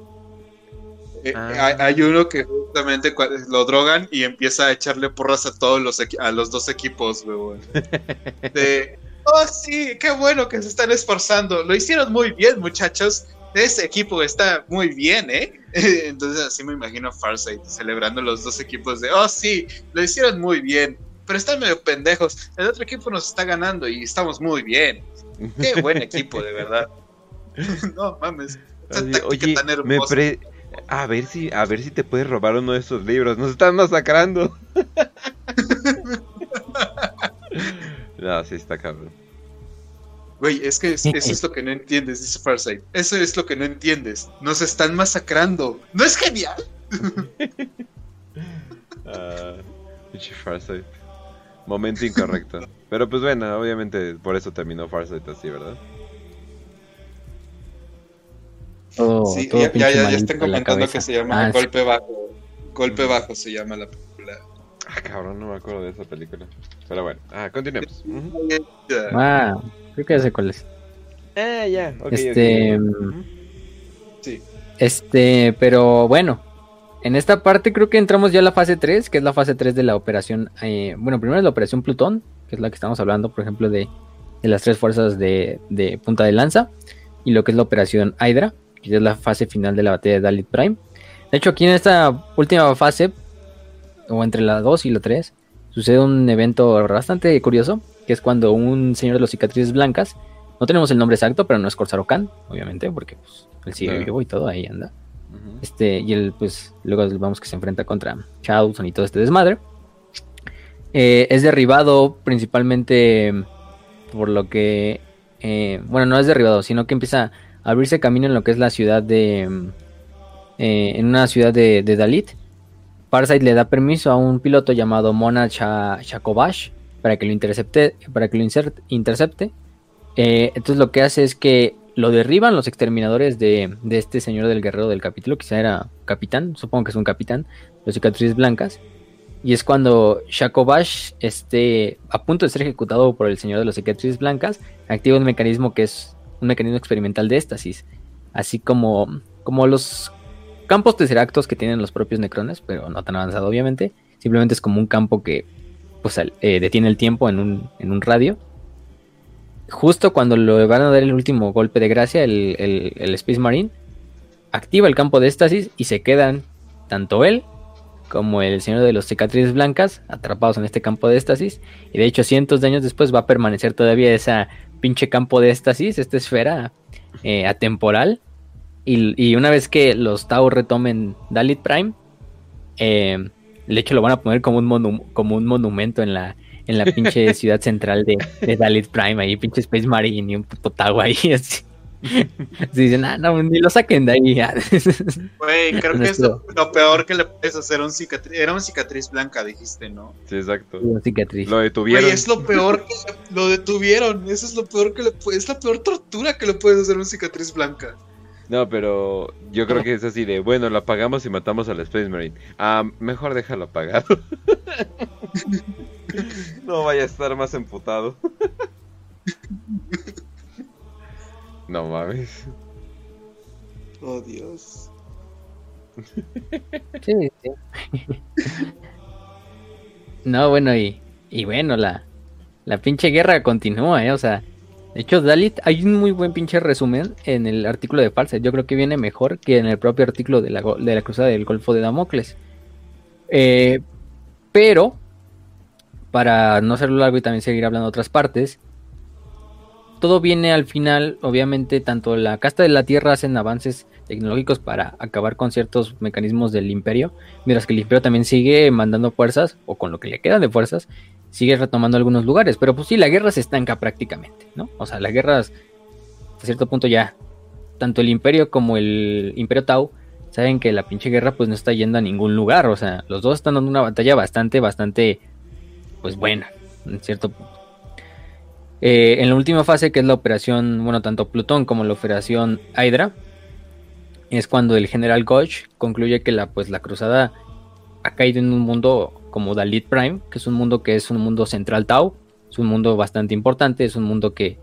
Eh, ah. hay, uno que exactamente lo drogan y empieza a echarle porras a todos los a los dos equipos, weón. De oh sí, qué bueno que se están esforzando. Lo hicieron muy bien, muchachos. Ese equipo está muy bien, ¿eh? Entonces así me imagino a Farsight celebrando los dos equipos de, oh sí, lo hicieron muy bien, pero están medio pendejos. El otro equipo nos está ganando y estamos muy bien. Qué buen equipo, de verdad. no mames. Oye, me pre a ver si, a ver si te puedes robar uno de esos libros. Nos están masacrando. no, sí está cabrón. Güey, es que eso es lo que no entiendes, dice Farsight. Eso es lo que no entiendes. Nos están masacrando. ¿No es genial? uh, Farsight. Momento incorrecto. Pero pues bueno, obviamente por eso terminó Farsight así, ¿verdad? sí, ya, ya, ya, están comentando que se llama ah, Golpe Bajo. Golpe Bajo se llama la película. Ah, cabrón, no me acuerdo de esa película. Pero bueno, ah, continuemos. Ah, creo que ya sé cuál es. Ah, ya, Este. Sí. Este, pero bueno. En esta parte creo que entramos ya a la fase 3, que es la fase 3 de la operación. Eh, bueno, primero es la operación Plutón, que es la que estamos hablando, por ejemplo, de, de las tres fuerzas de, de punta de lanza. Y lo que es la operación Hydra, que es la fase final de la batalla de Dalit Prime. De hecho, aquí en esta última fase, o entre la 2 y la 3, sucede un evento bastante curioso, que es cuando un señor de los cicatrices blancas, no tenemos el nombre exacto, pero no es Corsair Khan, obviamente, porque pues, él sigue vivo y todo, ahí anda. Este, y él, pues, luego vamos que se enfrenta contra Chowson y todo este desmadre. Eh, es derribado principalmente por lo que. Eh, bueno, no es derribado, sino que empieza abrirse camino en lo que es la ciudad de... Eh, en una ciudad de, Dalit. Parasite le da permiso a un piloto llamado Mona Shakobash para que lo intercepte. Para que lo intercepte. Entonces lo que hace es que lo derriban los exterminadores de, este señor del guerrero del capítulo. Quizá era capitán, supongo que es un capitán. Los cicatrices blancas. Y es cuando Shakobash esté a punto de ser ejecutado por el señor de los cicatrices blancas. Activa un mecanismo que es un mecanismo experimental de éstasis, así como, como los campos tesseractos que tienen los propios necrones, pero no tan avanzado obviamente, simplemente es como un campo que pues, eh, detiene el tiempo en un, en un radio. Justo cuando le van a dar el último golpe de gracia, el, el Space Marine activa el campo de éstasis y se quedan tanto él como el Señor de los Cicatrices Blancas atrapados en este campo de éstasis. Y de hecho, cientos de años después va a permanecer todavía esa pinche campo de éxtasis, esta esfera eh, atemporal. Y, una vez que los Tau retomen Dalit Prime, eh, de hecho lo van a poner como un, como un monumento en la, en la pinche ciudad central de, de, Dalit Prime, ahí pinche Space Marine y un puto Tau ahí así. dicen, ah, no, ni lo saquen de ahí. Güey, creo que es lo, peor que le puedes hacer a un cicatriz. Era una cicatriz blanca, dijiste, ¿no? Sí, exacto. cicatriz. Lo detuvieron. es lo peor que lo detuvieron. Eso es lo peor que le Es la peor tortura que le puedes hacer a una cicatriz blanca. No, pero yo creo que es así de, bueno, lo apagamos y matamos al Space Marine. Ah, mejor déjalo apagado. no vaya a estar más emputado. No mames. Oh Dios. Sí, sí. no, bueno, y, y bueno, la, la pinche guerra continúa, ¿eh? O sea, de hecho, Dalit, hay un muy buen pinche resumen en el artículo de Falsa. Yo creo que viene mejor que en el propio artículo de la, de la cruzada del Golfo de Damocles. Eh, pero, para no hacerlo largo y también seguir hablando de otras partes, todo viene al final, obviamente, tanto la casta de la Tierra hacen avances tecnológicos para acabar con ciertos mecanismos del imperio, mientras que el imperio también sigue mandando fuerzas, o con lo que le queda de fuerzas, sigue retomando algunos lugares, pero pues sí, la guerra se estanca prácticamente, ¿no? O sea, las guerras, a cierto punto ya, tanto el imperio como el imperio Tau, saben que la pinche guerra pues no está yendo a ningún lugar, o sea, los dos están dando una batalla bastante, bastante, pues buena, en cierto punto. Eh, en la última fase, que es la operación, bueno, tanto Plutón como la operación Hydra, es cuando el general Gauch concluye que la, pues, la cruzada ha caído en un mundo como Dalit Prime, que es un mundo que es un mundo central Tau, es un mundo bastante importante, es un mundo que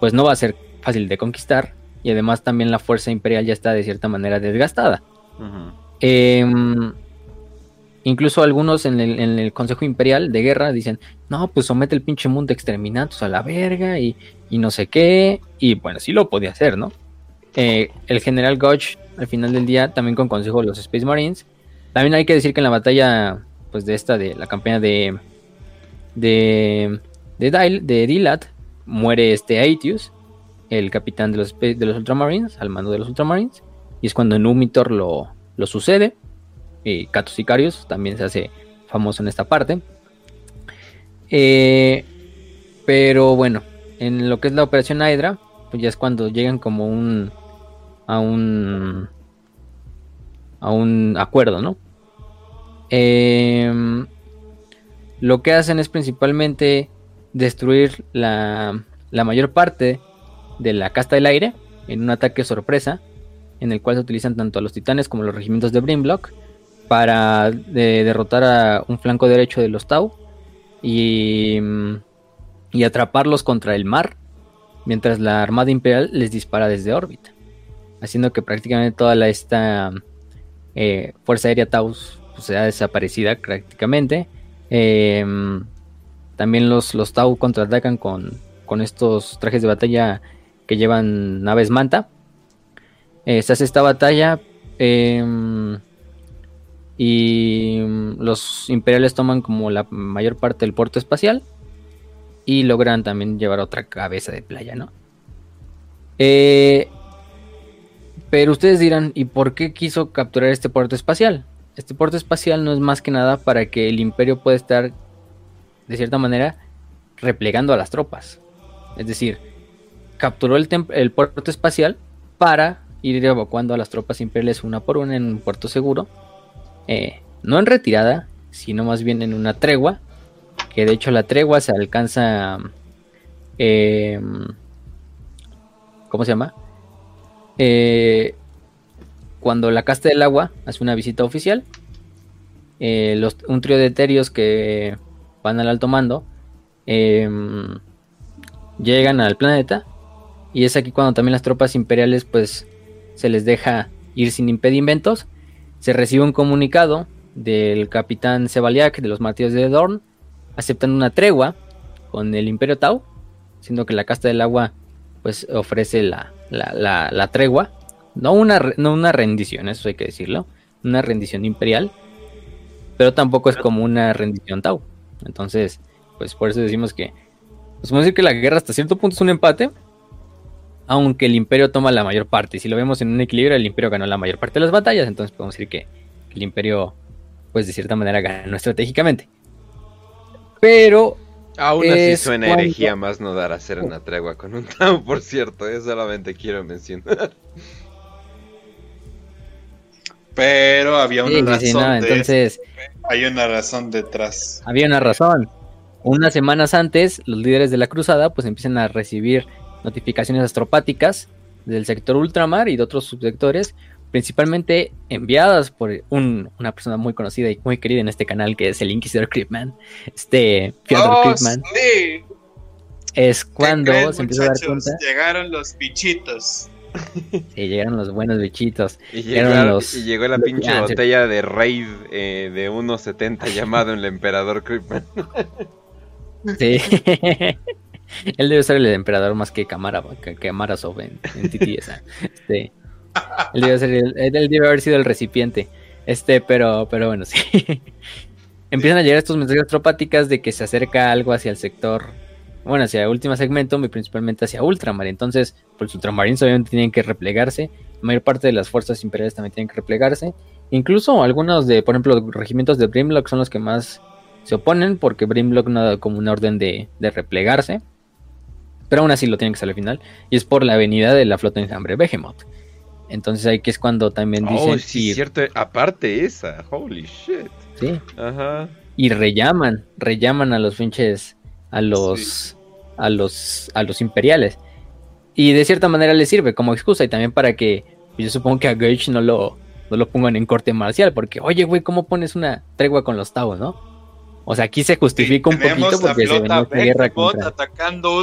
pues no va a ser fácil de conquistar y además también la fuerza imperial ya está de cierta manera desgastada. Em, incluso algunos en el, Consejo Imperial de Guerra dicen, no, pues somete el pinche mundo exterminatus a la verga y, no sé qué. Y bueno, sí lo podía hacer, ¿no? Eh, el general Gotch, al final del día, también con consejo de los Space Marines. También hay que decir que en la batalla, pues de esta, de la campaña de, de, de, de Dilat, muere este Aetius, el capitán de los, de los Ultramarines, al mando de los Ultramarines. Y es cuando Numitor lo, lo sucede y Catus Sicarius también se hace famoso en esta parte. Eh, pero bueno, en lo que es la operación Hydra, pues ya es cuando llegan como un a un a un acuerdo, ¿no? Em, lo que hacen es principalmente destruir la, mayor parte de la casta del aire en un ataque sorpresa en el cual se utilizan tanto a los titanes como los regimientos de Brimlock para derrotar a un flanco derecho de los Tau y, y, atraparlos contra el mar, mientras la Armada Imperial les dispara desde órbita, haciendo que prácticamente toda la, esta eh, Fuerza Aérea Tau pues, sea desaparecida prácticamente. Em, también los, los Tau contraatacan con, con estos trajes de batalla que llevan naves manta. Eh, se hace esta batalla. Eh, y mm, los imperiales toman como la mayor parte del puerto espacial y logran también llevar otra cabeza de playa, ¿no? Eh, pero ustedes dirán, ¿y por qué quiso capturar este puerto espacial? Este puerto espacial no es más que nada para que el imperio pueda estar, de cierta manera, replegando a las tropas. Es decir, capturó el, el puerto espacial para ir evacuando a las tropas imperiales una por una en un puerto seguro eh, no en retirada, sino más bien en una tregua, que de hecho la tregua se alcanza, eh, ¿cómo se llama? Eh, cuando la casta del agua hace una visita oficial, un trío de eterios que van al alto mando em, llegan al planeta y es aquí cuando también las tropas imperiales pues se les deja ir sin impedimentos se recibe un comunicado del capitán Sebaliak de los martillos de Dorn, aceptando una tregua con el Imperio Tau, siendo que la casta del agua pues ofrece la, la, tregua, no una, no una rendición, eso hay que decirlo, una rendición imperial, pero tampoco es como una rendición Tau. Entonces, pues por eso decimos que, pues podemos decir que la guerra hasta cierto punto es un empate, aunque el imperio toma la mayor parte. Si lo vemos en un equilibrio, el imperio ganó la mayor parte de las batallas, entonces podemos decir que el imperio, pues de cierta manera, ganó estratégicamente. Pero... Aún así suena herejía más no dar a hacer una tregua con un Tau, por cierto, eso solamente quiero mencionar. Pero había una razón. entonces, hay una razón detrás. Había una razón. Unas semanas antes, los líderes de la cruzada pues empiezan a recibir notificaciones astropáticas del sector ultramar y de otros subsectores, principalmente enviadas por una persona muy conocida y muy querida en este canal, que es el Inquisidor Creepman, este Fyodor oh, Es cuando se empieza a dar cuenta. Llegaron los bichitos. Sí, llegaron los buenos bichitos. Y, llegó la pinche botella de Raid eh, de 1.70 llamado el Emperador Creepman. Sí. Él debe ser el emperador más que Camara, que, que en, en Este, él, debe ser él debe haber sido el recipiente. Este, pero, pero bueno, sí. Empiezan a llegar estos mensajes astropáticas de que se acerca algo hacia el sector, bueno, hacia el último segmento, y principalmente hacia Ultramar. Entonces, pues ultramarines obviamente tienen que replegarse. La mayor parte de las fuerzas imperiales también tienen que replegarse. Incluso algunos de, por ejemplo, los regimientos de Brimlock son los que más se oponen porque Brimlock no da como una orden de, de replegarse. Pero aún así lo tienen que salir al final. Y es por la avenida de la flota enjambre Behemoth. Entonces ahí que es cuando también oh, dicen. Oh, sí, cierto. Aparte esa. Holy shit. Sí. Ajá. Y rellaman. Rellaman a los pinches. A los. A los. A los imperiales. Y de cierta manera les sirve como excusa. Y también para que. Yo supongo que a Gage no lo. No lo pongan en corte marcial. Porque, oye, güey, ¿cómo pones una tregua con los Tau, no? O sea, aquí se justifica un poquito porque se venía esta guerra contra.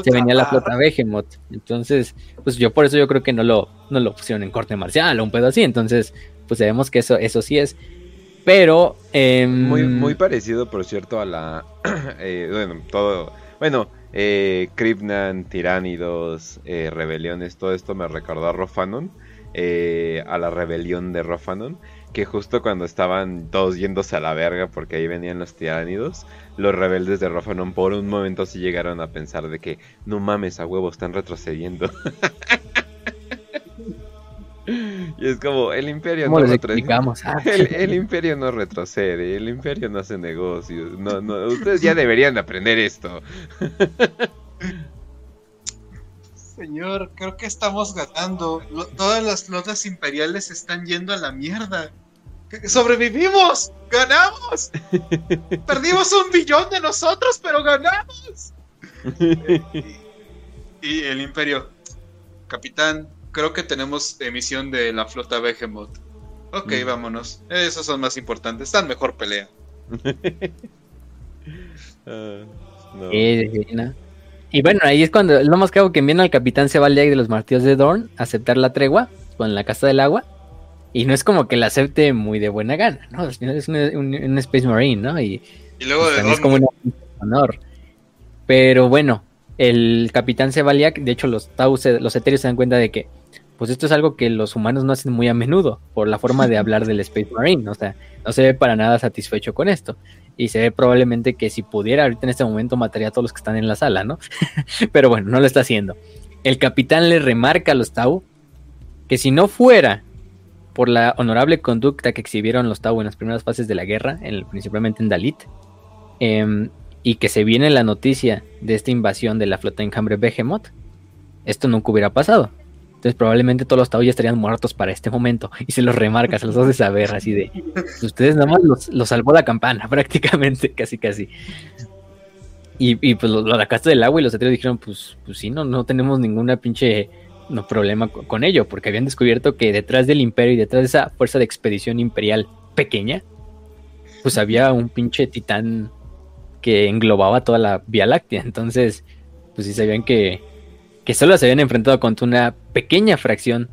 se venía la flota Behemoth. Entonces, pues yo por eso yo creo que no lo, no lo pusieron en corte marcial o un pedo así. Entonces, pues sabemos que eso, eso sí es. Pero. muy, em, muy parecido, por cierto, a la. Eh, bueno, todo. Bueno, eh, Kripnan, Tiránidos, eh, Rebeliones, todo esto me recordó a Rofanon. Eh, a la rebelión de Rofanon. Que justo cuando estaban todos yéndose a la verga porque ahí venían los tiránidos, los rebeldes de Rofanon por un momento sí llegaron a pensar de que no mames a huevo, están retrocediendo. Y es como, el imperio no retrocede. Ah. El, imperio no retrocede, el imperio no hace negocios. No, no, ustedes ya deberían aprender esto. Señor, creo que estamos ganando. todas las flotas imperiales están yendo a la mierda. ¡Sobrevivimos! ¡Ganamos! Perdimos un billón de nosotros, pero ganamos. y el imperio. Capitán, creo que tenemos emisión de la flota Behemoth. Ok, mm. vámonos. Esos son más importantes. Están mejor pelea. Ah, y bueno, ahí es cuando lo más que viene al capitán se va al de los martillos de Dorn a aceptar la tregua con la casa del agua. Y no es como que la acepte muy de buena gana, ¿no? Es un, Space Marine, ¿no? Y, luego pues, es como un honor. Pero bueno, el capitán Sebaliak, de hecho los Tau, los etéreos se dan cuenta de que pues esto es algo que los humanos no hacen muy a menudo por la forma de hablar del Space Marine, o sea, no se ve para nada satisfecho con esto. Y se ve probablemente que si pudiera ahorita en este momento mataría a todos los que están en la sala, ¿no? Pero bueno, no lo está haciendo. El capitán le remarca a los Tau que si no fuera por la honorable conducta que exhibieron los Tau en las primeras fases de la guerra, principalmente en Dalit, em, y que se viene la noticia de esta invasión de la flota enjambre Behemoth, esto nunca hubiera pasado. Entonces probablemente todos los Tau ya estarían muertos para este momento. Y se los remarca, se los hace saber así de... Ustedes nada más los, salvó la campana prácticamente, casi casi. Y, pues lo, sacaste del agua y los atreos dijeron, pues, pues sí, no, no tenemos ninguna pinche no, problema con, ello, porque habían descubierto que detrás del imperio y detrás de esa fuerza de expedición imperial pequeña, pues había un pinche titán que englobaba toda la Vía Láctea. Entonces, pues sí sabían que, que solo se habían enfrentado contra una pequeña fracción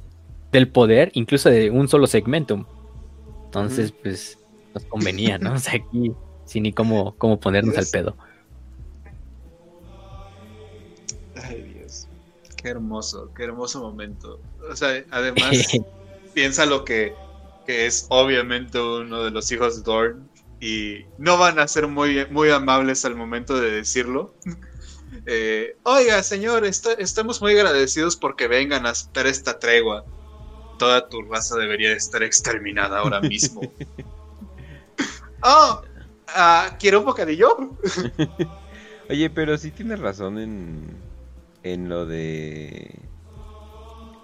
del poder, incluso de un solo segmento. Entonces, pues, nos convenía, ¿no? O sea, aquí, sin ni cómo, cómo ponernos al pedo. Ay, Dios. Qué hermoso, qué hermoso momento. O sea, además, piensa lo que, que es obviamente uno de los hijos de Dorn y no van a ser muy, muy amables al momento de decirlo. Eh, Oiga, señor, estamos muy agradecidos porque vengan a hacer esta tregua. Toda tu raza debería estar exterminada ahora mismo. oh, ¿quiero un bocadillo? Oye, pero sí tienes razón en, en lo de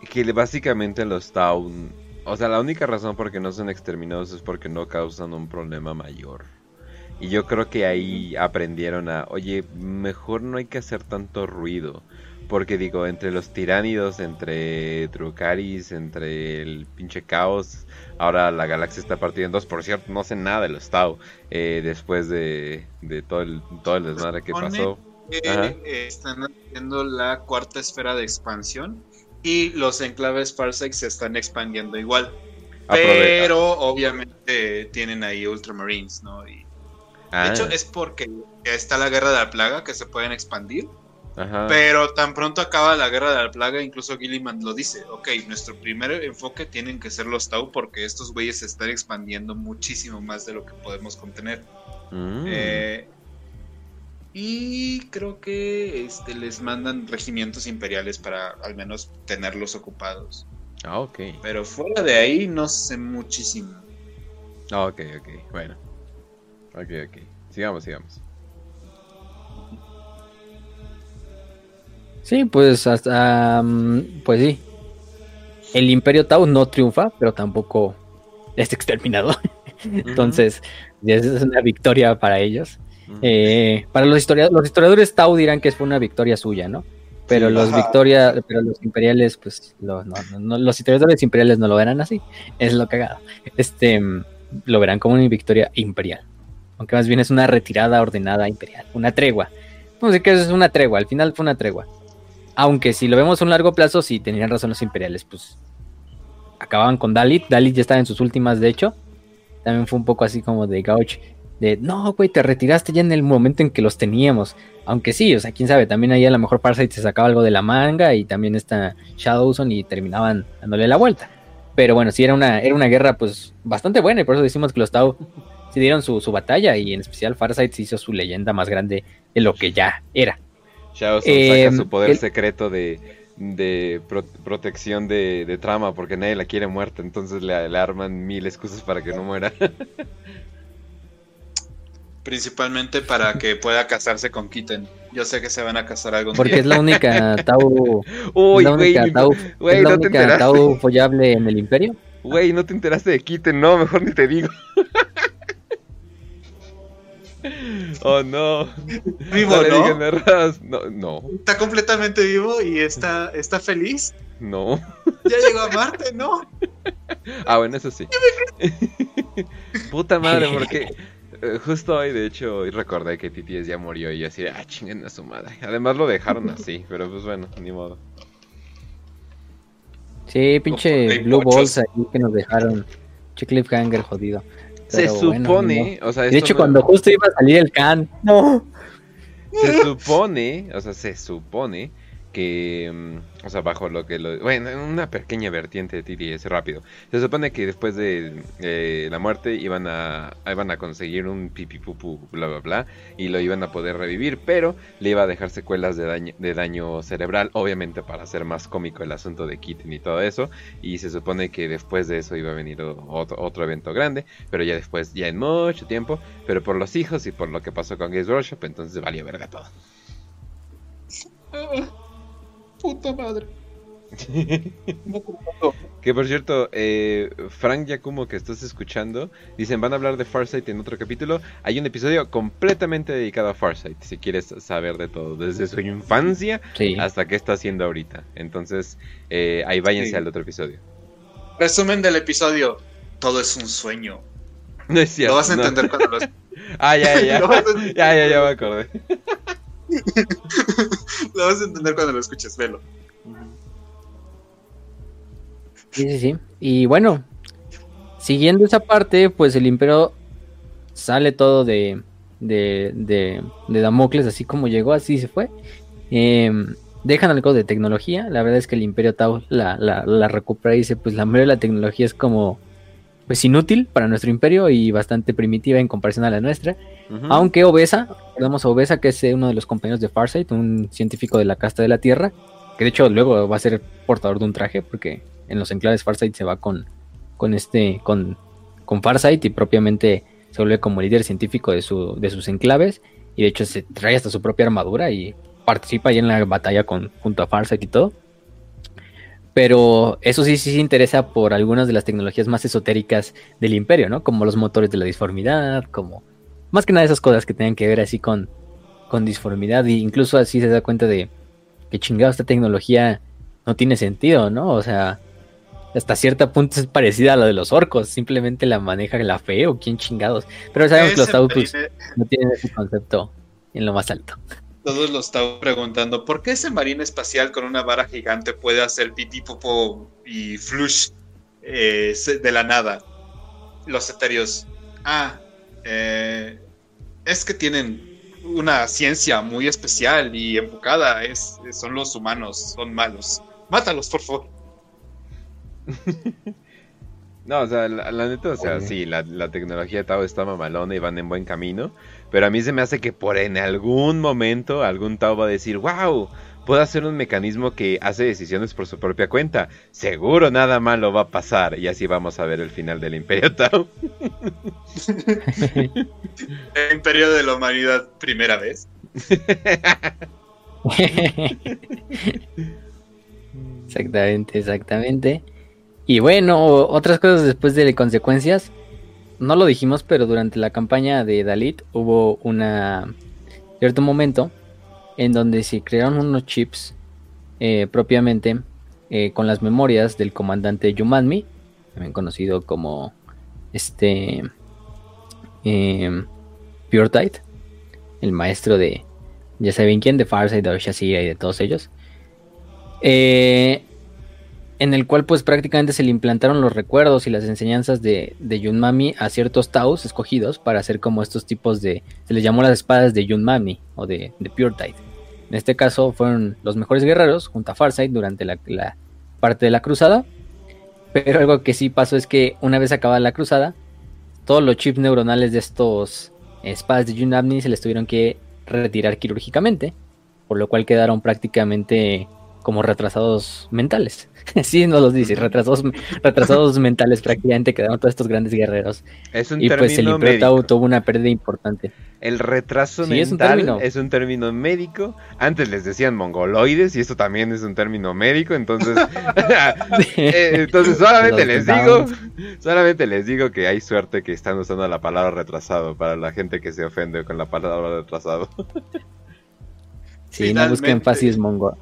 que básicamente los Town, o sea, la única razón por que no son exterminados es porque no causan un problema mayor. Y yo creo que ahí aprendieron a, oye, mejor no hay que hacer tanto ruido. Porque digo, entre los tiránidos, entre Drukaris, entre el pinche caos, ahora la galaxia está partida en dos. Por cierto, no sé nada de los Tau eh, después de, todo, el, todo el desmadre que pasó. están haciendo la cuarta esfera de expansión y los enclaves Parsec se están expandiendo igual. Pero obviamente tienen ahí Ultramarines, ¿no? Y de hecho, ah. es porque está la guerra de la plaga que se pueden expandir. Pero tan pronto acaba la guerra de la plaga, incluso Gilliman lo dice, ok, nuestro primer enfoque tienen que ser los Tau porque estos güeyes se están expandiendo muchísimo más de lo que podemos contener. Mm. Eh, y creo que este, les mandan regimientos imperiales para al menos tenerlos ocupados. Ah, ok. Pero fuera de ahí no sé muchísimo. Ah, ok, ok, bueno. Ok, ok. Sigamos, sigamos. Sí, pues hasta. pues sí. El Imperio Tau no triunfa, pero tampoco es exterminado. Entonces, es una victoria para ellos. Eh, para los historiadores, los historiadores Tau dirán que fue una victoria suya, ¿no? Pero los victoria, pero los imperiales, pues, no, no, los historiadores imperiales no lo verán así. Es lo cagado. Este, lo verán como una victoria imperial aunque más bien es una retirada ordenada imperial, una tregua. A decir que es una tregua, al final fue una tregua. Aunque si lo vemos a un largo plazo, sí tenían razón los imperiales, pues acababan con Dalit, Dalit ya estaba en sus últimas, de hecho. también fue un poco así como de gauch, de no, güey, te retiraste ya en el momento en que los teníamos. Aunque sí, o sea, quién sabe, también ahí a lo mejor Farsight se sacaba algo de la manga y también está Shadowson y terminaban dándole la vuelta. Pero bueno, sí era una, era una guerra pues bastante buena y por eso decimos que los Tau se dieron su, batalla y en especial Farsight se hizo su leyenda más grande de lo que ya era. Shadowson saca em, su poder secreto de, de protección de, trama porque nadie la quiere muerta, entonces le, le arman mil excusas para que no muera. Principalmente para que pueda casarse con Kitten. Yo sé que se van a casar algún Porque es la única Tau. Uy, la única Tau, es la única Tau follable en el Imperio. Güey, no te enteraste de Kitten, no, mejor ni te digo. oh no. Vivo, ¿no? no, no. Está completamente vivo y está, está feliz. No. Ya llegó a Marte, ¿no? Ah, bueno, eso sí. Puta madre, porque eh, justo hoy, de hecho, hoy recordé que TTS ya murió y así, ah, chinguen a su madre. Además lo dejaron así, pero pues bueno, ni modo. Sí, pinche Blue Balls ahí que nos dejaron. Che cliffhanger jodido. Se supone, o sea, de hecho, cuando justo iba a salir el can, no. Se supone, o sea, se supone que, mm, o sea, bajo lo que lo... Bueno, una pequeña vertiente de TTS rápido. Se supone que después de eh, la muerte iban a, iban a conseguir un pipipupu, bla, bla, bla, y lo iban a poder revivir, pero le iba a dejar secuelas de daño, de daño cerebral, obviamente para hacer más cómico el asunto de Kitten y todo eso, y se supone que después de eso iba a venir otro, otro evento grande, pero ya después, ya en mucho tiempo, pero por los hijos y por lo que pasó con Games Workshop, entonces valió verga todo. Puta madre. que por cierto, eh, Frank Yakumo que estás escuchando, dicen van a hablar de Farsight en otro capítulo. Hay un episodio completamente dedicado a Farsight, si quieres saber de todo, desde su infancia hasta qué está haciendo ahorita. Entonces, eh, ahí váyanse al otro episodio. Resumen del episodio, todo es un sueño. No es cierto. Lo vas a entender cuando lo... ah, ya, ya. ya, ya, ya me acordé. Lo vas a entender cuando lo escuches, velo. Sí, sí, sí. Y bueno, siguiendo esa parte, pues el imperio sale todo de, de, de, Damocles, así como llegó, así se fue. Em, dejan algo de tecnología. La verdad es que el imperio Tau la, la, la recupera y dice, pues la mayoría de la tecnología es como pues inútil para nuestro imperio y bastante primitiva en comparación a la nuestra. Aunque Obesa, recordemos a Obesa, que es eh, uno de los compañeros de Farsight, un científico de la casta de la Tierra, que de hecho luego va a ser portador de un traje, porque en los enclaves Farsight se va con, con este, con, con Farsight y propiamente se vuelve como líder científico de, su, de sus enclaves, y de hecho se trae hasta su propia armadura y participa ahí en la batalla junto a Farsight y todo. Pero eso sí, sí se interesa por algunas de las tecnologías más esotéricas del imperio, ¿no? Como los motores de la disformidad, como más que nada esas cosas que tengan que ver así con, con disformidad. E incluso así se da cuenta de que chingado esta tecnología no tiene sentido, ¿no? O sea, hasta cierto punto es parecida a la de los orcos, simplemente la maneja la fe o quién chingados. Pero sabemos que los autos no tienen ese concepto en lo más alto. Todos lo estaban preguntando, ¿por qué ese marine espacial con una vara gigante puede hacer pipí, popo y flush eh, de la nada? Los etéreos. Ah, eh, es que tienen una ciencia muy especial y enfocada. Es, son los humanos, son malos. Mátalos, por favor. no, o sea, la, neta, o sea, sí, la, la, tecnología de Tao está mamalona y van en buen camino. Pero a mí se me hace que por en algún momento algún Tao va a decir, wow, puedo hacer un mecanismo que hace decisiones por su propia cuenta. Seguro nada malo va a pasar. Y así vamos a ver el final del Imperio Tao. el Imperio de la Humanidad, primera vez. exactamente, exactamente. Y bueno, otras cosas después de consecuencias no lo dijimos, pero durante la campaña de Dalit hubo una cierto momento en donde se crearon unos chips eh, propiamente eh, con las memorias del comandante Yumanmi, también conocido como este eh, Pure Tide, el maestro de ya saben quién, de Farsight, de Shazira y de todos ellos. En el cual pues prácticamente se le implantaron los recuerdos y las enseñanzas de, de Yunmami a ciertos Taos escogidos para hacer como estos tipos de, se les llamó las espadas de Yunmami o de, de Pure Tide. En este caso fueron los mejores guerreros junto a Farsight durante la, parte de la cruzada, pero algo que sí pasó es que una vez acabada la cruzada, todos los chips neuronales de estos espadas de Yunmami se les tuvieron que retirar quirúrgicamente, por lo cual quedaron prácticamente como retrasados mentales. sí, nos los dice, retrasados, retrasados mentales prácticamente quedaron todos estos grandes guerreros. Es un y pues el Imperio tuvo una pérdida importante. El retraso mental es un, término médico. Antes les decían mongoloides y esto también es un término médico, entonces eh, entonces solamente les digo, solamente les digo que hay suerte que están usando la palabra retrasado para la gente que se ofende con la palabra retrasado. sí, no busquen fácil mongo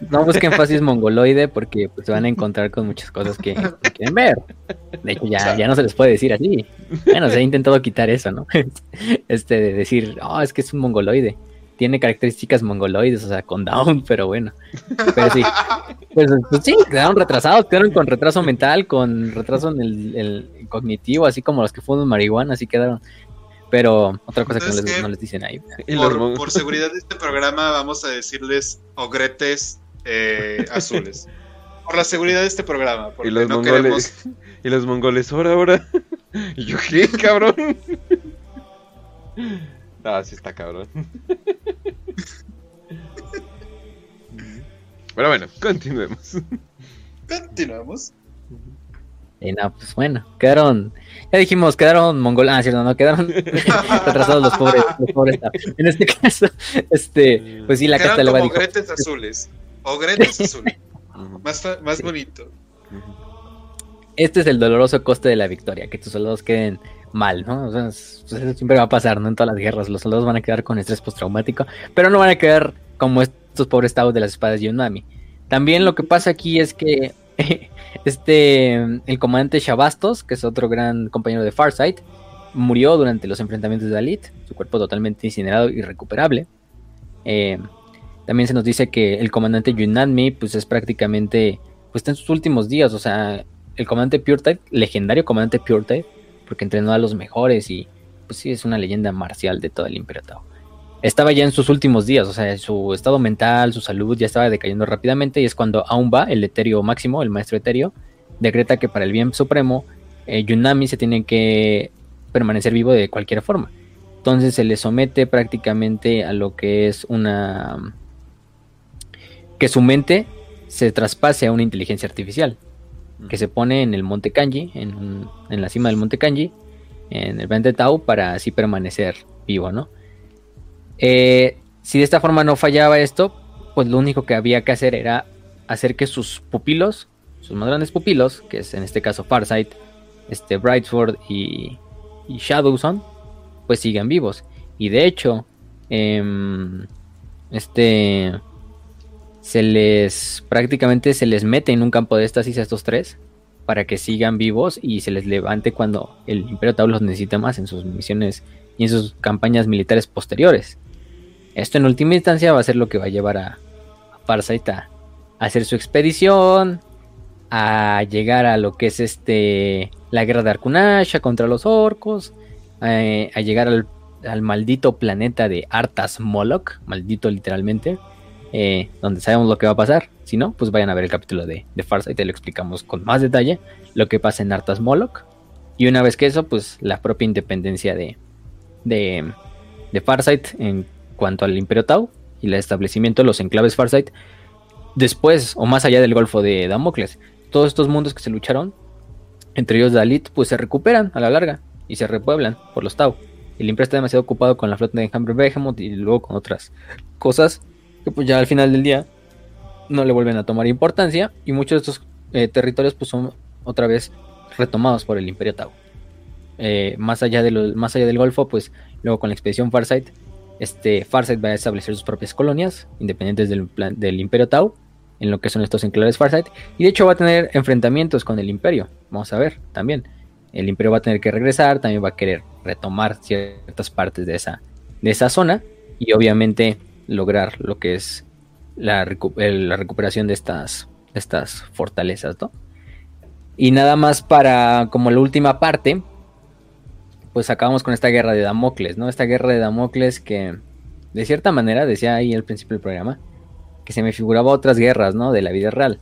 no busquen fasis mongoloide porque pues, se van a encontrar con muchas cosas que, quieren ver. De hecho, ya, ya no se les puede decir así. Bueno, se ha intentado quitar eso, ¿no? Este de decir, oh, es que es un mongoloide. Tiene características mongoloides, o sea, con down, pero bueno. Pero sí. Pues, pues sí, quedaron retrasados, quedaron con retraso mental, con retraso en el, cognitivo, así como los que fuman marihuana, así quedaron. Pero otra cosa que no les, no les, dicen ahí. Por, por seguridad de este programa, vamos a decirles ogretes eh, azules. Por la seguridad de este programa. y los mongoles. Y los mongoles, ahora, ahora. Y yo, ¿qué, cabrón? Ah, sí está cabrón. Pero bueno, continuemos. Continuamos. Y no, pues bueno, quedaron, ya dijimos, quedaron mongoles, ah, cierto, no, quedaron retrasados los pobres, los pobres. En este caso, este, pues sí, la carta le va a decir. azules. O azul. más, más bonito. Este es el doloroso coste de la victoria, que tus soldados queden mal, ¿no? Pues, eso siempre va a pasar, ¿no? En todas las guerras, los soldados van a quedar con estrés postraumático, pero no van a quedar como estos pobres estados de las espadas de Yunami. También lo que pasa aquí es que este, el comandante Shabastos, que es otro gran compañero de Farsight, murió durante los enfrentamientos de Dalit, su cuerpo totalmente incinerado y recuperable. Eh, también se nos dice que el comandante Yunanmi, pues es prácticamente, pues está en sus últimos días, o sea, el comandante Pure legendario comandante Pure porque entrenó a los mejores y pues sí, es una leyenda marcial de todo el Imperio Tao. Estaba ya en sus últimos días, o sea, su estado mental, su salud ya estaba decayendo rápidamente y es cuando va el etéreo máximo, el maestro etéreo, decreta que para el bien supremo, eh, Yunami se tiene que permanecer vivo de cualquier forma. Entonces se le somete prácticamente a lo que es una que su mente se traspase a una inteligencia artificial, que se pone en el monte Kanji, en, la cima del monte Kanji, en el de Tau, para así permanecer vivo, ¿no? Eh, si de esta forma no fallaba esto, pues lo único que había que hacer era hacer que sus pupilos, sus más grandes pupilos, que es en este caso Farsight, este Brightford y, y Shadowson, pues sigan vivos. Y de hecho, em, este se les prácticamente se les mete en un campo de éxtasis a estos tres para que sigan vivos y se les levante cuando el Imperio Tau los necesite más en sus misiones y en sus campañas militares posteriores. Esto en última instancia va a ser lo que va a llevar a, a a, hacer su expedición, a llegar a lo que es este la guerra de Arkunasha contra los orcos, a llegar al, al, maldito planeta de Artas Moloch, maldito literalmente, eh, donde sabemos lo que va a pasar. Si no, pues vayan a ver el capítulo de, de Farsight, te lo explicamos con más detalle lo que pasa en Artas Moloch. Y una vez que eso, pues la propia independencia de, de, de Farsight en cuanto al Imperio Tau y el establecimiento de los enclaves Farsight después o más allá del Golfo de Damocles. Todos estos mundos que se lucharon, entre ellos Dalit, pues se recuperan a la larga y se repueblan por los Tau. El Imperio está demasiado ocupado con la flota de Enjambre Behemoth y luego con otras cosas pues ya al final del día no le vuelven a tomar importancia y muchos de estos eh, territorios pues son otra vez retomados por el Imperio Tau. Eh, más, allá de más allá del Golfo, pues luego con la expedición Farsight, este Farsight va a establecer sus propias colonias independientes del, del Imperio Tau, en lo que son estos enclaves Farsight, y de hecho va a tener enfrentamientos con el Imperio. Vamos a ver también. El Imperio va a tener que regresar, también va a querer retomar ciertas partes de esa, de esa zona, y obviamente lograr lo que es la, recuperación de estas, fortalezas, ¿no? Y nada más para como la última parte, pues acabamos con esta guerra de Damocles, ¿no? Esta guerra de Damocles que, de cierta manera, decía ahí al principio del programa, que se me figuraba otras guerras, ¿no? De la vida real.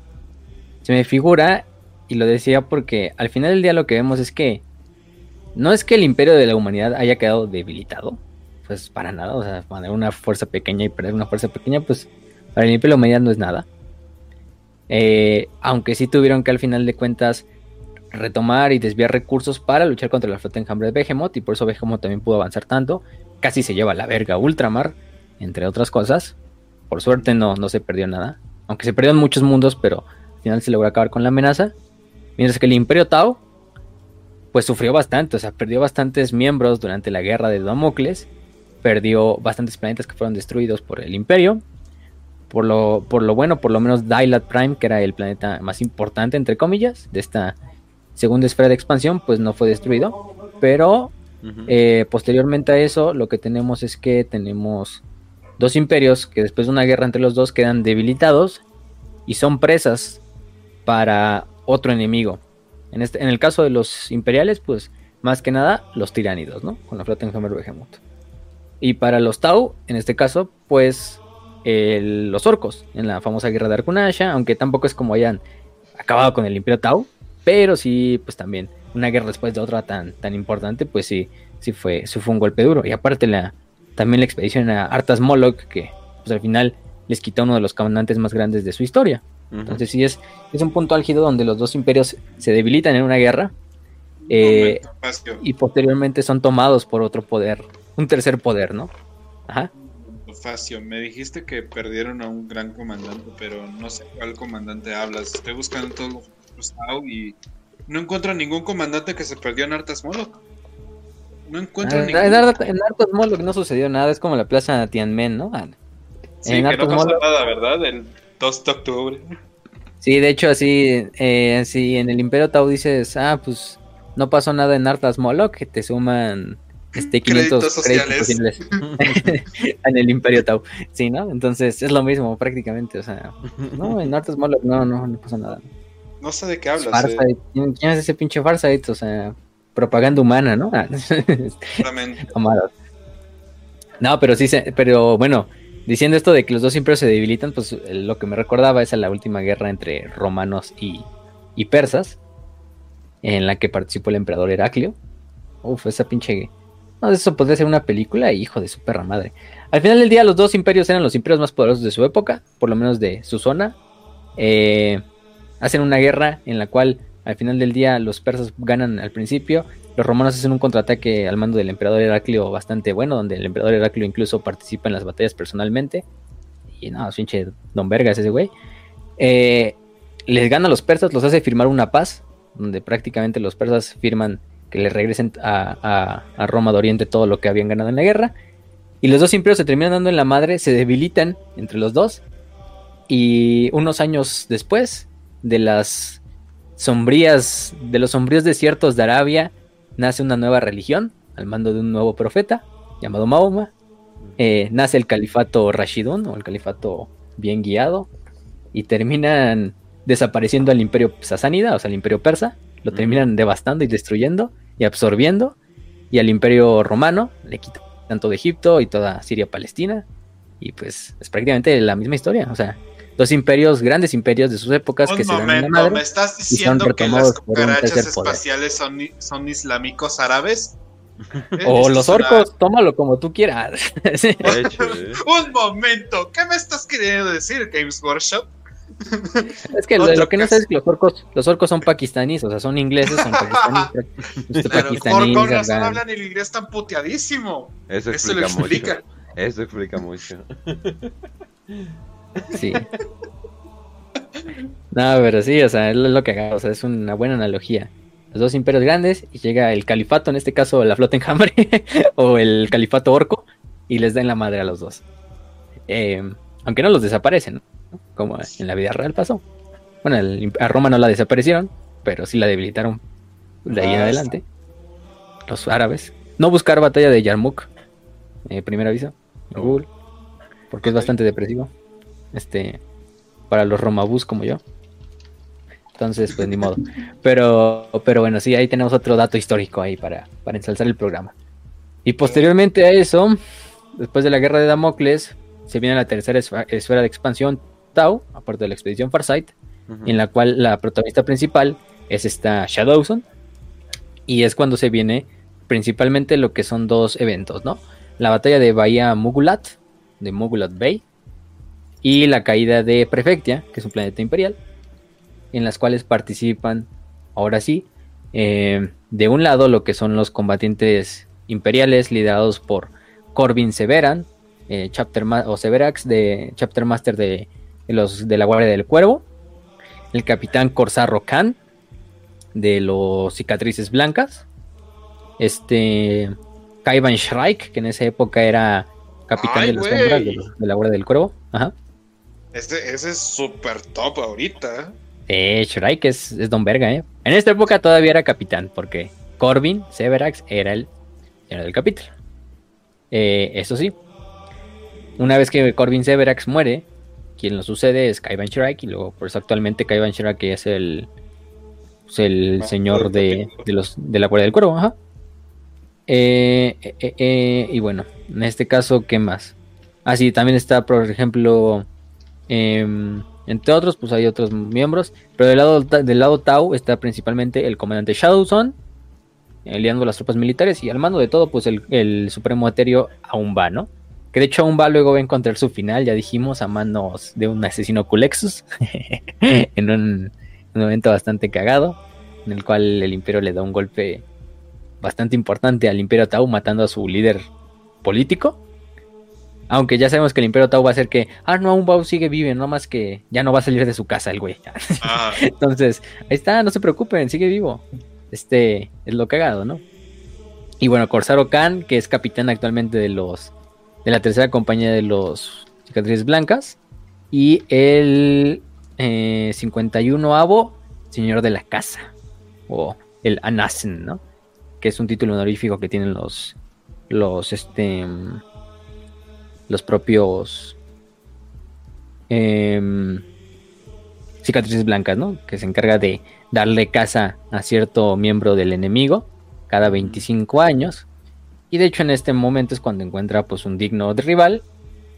Se me figura, y lo decía porque al final del día lo que vemos es que no es que el imperio de la humanidad haya quedado debilitado, pues para nada, o sea, poner una fuerza pequeña y perder una fuerza pequeña, pues para el imperio humanidad no es nada. Eh, aunque sí tuvieron que al final de cuentas retomar y desviar recursos para luchar contra la flota enjambre de Behemoth y por eso Behemoth también pudo avanzar tanto. Casi se lleva la verga Ultramar, entre otras cosas. Por suerte no, no se perdió nada. Aunque se perdieron muchos mundos, pero al final se logró acabar con la amenaza. Mientras que el Imperio Tau, pues sufrió bastante, o sea, perdió bastantes miembros durante la guerra de Damocles. Perdió bastantes planetas que fueron destruidos por el Imperio. Por lo, por lo bueno, por lo menos Dylat Prime, que era el planeta más importante, entre comillas, de esta segunda esfera de expansión, pues no fue destruido. Pero eh, posteriormente a eso, lo que tenemos es que tenemos dos imperios que después de una guerra entre los dos quedan debilitados y son presas para otro enemigo. En, este, en el caso de los imperiales, pues más que nada los tiránidos, ¿no? Con la flota en Hammer Behemoth. Y para los Tau, en este caso, pues los orcos, en la famosa guerra de Arkunasha, aunque tampoco es como hayan acabado con el imperio Tau, pero sí, pues también una guerra después de otra tan, tan importante, pues sí, sí fue, fue un golpe duro. Y aparte la, también la expedición a Artas Moloch, que pues al final les quitó uno de los comandantes más grandes de su historia. Entonces sí es, es un punto álgido donde los dos imperios se debilitan en una guerra eh, y posteriormente son tomados por otro poder, un tercer poder, ¿no? Ajá. Facio, me dijiste que perdieron a un gran comandante, pero no sé cuál comandante hablas. Estoy buscando todo y no encuentro ningún comandante que se perdió en Artas Moloch. No encuentro ah, ningún. En, Artas Moloch no sucedió nada, es como la plaza Tianmen, ¿no? Ah, sí, en que no pasó nada, ¿verdad? El 2 de octubre. Sí, de hecho, así, eh, así en el Imperio Tau dices, ah, pues no pasó nada en Artas Moloch, que te suman este 500 créditos, en el Imperio Tau. Sí, ¿no? Entonces es lo mismo prácticamente, o sea, no, en Artas Moloch no, no, no pasó nada. No sé de qué hablas. Eh. ¿Quién es ese pinche Farsight? O sea, propaganda humana, ¿no? Ah, no, pero sí, pero bueno, diciendo esto de que los dos siempre se debilitan, pues lo que me recordaba es a la última guerra entre romanos y, y persas, en la que participó el emperador Heraclio. Uf, esa pinche... No, eso podría ser una película, hijo de su perra madre. Al final del día, los dos imperios eran los imperios más poderosos de su época, por lo menos de su zona. Eh, hacen una guerra en la cual al final del día los persas ganan al principio, los romanos hacen un contraataque al mando del emperador Heraclio bastante bueno, donde el emperador Heraclio incluso participa en las batallas personalmente. Y no, pinche don Vergas ese güey. Eh, les gana a los persas, los hace firmar una paz, donde prácticamente los persas firman que le regresen a, a, Roma de Oriente todo lo que habían ganado en la guerra. Y los dos imperios se terminan dando en la madre, se debilitan entre los dos. Y unos años después, de las sombrías, de los sombríos desiertos de Arabia, nace una nueva religión al mando de un nuevo profeta llamado Mahoma. Eh, nace el califato Rashidun o el califato bien guiado y terminan desapareciendo al imperio sasánida, o sea, el imperio persa, lo terminan devastando y destruyendo y absorbiendo y al imperio romano le quitan tanto de Egipto y toda Siria Palestina y pues es prácticamente la misma historia, o sea, dos imperios, grandes imperios de sus épocas que se dan la madre, ¿Me estás diciendo que las cucarachas espaciales son, son islámicos árabes? O los orcos, tómalo como tú quieras. Un momento, ¿qué me estás queriendo decir, Games Workshop? Es que lo, que no sé es que los orcos, los orcos son pakistaníes, o sea, son ingleses, son pakistaníes. Pero los no hablan el inglés tan puteadísimo. Eso explica, Eso explica. mucho. Eso explica mucho. Sí. No, pero sí, o sea, es lo que haga, o sea, es una buena analogía. Los dos imperios grandes y llega el califato, en este caso la flota enjambre, o el califato orco, y les dan la madre a los dos. Eh, aunque no los desaparecen, como en la vida real pasó. Bueno, a Roma no la desaparecieron, pero sí la debilitaron de ahí en adelante. Los árabes. No buscar batalla de Yarmouk, eh, primer aviso, Google, porque es bastante depresivo este, para los romabús como yo. Entonces, pues ni modo. Pero, pero bueno, sí, ahí tenemos otro dato histórico ahí para, para ensalzar el programa. Y posteriormente a eso, después de la guerra de Damocles, se viene la tercera esfera de expansión, Tau, aparte de la expedición Farsight, en la cual la protagonista principal es esta Shadowson. Y es cuando se viene principalmente lo que son dos eventos, ¿no? La batalla de Bahía Mugulat, de Mugulat Bay, y la caída de Prefectia, que es un planeta imperial, en las cuales participan, ahora sí, eh, de un lado lo que son los combatientes imperiales liderados por Corbin Severan, eh, Chapter o Severax de Chapter Master de, los de la Guardia del Cuervo, el capitán Corsarro Khan de los Cicatrices Blancas, este Kaivan Shrike, que en esa época era capitán de los sombras de, la Guardia del Cuervo. Ajá. Ese, es súper top ahorita. Eh, Shrike es, es Don Verga, ¿eh? En esta época todavía era capitán, porque Corbin Severax era el, era del capítulo. Eh, eso sí, una vez que Corbin Severax muere, quien lo sucede es Kaivan Shrike y luego por eso actualmente Kaivan Shrike es el, pues, el ah, señor de, los, de la Guardia del Cuervo. Ajá. Eh, eh, y bueno, en este caso, ¿qué más? Ah, sí, también está, por ejemplo, em, entre otros, pues hay otros miembros, pero del lado, del lado Tau está principalmente el comandante Shadowson, liando las tropas militares y al mando de todo, pues el, el supremo etéreo aún va, ¿no? Que de hecho aún va luego va a encontrar su final, ya dijimos, a manos de un asesino Culexus, en un, momento bastante cagado, en el cual el imperio le da un golpe bastante importante al imperio Tau, matando a su líder político. Aunque ya sabemos que el Imperio Tau va a hacer que, ah, no, aún Bau sigue vivo, no más que ya no va a salir de su casa el güey. Ah. Entonces, ahí está, no se preocupen, sigue vivo este es lo cagado, ¿no? Y bueno, Corsaro Khan, que es capitán actualmente de los de la tercera compañía de los cicatrices blancas. Y el 51 eh, avo, señor de la casa. O el Anasen, ¿no? Que es un título honorífico que tienen los. Los este. Los propios. Em, cicatrices blancas, ¿no? Que se encarga de darle casa a cierto miembro del enemigo cada 25 años. Y de hecho en este momento es cuando encuentra pues un digno rival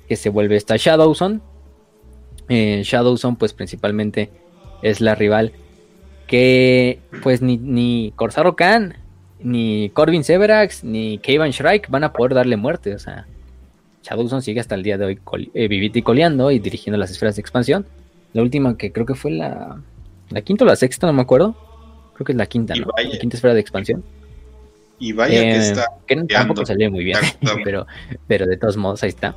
que se vuelve esta Shadowson. Eh, Shadowson pues principalmente es la rival que pues ni, ni Corsaro Khan, ni Corbin Severax, ni Kevin Shrike van a poder darle muerte. O sea, Shadowson sigue hasta el día de hoy eh, vivito y coleando y dirigiendo las esferas de expansión. La última que creo que fue la la quinta o la sexta, no me acuerdo. Creo que es la quinta, ¿no? la quinta esfera de expansión. Y vaya que eh, está. Que tampoco salió muy bien, pero, pero de todos modos ahí está.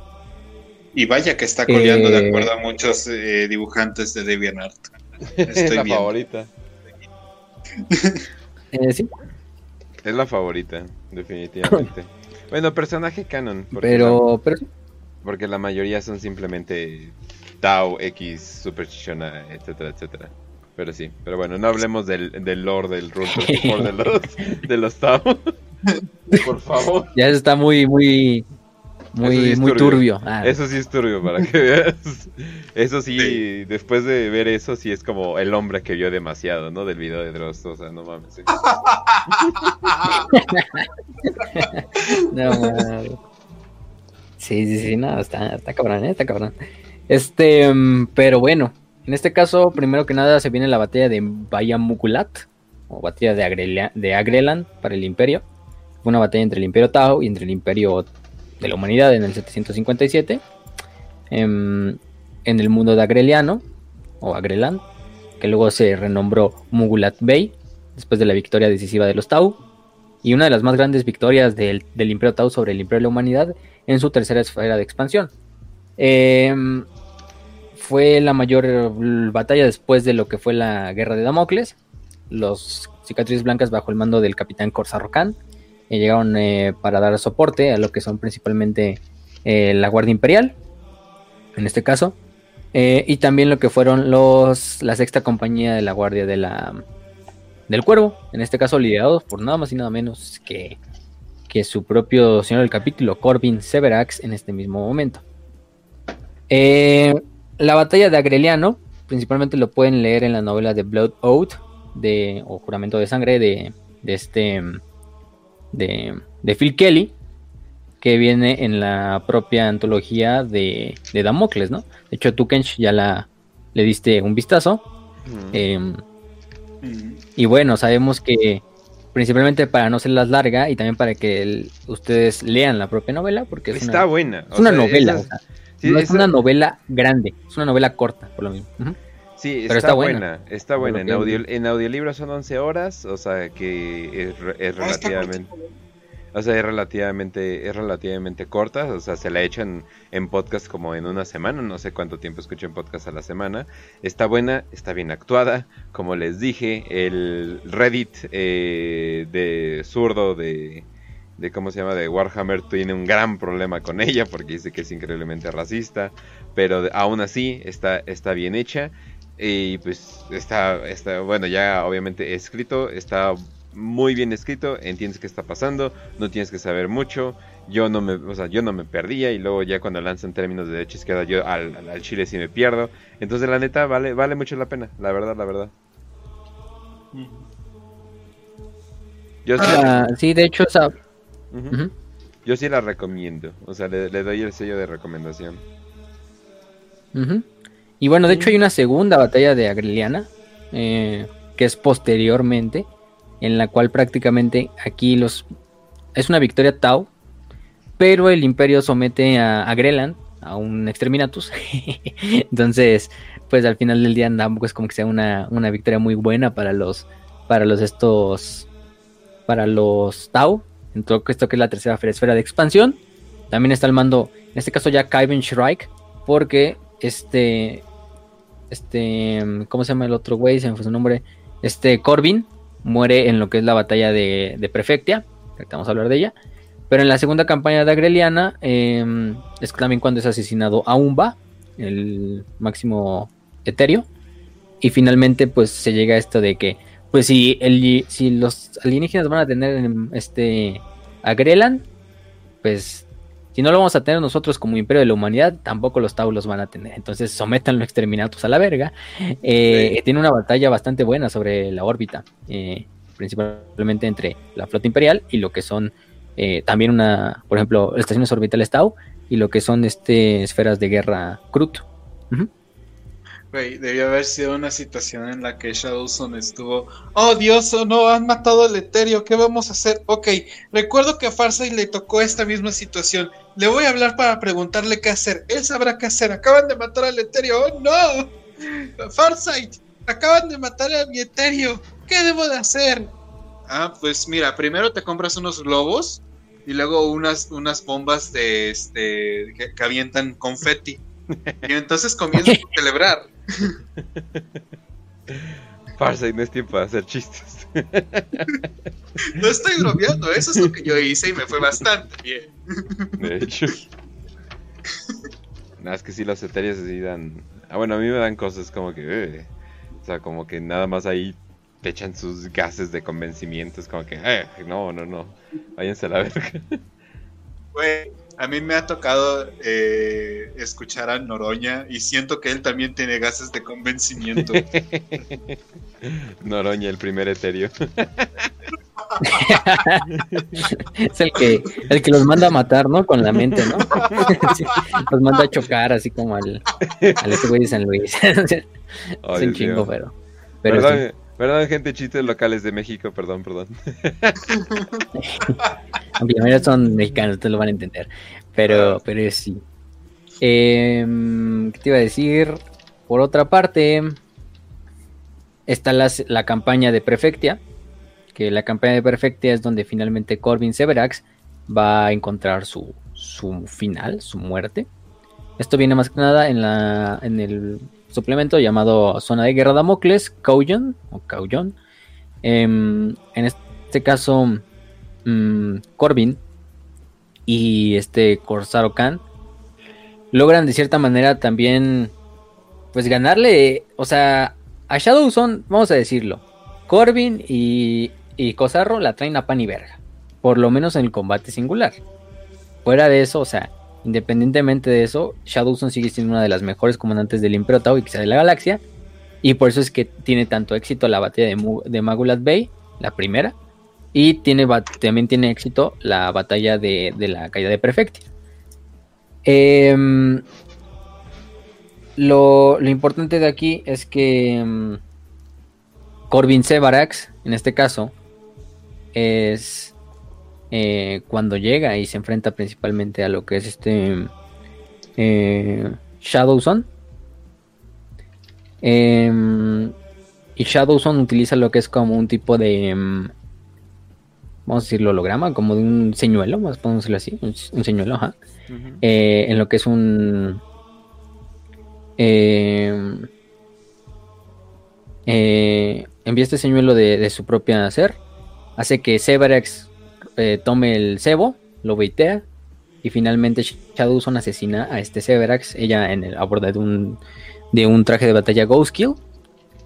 Y vaya que está coleando de eh, acuerdo a muchos eh, dibujantes de DeviantArt. es la favorita. sí. Es la favorita, definitivamente. bueno, personaje canon. Pero, pero Porque la mayoría son simplemente Tao, X, Super Chichona, etcétera, etcétera. Pero sí, pero bueno, no hablemos del, del lore del Rule de los, de los Tao. Por favor. Ya está muy, muy, muy, muy turbio. Ah. Eso sí es turbio, para que veas. Eso sí, después de ver eso, sí es como el hombre que vio demasiado, ¿no? Del video de Dross, o sea, no mames. no mames. Sí, sí, sí, no, está, está cabrón, ¿eh? está cabrón. Este, mm, pero bueno, en este caso, primero que nada, se viene la batalla de Mugulat, o batalla de, de Agrelan para el Imperio. Fue una batalla entre el Imperio Tao y entre el Imperio de la Humanidad en el 757. Em, en, el mundo de Agreliano, o Agrelan, que luego se renombró Mugulat Bay, después de la victoria decisiva de los Tau. Y una de las más grandes victorias del, del Imperio Tau sobre el Imperio de la Humanidad en su tercera esfera de expansión. Eh, fue la mayor batalla después de lo que fue la guerra de Damocles. Los cicatrices blancas bajo el mando del capitán Corsaro Khan eh, llegaron eh, para dar soporte a lo que son principalmente eh, la Guardia Imperial, en este caso, y también lo que fueron los la sexta compañía de la Guardia de la, del Cuervo, en este caso liderados por nada más y nada menos que, que su propio señor del capítulo, Corbin Severax, en este mismo momento. Eh, la batalla de Agreliano principalmente lo pueden leer en la novela de Blood Oath, de, o Juramento de Sangre, de, de este, de, de, Phil Kelly, que viene en la propia antología de, de Damocles, ¿no? De hecho, tú, Kench, ya la, le diste un vistazo. Em, y bueno, sabemos que principalmente para no ser las larga y también para que ustedes lean la propia novela, porque es está buena. Es una novela, no es una novela grande, es una novela corta, por lo mismo. Sí, Pero está, buena. Está buena. En, audio, en audiolibro son 11 horas, o sea que es, es ah, relativamente... O sea, es relativamente, es relativamente corta, o sea, se la echan en podcast como en una semana, no sé cuánto tiempo escucho en podcast a la semana. Está buena, está bien actuada, como les dije, el Reddit eh, de zurdo de, de, ¿cómo se llama? De Warhammer tiene un gran problema con ella porque dice que es increíblemente racista, pero aún así está, está bien hecha. Y pues está, está, bueno, ya obviamente escrito, está muy bien escrito, entiendes qué está pasando, no tienes que saber mucho. Yo no me, o sea, yo no me perdía y luego ya cuando lanzan términos de derecha izquierda yo al, al, chile sí me pierdo. Entonces la neta vale vale mucho la pena, la verdad, la verdad. Yo ah, sí, de hecho, yo sí la recomiendo, o sea, le, doy el sello de recomendación. Y bueno, de hecho hay una segunda batalla de Agreliana, eh, que es posteriormente, en la cual prácticamente aquí los es una victoria Tau, pero el imperio somete a, a Greland, a un exterminatus. Entonces, pues al final del día tampoco es como que sea una, victoria muy buena para los para los estos para los Tau. Entonces, esto que es la tercera esfera de expansión. También está el mando, en este caso ya Kyven Shrike, porque este este ¿cómo se llama el otro güey? Se me fue su nombre. Este Corbin muere en lo que es la batalla de, de Prefectia, vamos a hablar de ella. Pero en la segunda campaña de Agreliana em, es también cuando es asesinado a Umba, el máximo etéreo. Y finalmente pues se llega a esto de que pues si, el, si los alienígenas van a tener este a Greland, pues si no lo vamos a tener nosotros como imperio de la humanidad, tampoco los Taulos van a tener. Entonces sometan los exterminatos a la verga. Eh, tiene una batalla bastante buena sobre la órbita, eh, principalmente entre la flota imperial y lo que son eh, también una, por ejemplo, estaciones orbitales Tau y lo que son este esferas de guerra Krut debió haber sido una situación en la que Shadowson estuvo. Oh Dios, oh, no, han matado al Eterio, ¿qué vamos a hacer? Ok, recuerdo que a Farsight le tocó esta misma situación. Le voy a hablar para preguntarle qué hacer. Él sabrá qué hacer. Acaban de matar al Eterio. ¡Oh no! Farsight, acaban de matar a mi Eterio. ¿Qué debo de hacer? Ah, pues mira, primero te compras unos globos y luego unas, unas bombas de este que, que avientan confeti. Y entonces comienza a celebrar. Farsight, no es tiempo de hacer chistes. No estoy bromeando, eso es lo que yo hice y me fue bastante bien. De hecho. Nada, es que si los etéreos así dan. Ah, bueno, a mí me dan cosas como que. Eh, o sea, como que nada más ahí te echan sus gases de convencimiento. Es como que. Eh, no, no, no. Váyanse a la verga. Güey, a mí me ha tocado eh, escuchar a Noroña y siento que él también tiene gases de convencimiento. Noroña, el primer etéreo. es el que, el que los manda a matar, ¿no? Con la mente, ¿no? los manda a chocar, así como al, al ese güey de San Luis. es un chingo, pero. pero Perdón, gente, chistes locales de México, perdón, perdón. Aunque la son mexicanos, ustedes lo van a entender. Pero, ah. pero sí. Em, ¿Qué te iba a decir? Por otra parte, está la, campaña de Prefectia. Que la campaña de Prefectia es donde finalmente Corbin Severax va a encontrar su, su final, su muerte. Esto viene más que nada en, la, en el suplemento llamado Zona de Guerra Damocles, Kauyon, o Kauyon. Em, en este caso, mm, Corbin y este Corsaro Khan logran de cierta manera también, pues ganarle, o sea, a Shadow son, vamos a decirlo, Corbin y, y la traen a pan y verga, por lo menos en el combate singular. Fuera de eso, o sea, Independientemente de eso, Shadowson sigue siendo una de las mejores comandantes del Imperio Tau y quizá de la galaxia. Y por eso es que tiene tanto éxito la batalla de, Magulat Bay, la primera. Y tiene, también tiene éxito la batalla de, la caída de Prefectia. Em, lo, importante de aquí es que em, Corbin Sevarax, en este caso, es eh, cuando llega y se enfrenta principalmente a lo que es este eh, Shadowson. Em, y Shadowson utiliza lo que es como un tipo de. Em, vamos a decirlo, holograma, como de un señuelo, más podemos decirlo así, un, señuelo, ajá. Eh, en lo que es un. Em, eh, envía este señuelo de, su propia ser. Hace que Severax eh, tome el cebo, lo baitea. Y finalmente Shadowson asesina a este Severax. Ella en el, a bordo de un de un traje de batalla Ghost Kill.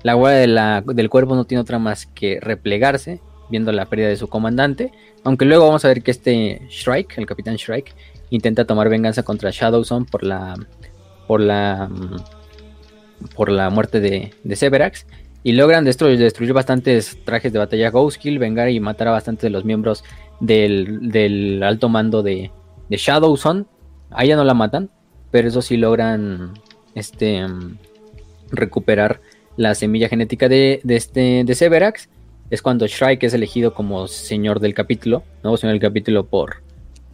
La guardia del cuerpo no tiene otra más que replegarse, viendo la pérdida de su comandante. Aunque luego vamos a ver que este Shrike, el capitán Shrike, intenta tomar venganza contra Shadowson por la. por la. por la muerte de, de Severax. Y logran destruir, destruir bastantes trajes de batalla Ghost Kill, vengar y matar a bastantes de los miembros del, alto mando de, de Shadowson. A ella no la matan, pero eso sí logran este, recuperar la semilla genética de, este, de Severax, es cuando Shrike es elegido como señor del capítulo, nuevo señor del capítulo por,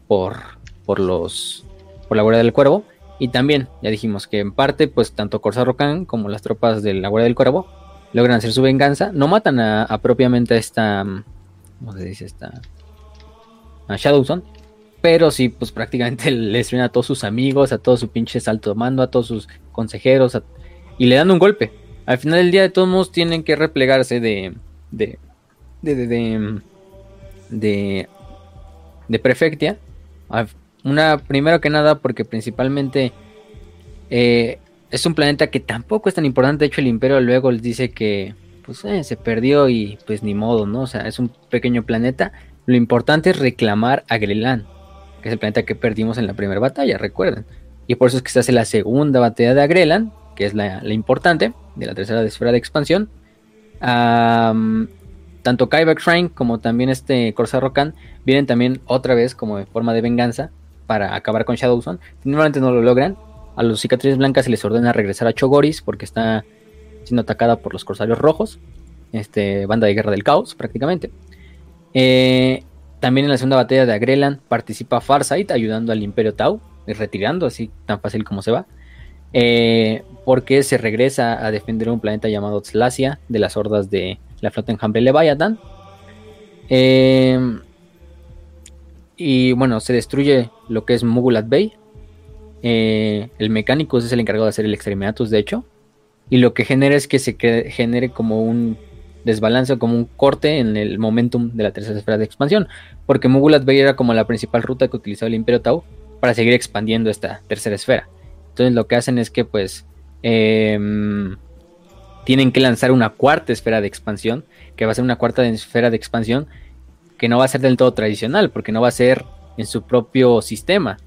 por, por los, por la Guardia del Cuervo. Y también, ya dijimos que en parte, pues tanto Corsair Khan como las tropas de la Guardia del Cuervo logran hacer su venganza. No matan a, propiamente a esta, ¿cómo se dice? Esta, a Shadowson, pero sí, pues prácticamente le destruyen a todos sus amigos, a todo su pinche salto mando, a todos sus consejeros, y le dan un golpe. Al final del día, de todos modos, tienen que replegarse de. de. de. de. de, de, prefectia. Una, primero que nada, porque principalmente. Eh, es un planeta que tampoco es tan importante. De hecho, el Imperio luego les dice que. Pues eh, se perdió y pues ni modo, ¿no? O sea, es un pequeño planeta. Lo importante es reclamar a Grelan que es el planeta que perdimos en la primera batalla, recuerden. Y por eso es que se hace la segunda batalla de Agrelan, que es la, importante, de la tercera esfera de expansión. tanto Kyber Shrine como también este Corsair Rokan vienen también otra vez como de forma de venganza para acabar con Shadowson. Normalmente no lo logran. A los cicatrices blancas se les ordena regresar a Chogoris porque está siendo atacada por los corsarios rojos. Este, banda de guerra del caos, prácticamente. Eh, también en la segunda batalla de Agrelan participa Farsight ayudando al Imperio Tau, y retirando así tan fácil como se va. Eh, porque se regresa a defender un planeta llamado Tslasia de las hordas de la flota enjambre Leviathan. Eh, y bueno, se destruye lo que es Mugulat Bay. El mecánico es el encargado de hacer el Exterminatus, de hecho. Y lo que genera es que se genere como un desbalance como un corte en el momentum de la tercera esfera de expansión, porque Mugulat Bay era como la principal ruta que utilizaba el Imperio Tau para seguir expandiendo esta tercera esfera. Entonces lo que hacen es que pues em, tienen que lanzar una cuarta esfera de expansión, que va a ser una cuarta esfera de expansión que no va a ser del todo tradicional, porque no va a ser en su propio sistema,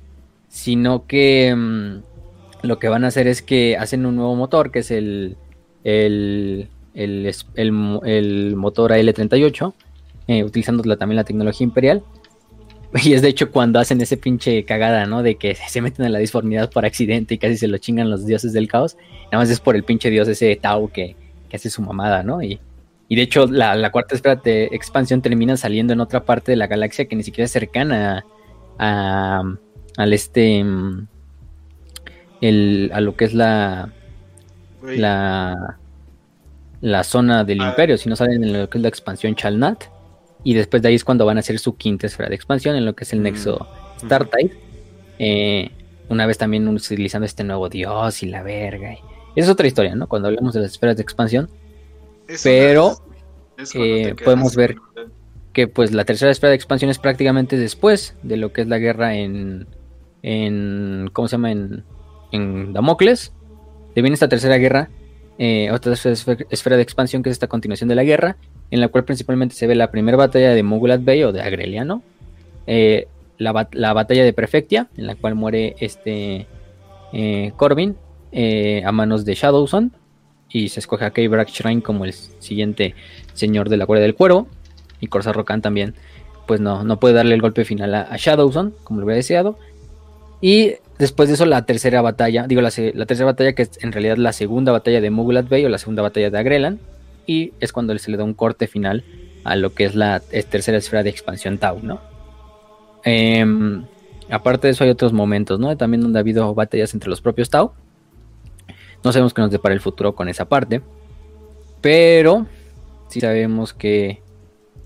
sino que em, lo que van a hacer es que hacen un nuevo motor, que es el, el el, el, motor AL38, eh, utilizando también la tecnología imperial. Y es de hecho cuando hacen ese pinche cagada, ¿no? De que se meten en la disformidad por accidente y casi se lo chingan los dioses del caos. Nada más es por el pinche dios ese Tau que, hace su mamada, ¿no? Y, de hecho la, cuarta esfera de expansión termina saliendo en otra parte de la galaxia que ni siquiera es cercana a, al este... Mm, el, a lo que es la... La la zona del ah. imperio, si no salen en lo que es la expansión Chalnat. Y después de ahí es cuando van a hacer su quinta esfera de expansión en lo que es el mm. nexo Startide. Eh, una vez también utilizando este nuevo dios y la verga. esa es otra historia, ¿no? Cuando hablamos de las esferas de expansión. pero eh, podemos ver que pues la tercera esfera de expansión es prácticamente después de lo que es la guerra en, en ¿cómo se llama? En, en Damocles. De viene esta tercera guerra eh, otra esfera de expansión que es esta continuación de la guerra, en la cual principalmente se ve la primera batalla de Mugulat Bay o de Agreliano, eh, la, batalla de Prefectia, en la cual muere este eh, Corbin a manos de Shadowson, y se escoge a K-Brack Shrine como el siguiente señor de la Guardia del Cuervo. Y Corsair Rokan también, pues no, no puede darle el golpe final a, a Shadowson, como lo hubiera deseado. Y después de eso, la tercera batalla, digo, la, tercera batalla que es en realidad la segunda batalla de Mugulat Bay o la segunda batalla de Agrelan. Y es cuando se le da un corte final a lo que es la tercera esfera de expansión Tau, ¿no? Em, aparte de eso, hay otros momentos, ¿no? También donde ha habido batallas entre los propios Tau. No sabemos qué nos depara el futuro con esa parte. Pero sí sabemos que,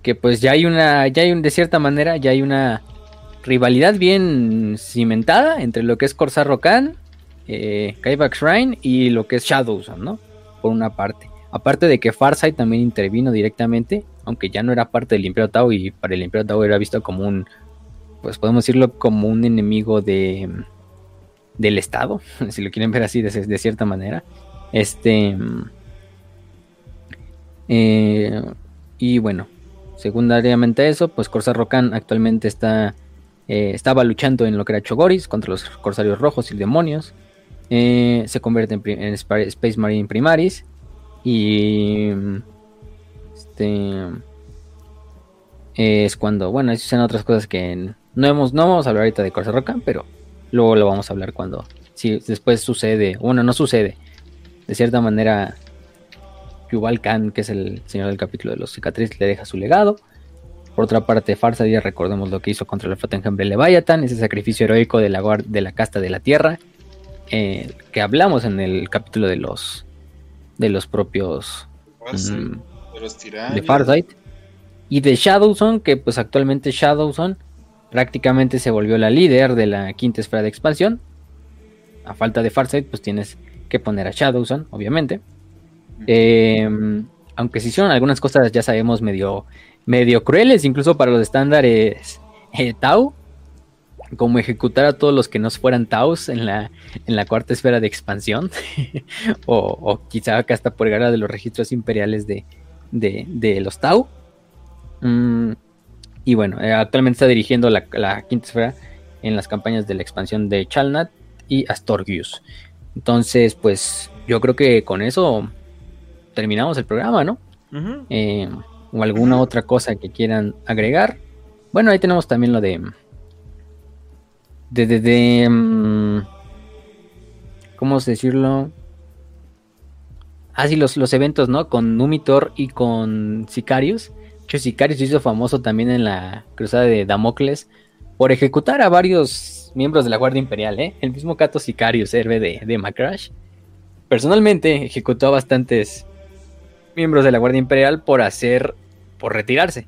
que pues ya hay una, ya hay un, de cierta manera, ya hay una rivalidad bien cimentada entre lo que es Corsair Rokan, eh, Shrine y lo que es Shadows, ¿no? Por una parte. Aparte de que Farsight también intervino directamente, aunque ya no era parte del Imperio Tau y para el Imperio Tau era visto como un, pues podemos decirlo como un enemigo de del Estado, si lo quieren ver así de, cierta manera. Este eh, y bueno, secundariamente a eso, pues Corsair Rokan actualmente está eh, estaba luchando en lo que era Chogoris contra los Corsarios Rojos y Demonios. Eh, se convierte en, Space Marine Primaris. Y. Este. Es cuando. Bueno, esas son otras cosas que no, hemos, no vamos a hablar ahorita de Rocan, pero luego lo vamos a hablar cuando. Si después sucede. Bueno, no sucede. De cierta manera. Yuval Khan, que es el señor del capítulo de los cicatrices, le deja su legado. Por otra parte, ya recordemos lo que hizo contra el Fotenhambre Leviathan, ese sacrificio heroico de la, de la casta de la tierra, eh, que hablamos en el capítulo de los de los propios mm, de, Farsight y de Shadowson, que pues actualmente Shadowson prácticamente se volvió la líder de la quinta esfera de expansión. A falta de Farsight, pues tienes que poner a Shadowson, obviamente. Em, aunque se hicieron algunas cosas, ya sabemos, medio medio crueles, incluso para los estándares eh, Tau, como ejecutar a todos los que no fueran Taus en la, en la cuarta esfera de expansión, o, quizá acá hasta por gara de los registros imperiales de, de, los Tau. Mm, y bueno, eh, actualmente está dirigiendo la, quinta esfera en las campañas de la expansión de Chalnat y Astorgius. Entonces, pues yo creo que con eso terminamos el programa, ¿no? O alguna otra cosa que quieran agregar. Bueno, ahí tenemos también lo de. De. de, de mm, ¿Cómo decirlo? Ah, sí, los, los eventos, ¿no? Con Numitor y con Sicarius. De hecho, Sicarius se hizo famoso también en la cruzada de Damocles por ejecutar a varios miembros de la Guardia Imperial, ¿eh? El mismo Cato Sicarius, héroe de, de Macrash. Personalmente ejecutó a bastantes miembros de la Guardia Imperial por hacer, por retirarse.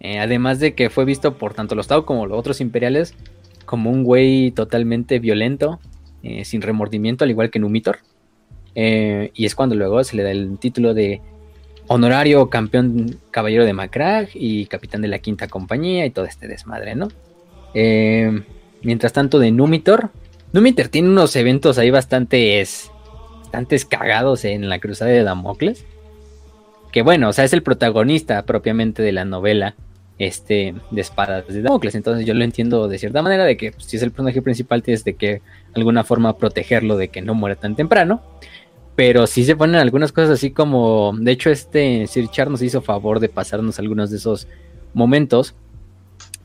Eh, además de que fue visto por tanto los Tau como los otros imperiales como un güey totalmente violento, eh, sin remordimiento, al igual que Numitor. Eh, y es cuando luego se le da el título de honorario campeón caballero de Macrag y capitán de la quinta compañía y todo este desmadre, ¿no? mientras tanto de Numitor, Numitor tiene unos eventos ahí bastante, bastante cagados en la cruzada de Damocles que bueno, o sea, es el protagonista propiamente de la novela este, de espadas de Damocles. Entonces yo lo entiendo de cierta manera de que pues, si es el personaje principal tienes de que alguna forma protegerlo de que no muera tan temprano. Pero sí se ponen algunas cosas así como, de hecho este Sir Char nos hizo favor de pasarnos algunos de esos momentos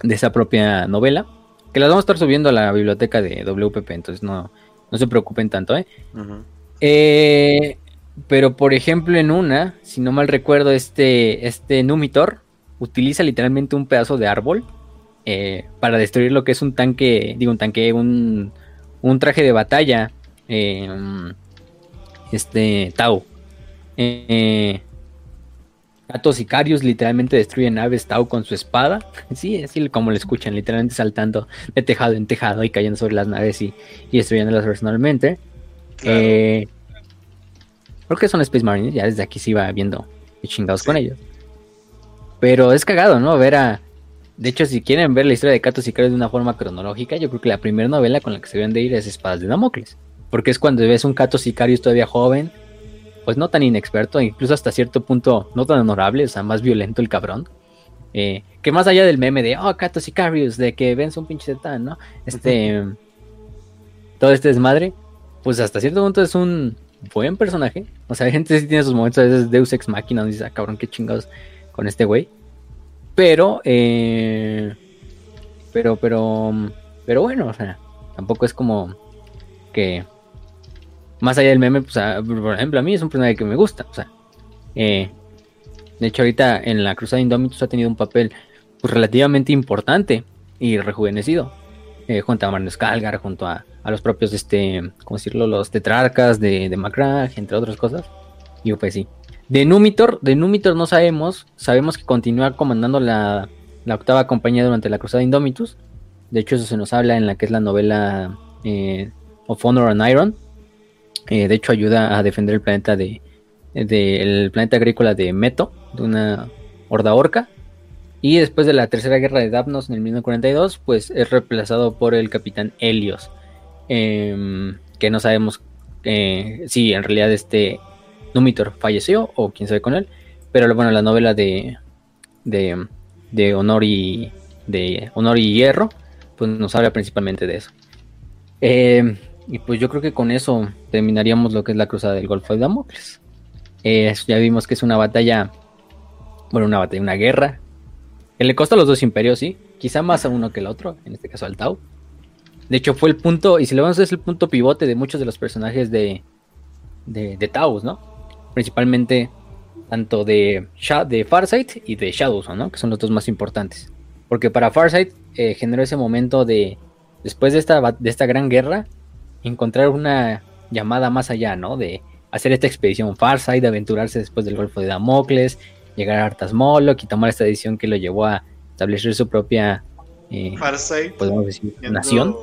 de esa propia novela, que las vamos a estar subiendo a la biblioteca de WPP, entonces no, no se preocupen tanto, ¿eh? eh pero por ejemplo en una, si no mal recuerdo, este, este Numitor utiliza literalmente un pedazo de árbol eh, para destruir lo que es un tanque, digo un tanque, un, un traje de batalla, eh, este Tau. Eh, Gatos sicarios literalmente destruyen naves Tau con su espada. Sí, así como lo escuchan, literalmente saltando de tejado en tejado y cayendo sobre las naves y, y destruyéndolas personalmente. Eh, Creo que son Space Marines, ya desde aquí se iba viendo chingados con ellos. Pero es cagado, ¿no? Ver a. De hecho, si quieren ver la historia de Cato Sicario de una forma cronológica, yo creo que la primera novela con la que se deben de ir es Espadas de Damocles. Porque es cuando ves un Cato Sicarius todavía joven, pues no tan inexperto, incluso hasta cierto punto no tan honorable, o sea, más violento el cabrón. Eh, que más allá del meme de, oh, Cato Sicarius, de que vence un pinche setán, ¿no? Este. todo este desmadre, pues hasta cierto punto es un buen personaje. O sea, hay gente que sí tiene sus momentos a veces Deus Ex Machina, donde dice, ah, cabrón, qué chingados con este güey. Pero, eh, pero, pero, pero bueno, o sea, tampoco es como que más allá del meme, pues, por ejemplo, a mí es un personaje que me gusta, o sea, eh, de hecho ahorita en la Cruzada Indomitus ha tenido un papel pues, relativamente importante y rejuvenecido, eh, junto a Marno Skalgar, junto a, los propios, este, ¿cómo decirlo?, los tetrarcas de, de entre otras cosas, y pues sí. De Numitor, de Numitor no sabemos, sabemos que continúa comandando la, la octava compañía durante la Cruzada Indomitus, de hecho eso se nos habla en la que es la novela eh, of Honor and Iron, eh, de hecho, ayuda a defender el planeta de, el planeta agrícola de Meto, de una horda orca. Y después de la tercera guerra de Dapnos en el 1942, pues es reemplazado por el capitán Helios. Em, que no sabemos eh, si en realidad este Numitor falleció o quién sabe con él. Pero bueno, la novela de, de, Honor y de Honor y Hierro, pues nos habla principalmente de eso. Eh, y pues yo creo que con eso terminaríamos lo que es la cruzada del Golfo de Damocles. Eh, ya vimos que es una batalla, bueno, una batalla, una guerra, que le costó a los dos imperios, sí, quizá más a uno que al otro, en este caso al Tau. De hecho, fue el punto, y si lo vemos, es el punto pivote de muchos de los personajes de, de, de Taos, ¿no? Principalmente tanto de, de Farsight y de Shadows, ¿no? Que son los dos más importantes. Porque para Farsight eh, generó ese momento de, después de esta, de esta gran guerra, encontrar una llamada más allá, ¿no? De hacer esta expedición Farsight, de aventurarse después del Golfo de Damocles, llegar a Artas Moloch y tomar esta decisión que lo llevó a establecer su propia eh, podemos decir, nación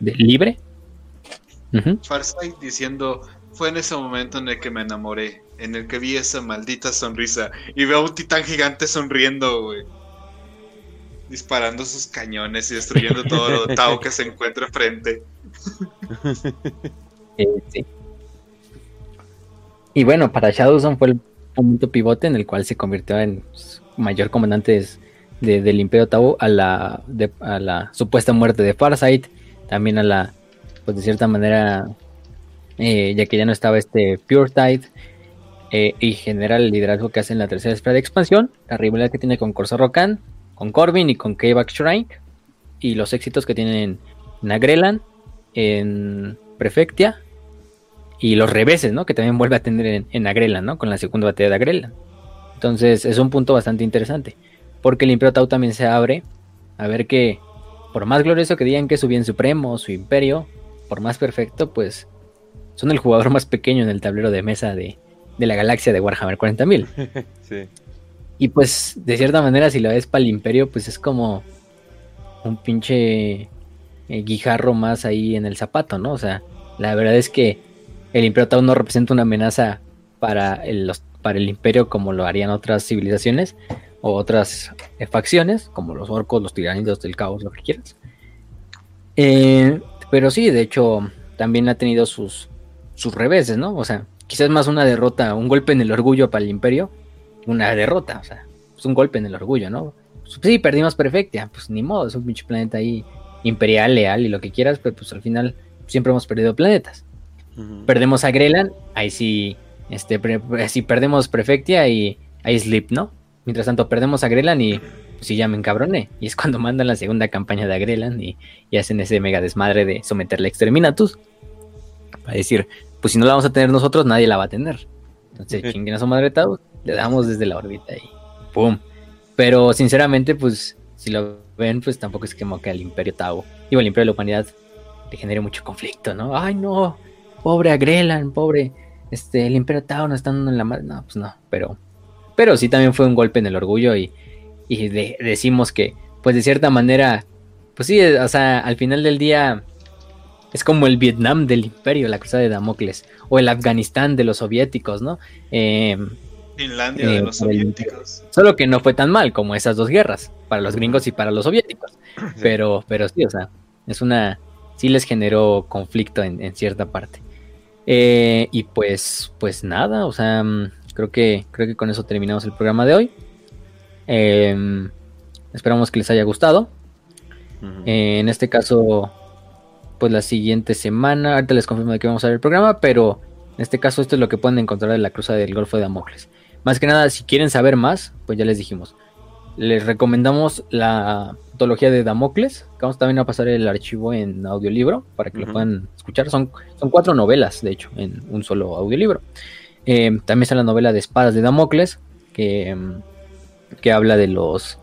de, libre. Farsight diciendo, fue en ese momento en el que me enamoré, en el que vi esa maldita sonrisa y veo a un titán gigante sonriendo, güey. Disparando sus cañones y destruyendo todo lo Tao que se encuentra frente. Y bueno, para Shadowson fue el punto pivote en el cual se convirtió en mayor comandante del Imperio Tau a la, a la supuesta muerte de Farsight, también a la, pues de cierta manera, eh, ya que ya no estaba este Pure Tide, eh, y genera el liderazgo que hace en la tercera esfera de expansión, la rivalidad que tiene con Corso Rocan, con Corbin y con Kayback Shrine, y los éxitos que tienen en Agrelan, en Prefectia y los reveses, ¿no? Que también vuelve a tener en, en Agrela, ¿no? Con la segunda batalla de Agrela. Entonces es un punto bastante interesante. Porque el Imperio Tau también se abre a ver que, por más glorioso que digan que es su bien supremo, su imperio, por más perfecto, pues son el jugador más pequeño en el tablero de mesa de, de la galaxia de Warhammer 40.000. sí. Y pues, de cierta manera, si lo ves para el imperio, pues es como un pinche eh, guijarro más ahí en el zapato, ¿no? O sea, la verdad es que el Imperio Tau no representa una amenaza para el, para el Imperio como lo harían otras civilizaciones o otras facciones, como los orcos, los tiranidos del caos, lo que quieras. Eh, pero sí, de hecho, también ha tenido sus, sus reveses, ¿no? O sea, quizás más una derrota, un golpe en el orgullo para el Imperio, una derrota, o sea, es un golpe en el orgullo, ¿no? Pues sí, perdimos Perfectia, pues ni modo, es un pinche planeta ahí imperial, leal y lo que quieras, pero pues al final siempre hemos perdido planetas. Perdemos a Grelan, ahí sí, este, si perdemos Prefectia y ahí Sleep, ¿no? Mientras tanto perdemos a Grelan y pues sí ya me encabroné. Y es cuando mandan la segunda campaña de Grelan y, y, hacen ese mega desmadre de someterle a Exterminatus. Para decir, pues si no la vamos a tener nosotros, nadie la va a tener. Entonces, chinguen a su madre le damos desde la órbita y ¡pum! Pero sinceramente, pues si lo ven, pues tampoco es como que al Imperio Tau, digo, al Imperio de la Humanidad, le genere mucho conflicto, ¿no? Ay, no, pobre Agrelan, pobre, este, el Imperio Tau no están en la madre, no, pues no, pero, pero sí también fue un golpe en el orgullo y, y decimos que, pues de cierta manera, pues sí, o sea, al final del día es como el Vietnam del Imperio, la cruzada de Damocles, o el Afganistán de los soviéticos, ¿no? Eh, Finlandia de eh, los soviéticos. Solo que no fue tan mal como esas dos guerras, para los gringos y para los soviéticos. Pero, pero sí, o sea, es una. Sí les generó conflicto en, cierta parte. Eh, y pues, pues nada, o sea, mm, creo que, creo que con eso terminamos el programa de hoy. Em, esperamos que les haya gustado. Eh, en este caso, pues la siguiente semana, ahorita les confirmo de que vamos a ver el programa, pero En este caso, esto es lo que pueden encontrar en la cruzada del Golfo de Damocles. Más que nada, si quieren saber más, pues ya les dijimos. Les recomendamos la antología de Damocles, que vamos también a pasar el archivo en audiolibro para que lo puedan escuchar. Son, son cuatro novelas, de hecho, en un solo audiolibro. Eh, también está la novela de Espadas de Damocles, que, que habla de los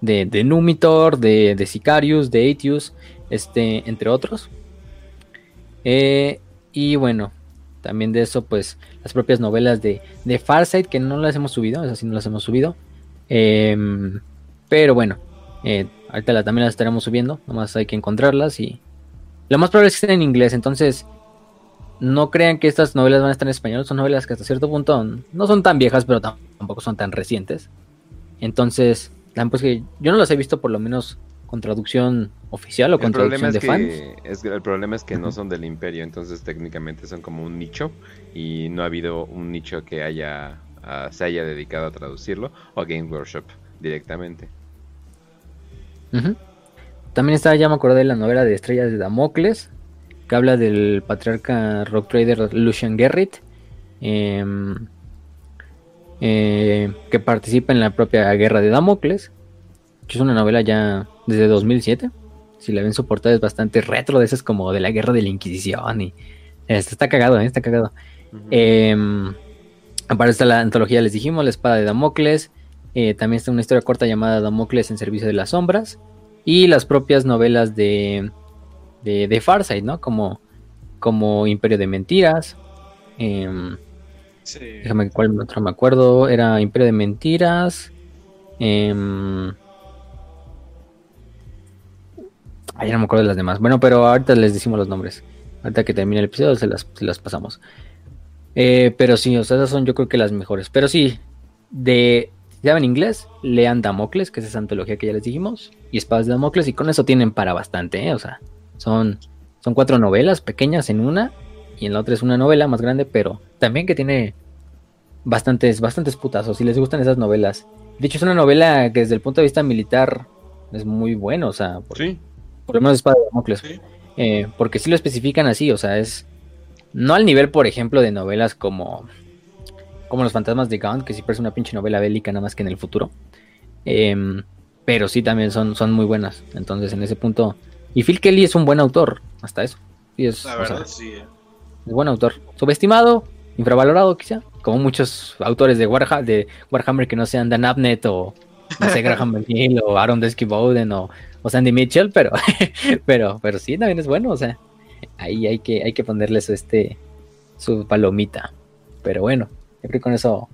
de, de Numitor, de, de, Sicarius, de Aetius, este, entre otros. Eh, y bueno, también de eso, pues las propias novelas de, de Farsight, que no las hemos subido, esas sí no las hemos subido. Em, pero bueno, eh, ahorita también las estaremos subiendo, nomás hay que encontrarlas y lo más probable es que estén en inglés, entonces no crean que estas novelas van a estar en español, son novelas que hasta cierto punto no son tan viejas, pero tampoco son tan recientes. Entonces, pues que yo no las he visto por lo menos con traducción oficial o con traducción de fans. el problema es que no son del imperio, entonces técnicamente son como un nicho y no ha habido un nicho que haya se haya dedicado a traducirlo o a Game Workshop directamente. También está, ya me acordé de la novela de Estrellas de Damocles, que habla del patriarca rock trader Lucian Gerrit, em, eh, que participa en la propia guerra de Damocles, que es una novela ya desde 2007. Si la ven su portada es bastante retro, de esas como de la guerra de la Inquisición y este, está cagado, ¿eh? está cagado. Em, aparte está la antología, les dijimos, la espada de Damocles. Eh, también está una historia corta llamada Damocles en servicio de las sombras. Y las propias novelas de, de, de Farsight, ¿no? Como, como Imperio de Mentiras. Em, déjame cuál otro me acuerdo. Era Imperio de Mentiras. Eh, no me acuerdo de las demás. Bueno, pero ahorita les decimos los nombres. Ahorita que termine el episodio se las, las pasamos. Eh, pero sí, o sea, esas son yo creo que las mejores. Pero sí, de si saben inglés, lean Damocles, que es esa antología que ya les dijimos, y Espadas de Damocles, y con eso tienen para bastante, ¿eh? O sea, son, son cuatro novelas pequeñas en una, y en la otra es una novela más grande, pero también que tiene bastantes, bastantes putazos, si les gustan esas novelas. De hecho, es una novela que desde el punto de vista militar es muy bueno, o sea, sí por lo menos Espada de Damocles. Eh, porque sí lo especifican así, o sea, es no al nivel, por ejemplo, de novelas como como Los Fantasmas de Gaunt, que sí parece una pinche novela bélica nada más que en el futuro. Em, pero sí también son, son muy buenas. Entonces, en ese punto. Y Phil Kelly es un buen autor, hasta eso. es, La verdad, sí. Eh. Es buen autor. Subestimado, infravalorado quizá. Como muchos autores de, Warha de Warhammer que no sean Dan Abnett o no sé, Graham o Aaron Desky Bowden o o Sandy Mitchell, pero, pero, pero sí, también es bueno, o sea, ahí hay que, hay que ponerle su, este, su palomita. Pero bueno, yo creo que con eso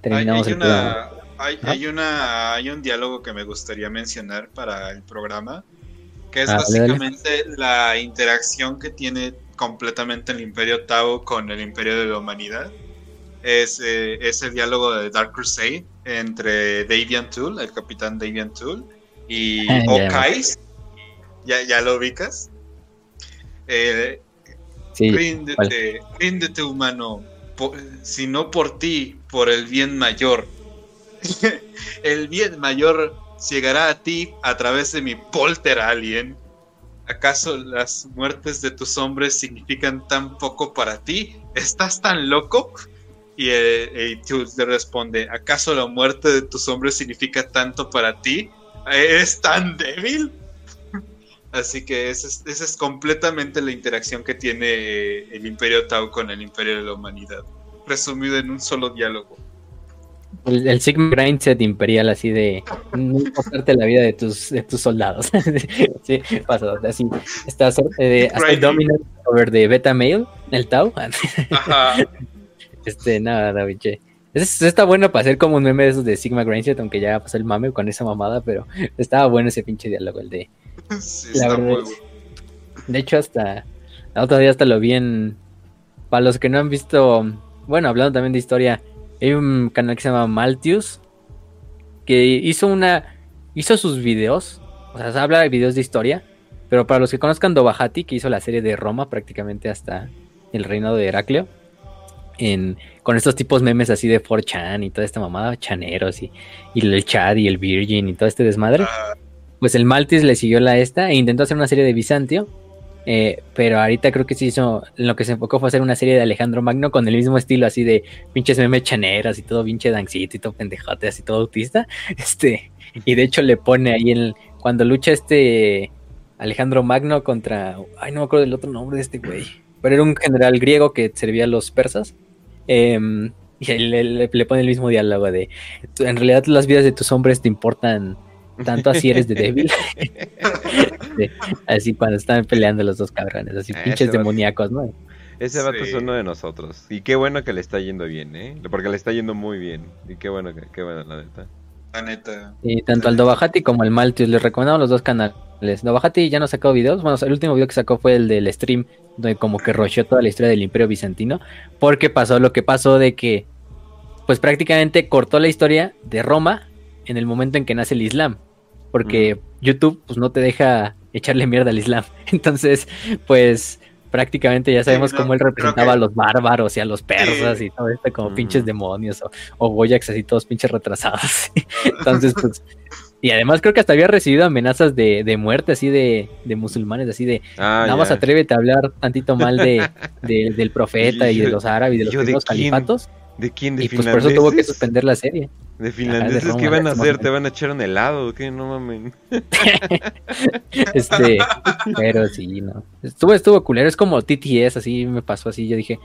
terminamos hay, el una, hay, hay, una, hay un diálogo que me gustaría mencionar para el programa, que es ah, básicamente la interacción que tiene completamente el Imperio Tau con el Imperio de la Humanidad. Es, eh, es el diálogo de Dark Crusade entre Davian Tool, el capitán Davian Tool, y ah, Okais. Ya, ya lo ubicas. Eh, ríndete, humano, si no por ti, por el bien mayor. el bien mayor llegará a ti a través de mi polter alien. ¿Acaso las muertes de tus hombres significan tan poco para ti? ¿Estás tan loco? Y eh, responde, ¿acaso la muerte de tus hombres significa tanto para ti? ¿Eres tan débil? Así que esa es, completamente la interacción que tiene eh, el Imperio Tau con el Imperio de la Humanidad, resumido en un solo diálogo. El, Sigma Grindset imperial, así de no importarte la vida de tus, de tus soldados. sí, pasa, así. Estás eh, dominant over de Beta Mail, el Tau. Ajá. Este, nada, David está bueno para hacer como un meme de esos de Sigma Grindset, aunque ya pasó el mame con esa mamada, pero estaba bueno ese pinche diálogo, el de. la verdad, De hecho, hasta la otra día hasta lo vi en. Para los que no han visto, bueno, hablando también de historia, hay un canal que se llama Maltius que hizo una. hizo sus videos, o sea, se habla de videos de historia, pero para los que conozcan Dovahati, que hizo la serie de Roma prácticamente hasta el reinado de Heracleo con estos tipos memes así de 4chan y toda esta mamada, chaneros y, el Chad y el Virgin y todo este desmadre. Pues el Maltis le siguió la esta e intentó hacer una serie de Bizantio. Eh, pero ahorita creo que se hizo, lo que se enfocó fue hacer una serie de Alejandro Magno con el mismo estilo así de pinches meme chaneras y todo pinche dancito y todo pendejote, así todo autista. Este, y de hecho le pone ahí en, cuando lucha este Alejandro Magno contra, ay no me acuerdo del otro nombre de este güey, pero era un general griego que servía a los persas. Em, y le, le, pone el mismo diálogo de, en realidad las vidas de tus hombres te importan tanto así eres de débil. así cuando están peleando los dos cabrones, así pinches demoníacos, ¿no? Ese vato es uno de nosotros. Y qué bueno que le está yendo bien, ¿eh? Porque le está yendo muy bien. Y qué bueno, qué bueno, la neta. La neta. Y tanto al Dobajati como al Maltius les recomendamos los dos canales. Dobajati ya no sacó videos. Bueno, el último video que sacó fue el del stream, donde como que rocheó toda la historia del Imperio Bizantino. Porque pasó lo que pasó de que, pues prácticamente cortó la historia de Roma en el momento en que nace el Islam porque YouTube pues no te deja echarle mierda al Islam. Entonces, pues prácticamente ya sabemos cómo él representaba a los bárbaros y a los persas y todo esto como pinches demonios o, o Boyax así todos pinches retrasados. Entonces, pues y además creo que hasta había recibido amenazas de, de muerte así de, de, musulmanes, así de ah, nada más atrévete a hablar tantito mal de, del profeta y de los árabes y de los califatos. ¿De quién? ¿De y pues por eso tuvo que suspender la serie. ¿De finlandeses qué van a hacer? ¿Te van a echar un helado? ¿Qué? No mames. este, pero sí, no. Estuvo, estuvo culero. Es como TTS, así me pasó así. Yo dije,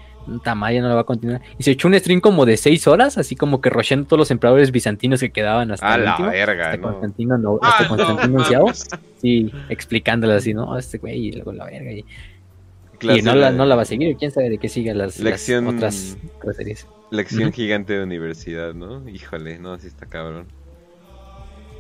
Tamaya no lo va a continuar. Y se echó un stream como de seis horas, así como que rocheando todos los emperadores bizantinos que quedaban hasta. A la verga, hasta ¿no? Constantino, no, hasta Constantino Sí, explicándole así, ¿no? Este güey, y luego la verga. Y, y no, la, no la va a seguir. Quién sabe de qué siga las, Lección... las otras series. Lección gigante de universidad, ¿no? Híjole, no, así está cabrón.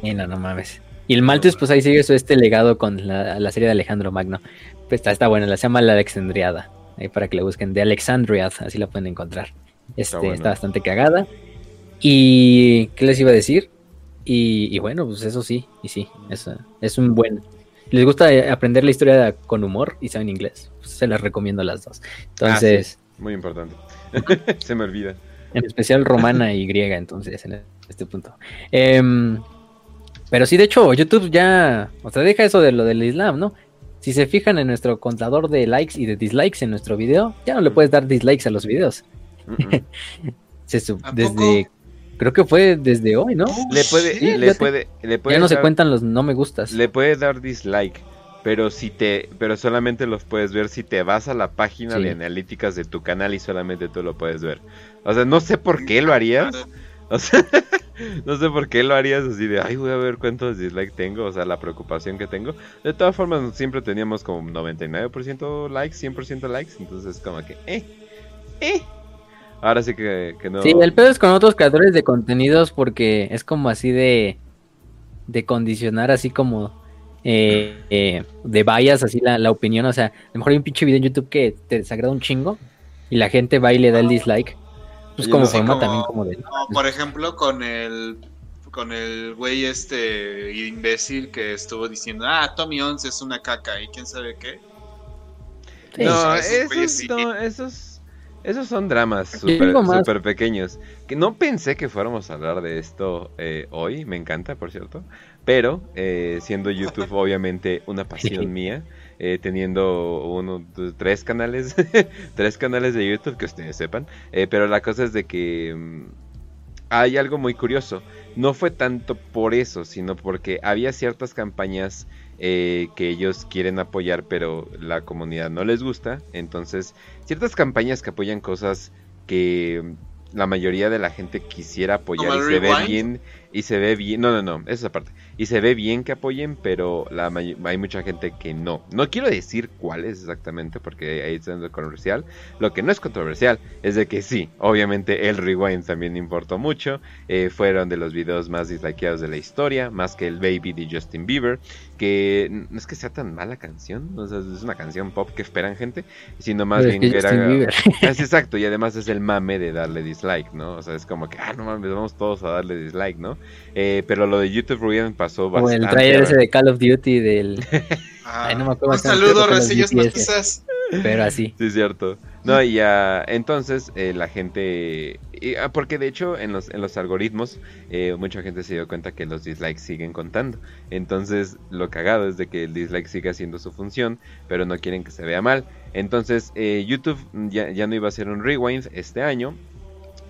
Y no, no mames. Y el Malthus, pues ahí sigue su este legado con la, serie de Alejandro Magno. Pues está, está buena, la se llama La Alexandriada. Ahí para que la busquen, de Alexandria, así la pueden encontrar. Este, está, bastante cagada. Y, ¿qué les iba a decir? Y, bueno, pues eso sí, y sí, es, es un buen... ¿Les gusta aprender la historia con humor y saben inglés? Pues se las recomiendo las dos. Entonces... Ah, muy importante. Se me olvida. En especial romana y griega, entonces, en este punto. Em, pero sí, de hecho, YouTube ya, o sea, deja eso de lo del Islam, ¿no? Si se fijan en nuestro contador de likes y de dislikes en nuestro video, ya no le puedes dar dislikes a los videos. desde, creo que fue desde hoy, ¿no? Le puede, le, puede, le puede, ya no se cuentan los no me gustas. Le puedes dar dislike pero si te pero solamente los puedes ver si te vas a la página de analíticas de tu canal y solamente tú lo puedes ver. O sea, no sé por qué lo harías. O sea, no sé por qué lo harías así de, ay, voy a ver cuántos dislikes tengo, o sea, la preocupación que tengo. De todas formas, siempre teníamos como 99% likes, 100% likes, entonces como que, eh, eh. Ahora sí que, que no. Sí, el pedo es con otros creadores de contenidos porque es como así de, de condicionar así como eh, eh, de vayas así la, opinión. O sea, a lo mejor hay un pinche video en YouTube que te desagrada un chingo y la gente va y le da el dislike. Pues como forma también como de... por ejemplo, con el con el güey este imbécil que estuvo diciendo, ah, Tommy 11 es una caca y quién sabe qué. No, esos, no, esos, esos son dramas súper pequeños. Que no pensé que fuéramos a hablar de esto eh, hoy, me encanta, por cierto. Pero eh, siendo YouTube obviamente una pasión mía, eh, teniendo uno, tres canales, tres canales de YouTube que ustedes sepan. Eh, pero la cosa es de que mm, hay algo muy curioso. No fue tanto por eso, sino porque había ciertas campañas que ellos quieren apoyar, pero la comunidad no les gusta. Entonces, ciertas campañas que apoyan cosas que mm, la mayoría de la gente quisiera apoyar y se ve bien y se ve bien. No, no, no, esa es aparte y se ve bien que apoyen, pero la hay mucha gente que no. No quiero decir cuál es exactamente porque ahí está controversial. Lo que no es controversial es de que sí, obviamente el rewind también importó mucho. Eh, fueron de los videos más dislikeados de la historia, más que el Baby de Justin Bieber, que no es que sea tan mala canción, o sea, es una canción pop que esperan gente, sino más bien que era... Es exacto, y además es el mame de darle dislike, ¿no? O sea, es como que, ah, no mames, vamos todos a darle dislike, ¿no? Eh, pero lo de YouTube Rewind pasó o el trailer ese de Call of Duty del. Ah, no me acuerdo un saludo, reseñas Pero así. Sí, es cierto. No, y ya, entonces eh, la gente, ah, porque de hecho en los, en los algoritmos eh, mucha gente se dio cuenta que los dislikes siguen contando. Entonces lo cagado es de que el dislike sigue haciendo su función, pero no quieren que se vea mal. Entonces eh, YouTube ya, ya no iba a hacer un rewind este año,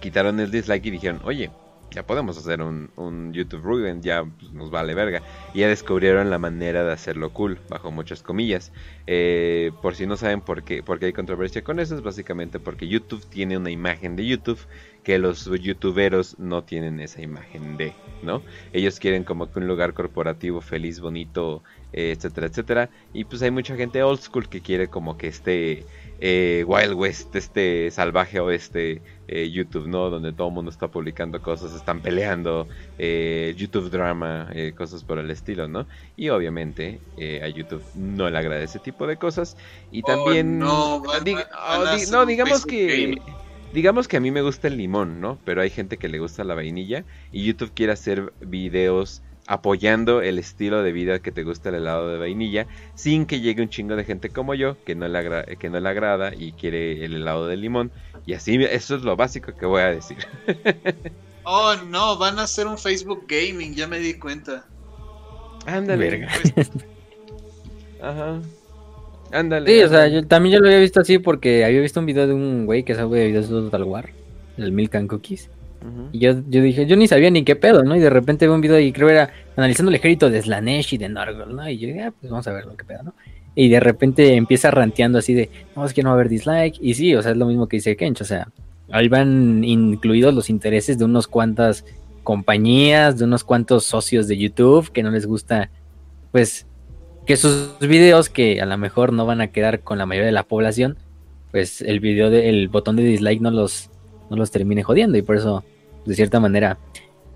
quitaron el dislike y dijeron, oye, ya podemos hacer un, un YouTube Ruin, ya pues, nos vale verga. Y ya descubrieron la manera de hacerlo cool, bajo muchas comillas. Eh, por si no saben por qué, por qué hay controversia con eso, es básicamente porque YouTube tiene una imagen de YouTube que los youtuberos no tienen esa imagen de, ¿no? Ellos quieren como que un lugar corporativo feliz, bonito, eh, etcétera, etcétera. Y pues hay mucha gente old school que quiere como que este eh, Wild West, este salvaje oeste eh, YouTube, ¿no? Donde todo el mundo está publicando cosas, están peleando, eh, YouTube drama, cosas por el estilo, ¿no? Y obviamente a YouTube no le agrada ese tipo de cosas. Y oh, también... no, no, digamos que... Digamos que a mí me gusta el limón, ¿no? Pero hay gente que le gusta la vainilla y YouTube quiere hacer videos apoyando el estilo de vida que te gusta el helado de vainilla, sin que llegue un chingo de gente como yo, que no le, que no le agrada y quiere el helado de limón. Y así, eso es lo básico que voy a decir. oh, no, van a hacer un Facebook Gaming, ya me di cuenta. Ándale. Ajá. Ándale. Sí, o sea, yo también yo lo había visto así porque había visto un video de un güey que sabe videos de Total War, el Milk and Cookies. Y yo, yo dije, yo ni sabía ni qué pedo, ¿no? Y de repente veo un video y creo era analizando el ejército de Slanesh y de Nargol, ¿no? Y yo dije, ah, pues vamos a ver lo que pedo, ¿no? Y de repente empieza ranteando así de, no, es que no va a haber dislike. Y sí, o sea, es lo mismo que dice Kench, o sea, ahí van incluidos los intereses de unos cuantas compañías, de unos cuantos socios de YouTube que no les gusta, pues, que sus videos que a lo mejor no van a quedar con la mayoría de la población, pues el video del botón de dislike no los, no los termine jodiendo y por eso de cierta manera,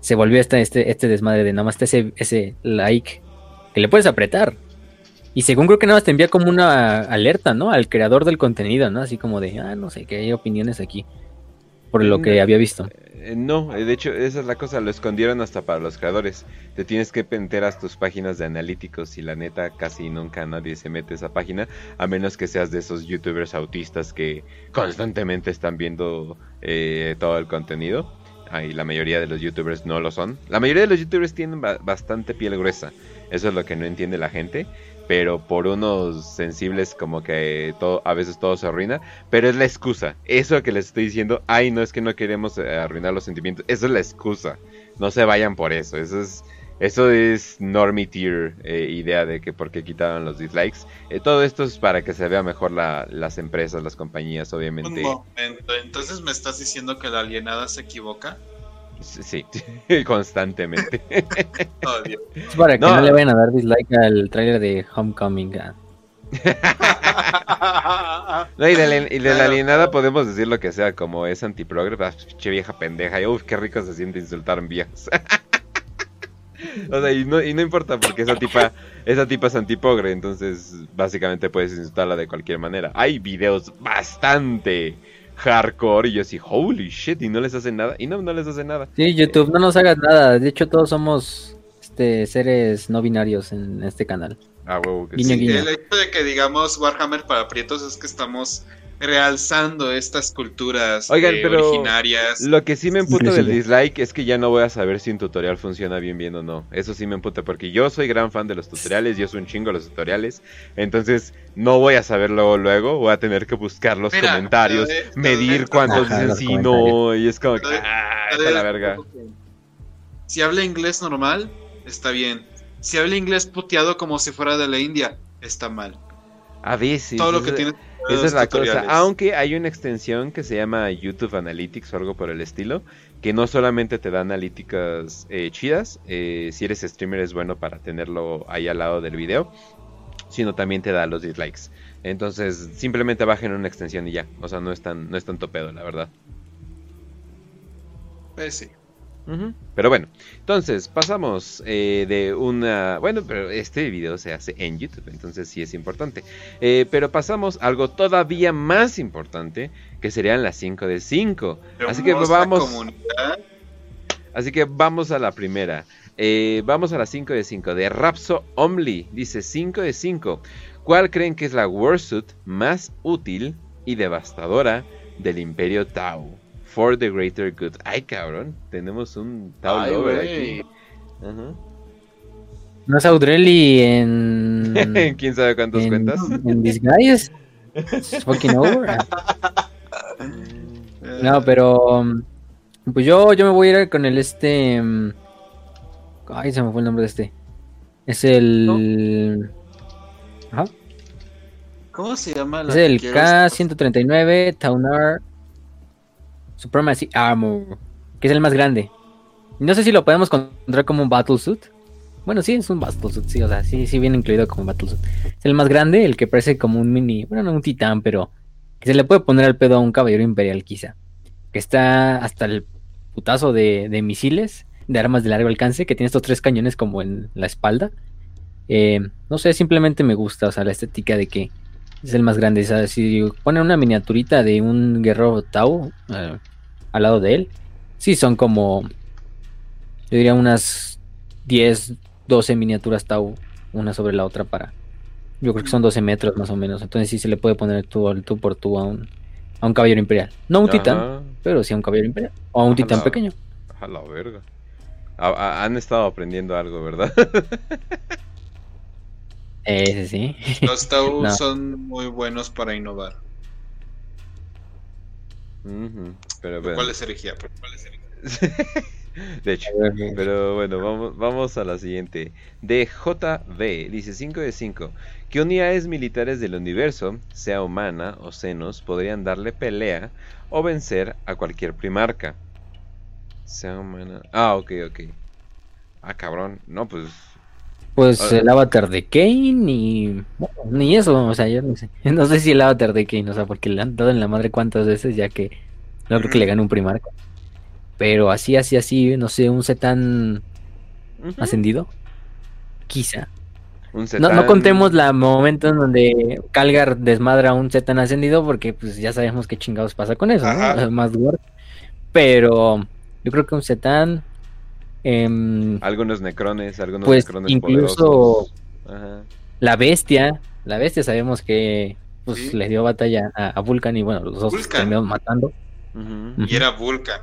se volvió este, este, este desmadre de nada más ese, ese like que le puedes apretar. Y según creo que nada más te envía como una alerta, ¿no? Al creador del contenido, ¿no? Así como de, ah, no sé, que hay opiniones aquí. Por lo que había visto. Eh, no, de hecho, esa es la cosa, lo escondieron hasta para los creadores. Te tienes que a tus páginas de analíticos y la neta casi nunca nadie se mete a esa página, a menos que seas de esos youtubers autistas que constantemente están viendo eh, todo el contenido y la mayoría de los youtubers no lo son. La mayoría de los youtubers tienen bastante piel gruesa. Eso es lo que no entiende la gente. Pero por unos sensibles como que todo, a veces todo se arruina. Pero es la excusa. Eso que les estoy diciendo, ay, no es que no queremos eh, arruinar los sentimientos. Eso es la excusa. No se vayan por eso. Eso es eso es normie tier eh, idea de que por qué quitaron los dislikes. Eh, todo esto es para que se vea mejor las empresas, las compañías, obviamente. Un momento, entonces me estás diciendo que la alienada se equivoca. Sí, constantemente. Oh, es para que no. le vayan a dar dislike al trailer de Homecoming. Ah. no, y de, la, alienada podemos decir lo que sea, como es antiprogress, ah, che vieja pendeja, y uff, qué rico se siente insultar en viejos. O sea, y no, y no importa porque esa tipa, esa tipa es antipogre, entonces básicamente puedes insultarla de cualquier manera. Hay videos bastante hardcore y yo así, holy shit, y no les hacen nada, y no, no les hacen nada. Sí, YouTube, no nos hagas nada, de hecho todos somos este, seres no binarios en este canal. Ah, huevo, que sí. El hecho de que digamos Warhammer para prietos es que estamos realzando estas culturas Oigan, eh, pero originarias. Lo que sí me emputa del dislike es que ya no voy a saber si un tutorial funciona bien bien o no. Eso sí me emputa porque yo soy gran fan de los tutoriales, yo soy un chingo los tutoriales. Entonces no voy a saber luego luego, voy a tener que buscar los comentarios, medir cuántos dicen sí no y es como que ah, la verga. Si habla inglés normal, está bien. Si habla inglés puteado como si fuera de la India, está mal. A veces. Todo lo que tiene esa es la cosa. Aunque hay una extensión que se llama YouTube Analytics o algo por el estilo, que no solamente te da analíticas eh, chidas, eh, si eres streamer es bueno para tenerlo ahí al lado del video, sino también te da los dislikes. Entonces simplemente bajen una extensión y ya. O sea, no es tan, no es tan topedo, la verdad. Pues sí. Pero bueno, entonces pasamos eh, de una... Bueno, pero este video se hace en YouTube, entonces sí es importante. Eh, pero pasamos a algo todavía más importante, que serían las 5 de 5. Así que vamos... Así que vamos a la primera. Eh, vamos a las 5 de 5 de Rapso Omli. Dice 5 de 5. ¿Cuál creen que es la Warsuit más útil y devastadora del Imperio Tau. For the Greater Good. Ay, cabrón, tenemos un Tau aquí. ¿No es Audrelli en. ¿Quién sabe cuántas cuentas? En Disguise. fucking over. no, pero. Pues yo, yo me voy a ir con el este. Ay, se me fue el nombre de este. Es el. Ajá. ¿Cómo se llama? La es el K-139 Taunar Supremacy Armor, que es el más grande. No sé si lo podemos encontrar como un Battlesuit. Bueno, sí, es un Battlesuit, sí, o sea, sí, sí viene incluido como Battlesuit. Es el más grande, el que parece como un mini, bueno, no un titán, pero que se le puede poner al pedo a un caballero imperial quizá. Que está hasta el putazo de, de misiles, de armas de largo alcance, que tiene estos tres cañones como en la espalda. Eh, no sé, simplemente me gusta, o sea, la estética de que es el más grande. ¿sabes? Si ponen una miniaturita de un guerrero Tau eh, al lado de él, sí son como, yo diría unas 10, 12 miniaturas Tau, una sobre la otra para... Yo creo que son 12 metros más o menos. Entonces sí se le puede poner tú, tú por tú a un, a un caballero imperial. No a un titán, pero sí a un caballero imperial. O a un titán pequeño. A la verga. han estado aprendiendo algo, ¿verdad? Ese sí. Los Tau son muy buenos para innovar. pero, ¿Cuál es herejía? de hecho, pero bueno, vamos, vamos a la siguiente. DJB dice 5 de 5. ¿Qué unidades militares del universo, sea humana o senos, podrían darle pelea o vencer a cualquier primarca? Sea humana. Ah, ok, ok. Ah, cabrón. No, pues pues el avatar de Kane y ni eso, o sea, yo no sé. No sé si el avatar de Kane, o sea, porque le han dado en la madre cuántas veces ya que no creo que le gane un primarco. Pero así, así, así, no sé, un Zetan ascendido. Quizá. no, no, contemos la momento en donde Calgar desmadra a un Zetan ascendido porque pues ya sabemos qué chingados pasa con eso, ¿no? Más Pero yo creo que un Zetan Em, algunos necrones, algunos pues necrones incluso la bestia, la bestia sabemos que pues le dio batalla a, Vulcan y bueno, los dos terminaron matando. Y era Vulcan.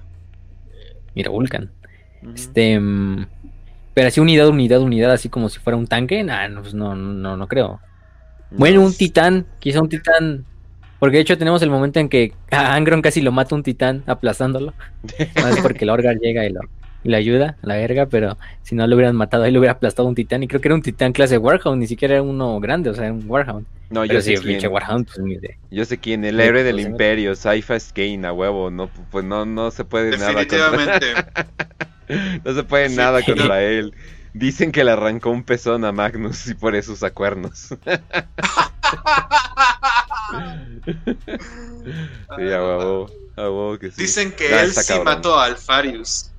Y era Vulcan. Este em, pero así unidad, unidad, unidad, así como si fuera un tanque, nah, no, pues no, no, no creo. Bueno, un titán, quizá un titán porque de hecho tenemos el momento en que a Angron casi lo mata un titán aplastándolo. Más porque el Orgar llega y lo, le ayuda, la verga, pero si no lo hubieran matado, ahí lo hubiera aplastado un titán. Y creo que era un titán clase Warhound, ni siquiera era uno grande, o sea, era un Warhound. No, yo sé quién. Warhound, pues, Yo sé quién, el héroe del imperio, Saifa Skane, a huevo, no, pues no, no se puede nada contra No se puede nada contra él. Dicen que le arrancó un pezón a Magnus y por eso usa cuernos. sí, a huevo, a huevo que sí. Dicen que él sí mató a Alfarius.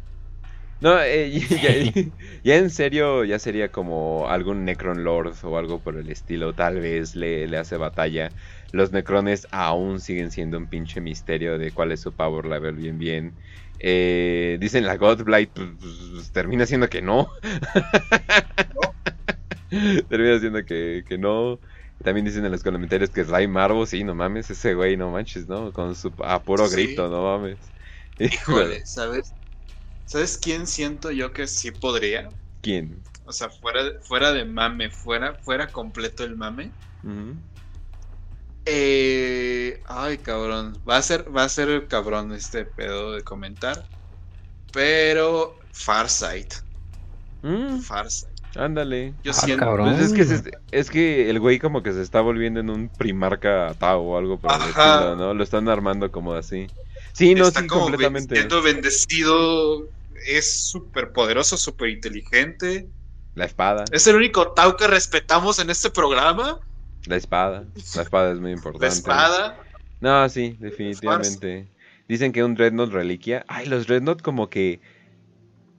No, eh, ya, en serio, ya sería como algún Necron Lord o algo por el estilo. Tal vez le, le hace batalla. Los Necrones aún siguen siendo un pinche misterio de cuál es su power level bien bien. Eh, dicen la Godblight, pues, pues, termina siendo que no. termina siendo que, que, no. También dicen en los comentarios que es Ray Marvo, sí, no mames, ese güey, no manches, ¿no? Con su a puro grito, no mames. Híjole, ¿sabes? ¿Sabes quién siento yo que sí podría? ¿Quién? O sea, fuera, fuera de mame, fuera, fuera completo el mame. eh, ay, cabrón. Va a ser, va a ser cabrón este pedo de comentar. Pero Farsight. Mm. Farsight. Ándale. Yo ah, siento. Cabrón. Pues es, que es que el güey como que se está volviendo en un primarca Tao o algo por el estilo, ¿no? Lo están armando como así. Sí, no, está como completamente. siendo bendecido, es súper poderoso, súper inteligente. La espada. Es el único Tau que respetamos en este programa. La espada. La espada es muy importante. La espada. No, sí, definitivamente. Dicen que un Dreadnought reliquia. Ay, los Dreadnought como que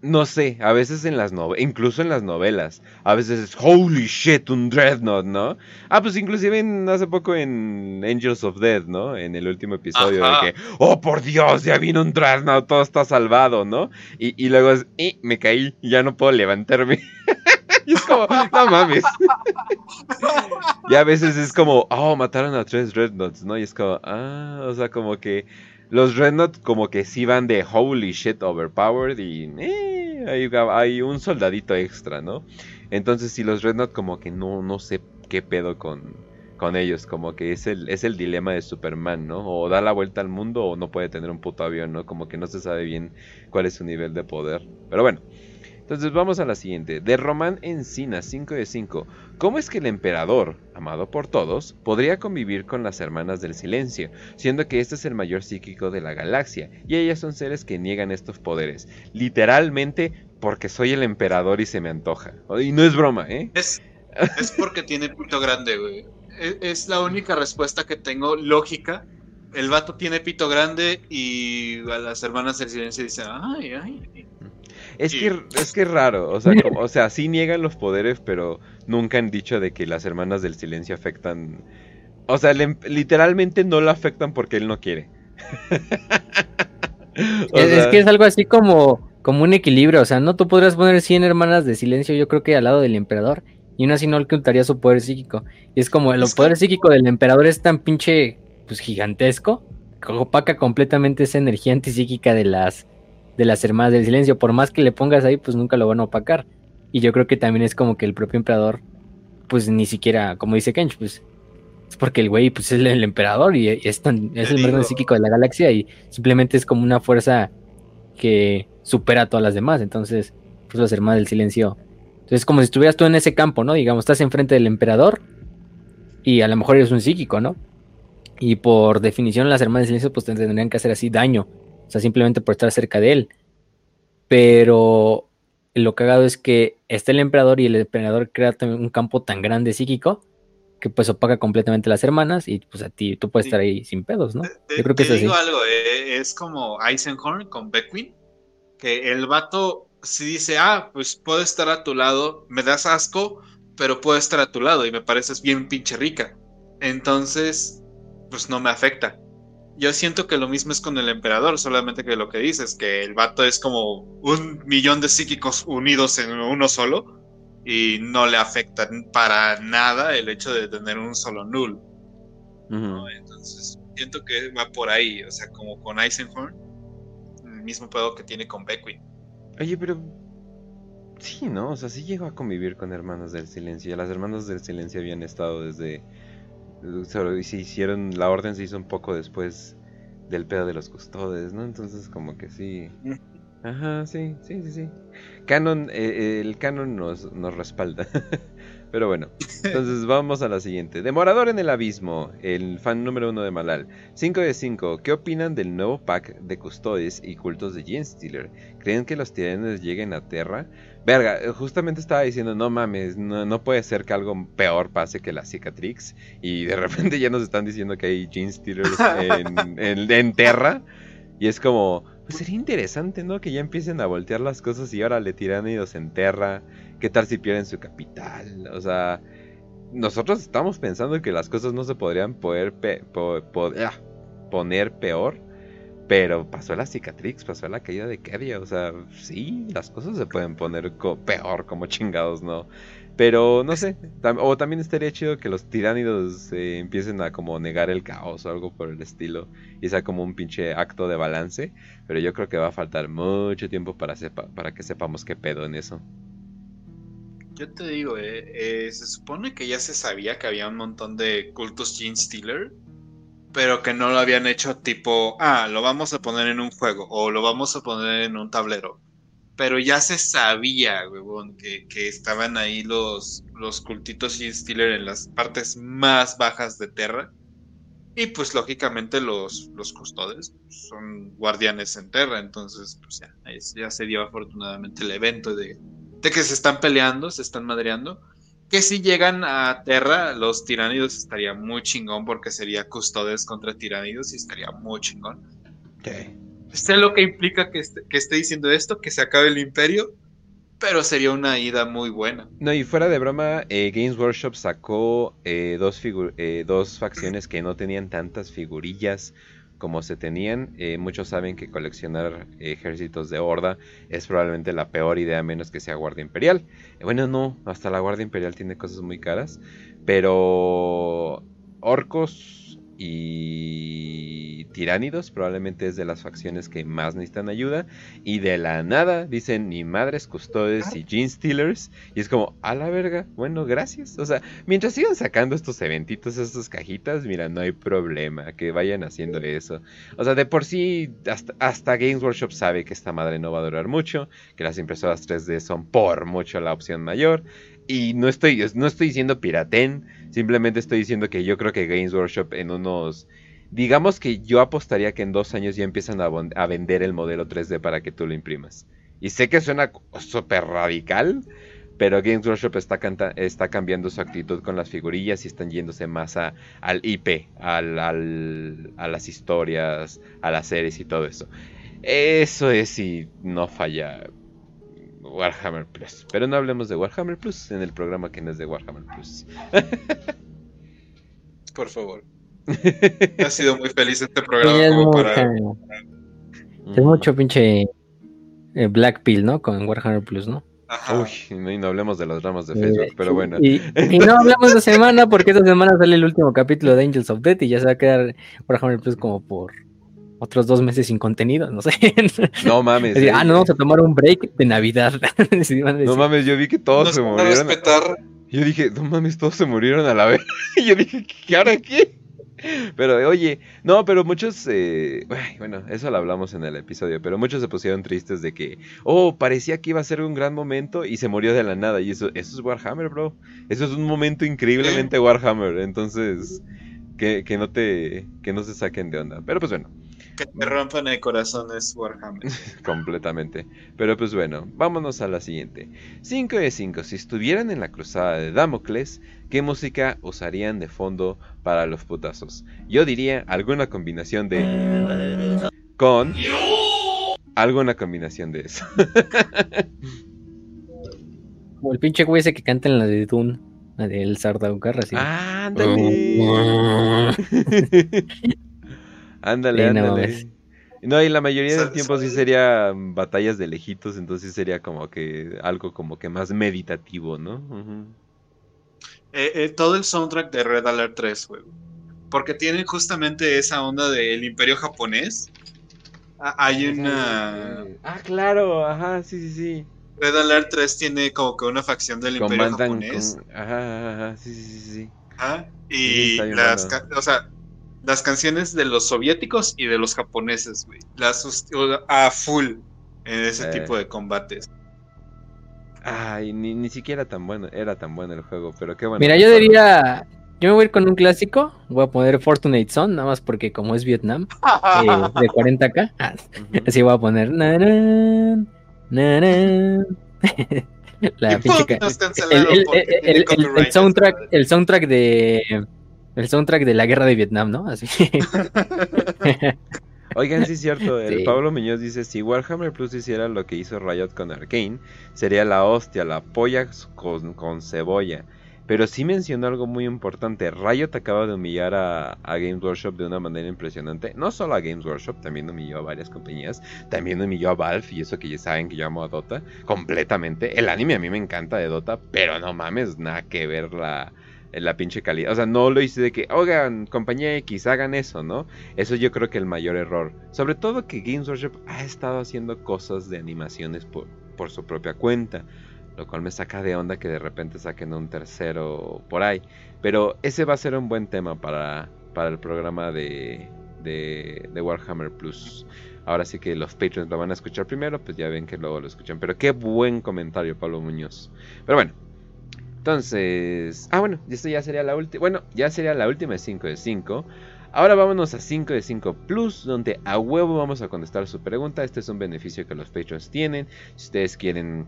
no sé, a veces en las novelas, incluso en las novelas, a veces es holy shit, un Dreadnought, ¿no? Ah, pues inclusive hace poco en Angels of Death, ¿no? En el último episodio de que, oh por Dios, ya vino un Dreadnought, todo está salvado, ¿no? Y, luego es, y me caí, ya no puedo levantarme. y es como, no mames. y a veces es como, oh, mataron a tres Rednots, ¿no? Y es como, ah, o sea, como que los Rednots como que sí van de holy shit overpowered y eh, hay, un soldadito extra, ¿no? Entonces si los Rednots como que no, no sé qué pedo con, con ellos, como que es el, es el dilema de Superman, ¿no? O da la vuelta al mundo o no puede tener un puto avión, ¿no? Como que no se sabe bien cuál es su nivel de poder. Pero bueno, entonces vamos a la siguiente. De Román Encina, 5 de 5. ¿Cómo es que el emperador, amado por todos, podría convivir con las hermanas del silencio, siendo que este es el mayor psíquico de la galaxia, y ellas son seres que niegan estos poderes? Literalmente porque soy el emperador y se me antoja. Y no es broma, ¿eh? Es, es porque tiene pito grande, güey. Es, es la única respuesta que tengo lógica el vato tiene pito grande y a las hermanas del silencio dicen, ay, ay, es que es que raro, o sea, o sea, sí niegan los poderes, pero nunca han dicho de que las hermanas del silencio afectan. O sea, literalmente no lo afectan porque él no quiere. es, que es algo así como, como un equilibrio, o sea, no tú podrías poner 100 hermanas de silencio, yo creo que al lado del emperador, y aún así no ocultaría su poder psíquico. Y es como el poder psíquico del emperador es tan pinche, pues gigantesco, que opaca completamente esa energía antipsíquica de las de las hermanas del silencio. Por más que le pongas ahí, pues nunca lo van a opacar. Y yo creo que también es como que el propio emperador, pues ni siquiera, como dice Kench, pues es porque el güey pues es el, emperador y es, es el más psíquico de la galaxia y simplemente es como una fuerza que supera a todas las demás. Entonces, pues las hermanas del silencio. Entonces, es como si estuvieras tú en ese campo, ¿no? Digamos, estás enfrente del emperador y a lo mejor eres un psíquico, ¿no? Y por definición, las hermanas del silencio pues tendrían que hacer así daño o sea, simplemente por estar cerca de él. Pero lo cagado es que está el emperador y el emperador crea también un campo tan grande psíquico que pues opaca completamente las hermanas y pues a ti tú puedes estar ahí sin pedos, ¿no? Yo creo que te digo algo, eh, es como Eisenhorn con Beckwin, que el vato si dice, ah, pues puedo estar a tu lado, me das asco, pero puedo estar a tu lado y me pareces bien pinche rica. Entonces, pues no me afecta. Yo siento que lo mismo es con el emperador, solamente que lo que dices, que el vato es como un millón de psíquicos unidos en uno solo y no le afecta para nada el hecho de tener un solo null. Entonces, siento que va por ahí, o sea, como con Eisenhorn, el mismo pedo que tiene con Beckwin. Oye, pero sí, ¿no? O sea, sí llegó a convivir con Hermanos del Silencio. Las Hermanos del Silencio habían estado desde se hicieron, la orden se hizo un poco después del pedo de los custodes, ¿no? Entonces como que sí. Ajá, sí, sí, sí, sí. Canon, eh, el canon nos, nos respalda. Pero bueno, entonces vamos a la siguiente. Demorador en el abismo, el fan número uno de Malal. 5 de 5. ¿Qué opinan del nuevo pack de custodes y cultos de Genestealer? ¿Creen que los tiranes lleguen a Terra? Verga, eh, justamente estaba diciendo, no mames, no, puede ser que algo peor pase que la cicatrix. Y de repente ya nos están diciendo que hay Gene Stealers en, Terra. Y es como, pues sería interesante, ¿no? Que ya empiecen a voltear las cosas y ahora le tiran ellos en Terra. ¿Qué tal si pierden su capital? O sea, nosotros estamos pensando que las cosas no se podrían ah, poner peor pero pasó la cicatrix, pasó la caída de Kedia. O sea, sí, las cosas se pueden poner peor, como chingados, ¿no? Pero no sé. o también estaría chido que los tiránidos eh, empiecen a como negar el caos o algo por el estilo. Y sea como un pinche acto de balance. Pero yo creo que va a faltar mucho tiempo para, para que sepamos qué pedo en eso. Yo te digo, eh, eh, se supone que ya se sabía que había un montón de cultos Gene Stealer pero que no lo habían hecho tipo, ah, lo vamos a poner en un juego o lo vamos a poner en un tablero. Pero ya se sabía, huevón, que, que estaban ahí los, los cultitos y Steeler en las partes más bajas de Terra. Y pues lógicamente los, los custodes son guardianes en Terra, entonces pues ya, ya se dio afortunadamente el evento de, de que se están peleando, se están madreando que si llegan a Terra, los tiránidos estaría muy chingón porque sería custodes contra tiránidos y estaría muy chingón. Okay. Sé lo que implica que esté, diciendo esto, que se acabe el imperio, pero sería una ida muy buena. No, y fuera de broma, eh, Games Workshop sacó eh, dos, eh, dos facciones que no tenían tantas figurillas como se tenían. Eh, muchos saben que coleccionar ejércitos de horda es probablemente la peor idea, menos que sea Guardia Imperial. bueno, no, hasta la Guardia Imperial tiene cosas muy caras, pero orcos y tiránidos probablemente es de las facciones que más necesitan ayuda. Y de la nada dicen ni madres custodes y jean stealers y es como a la verga bueno gracias o sea mientras sigan sacando estos eventitos estas cajitas mira no hay problema que vayan haciendo eso. O sea de por sí hasta, hasta Games Workshop sabe que esta madre no va a durar mucho que las impresoras 3D son por mucho la opción mayor y no estoy, no estoy diciendo piraten, simplemente estoy diciendo que yo creo que Games Workshop en unos... Digamos que yo apostaría que en dos años ya empiezan a, vender el modelo 3D para que tú lo imprimas. Y sé que suena súper radical, pero Games Workshop está, está cambiando su actitud con las figurillas y están yéndose más a, al IP, al, al, a las historias, a las series y todo eso. Eso es si no falla Warhammer Plus. Pero no hablemos de Warhammer Plus en el programa que no es de Warhammer Plus. Por favor. ha sido muy feliz este programa como para... Es mucho pinche eh, Black Pill, ¿no? Con Warhammer Plus, ¿no? Uy, no, y no hablemos de las ramas de Facebook, pero bueno. Y, no hablamos de semana porque esta semana sale el último capítulo de Angels of Death y ya se va a quedar Warhammer Plus como por otros dos meses sin contenido, no sé. No mames. ah, no, vamos a tomar un break de Navidad. no mames, yo vi que todos se murieron. Yo dije, no mames, todos se murieron a la vez. y yo dije, ¿qué ahora qué? Pero oye, no, pero muchos, eh, bueno, eso lo hablamos en el episodio, pero muchos se pusieron tristes de que, oh, parecía que iba a ser un gran momento y se murió de la nada. Y eso, eso es Warhammer, bro. Eso es un momento increíblemente Warhammer. Entonces, que, que, no te, que no se saquen de onda. Pero pues bueno. Que te rompan el corazón es Warhammer. Completamente. Pero pues bueno, vámonos a la siguiente. 5 de 5. Si estuvieran en la cruzada de Damocles, ¿qué música usarían de fondo para los putazos? Yo diría alguna combinación de... Con... Alguna combinación de eso. Como el pinche güey ese que canta en la de Dune. La del Sardaucar, así. ¡Ándale! Ándale, ándale. No, y la mayoría del tiempo sí sería batallas de lejitos, entonces sería como que algo como que más meditativo, ¿no? Eh, eh, todo el soundtrack de Red Alert 3, güey. Porque tiene justamente esa onda del imperio japonés. Ah, hay una... Ah, claro, ajá, sí, sí, sí. Red Alert 3 tiene como que una facción del imperio japonés. Ajá, ajá, sí, sí, sí. Ajá, y las... O sea, las canciones de los soviéticos y de los japoneses, güey. Las a full en ese eh. tipo de combates. Ay, ni, ni siquiera tan bueno, era tan bueno el juego, pero qué bueno. Mira, yo diría, yo me voy a ir con un clásico, voy a poner Fortunate Son, nada más porque como es Vietnam, eh, de 40k, ah, así voy a poner... La pinche el, soundtrack, el soundtrack de el soundtrack de la guerra de Vietnam, ¿no? Así. Oigan, sí es cierto, el Pablo Muñoz dice, si Warhammer Plus hiciera lo que hizo Riot con Arkane, sería la hostia, la polla con, con cebolla. Pero sí mencionó algo muy importante, Riot acaba de humillar a, a, Games Workshop de una manera impresionante. No solo a Games Workshop, también humilló a varias compañías, también humilló a Valve, y eso que ya saben que yo amo a Dota, completamente. El anime a mí me encanta de Dota, pero no mames, nada que ver la la pinche calidad. O sea, no lo hice de que, oigan, compañía X, hagan eso, ¿no? Eso yo creo que el mayor error. Sobre todo que Games Workshop ha estado haciendo cosas de animaciones por, por su propia cuenta. Lo cual me saca de onda que de repente saquen un tercero por ahí. Pero ese va a ser un buen tema para, para el programa de, de, de Warhammer Plus. Ahora sí que los Patreons lo van a escuchar primero, pues ya ven que luego lo escuchan. Pero qué buen comentario, Pablo Muñoz. Pero bueno, entonces, ah, bueno, esto ya sería la última. Bueno, ya sería la última de 5 de 5. Ahora vámonos a 5 de 5 Plus, donde a huevo vamos a contestar su pregunta. Este es un beneficio que los Patreons tienen. Si ustedes quieren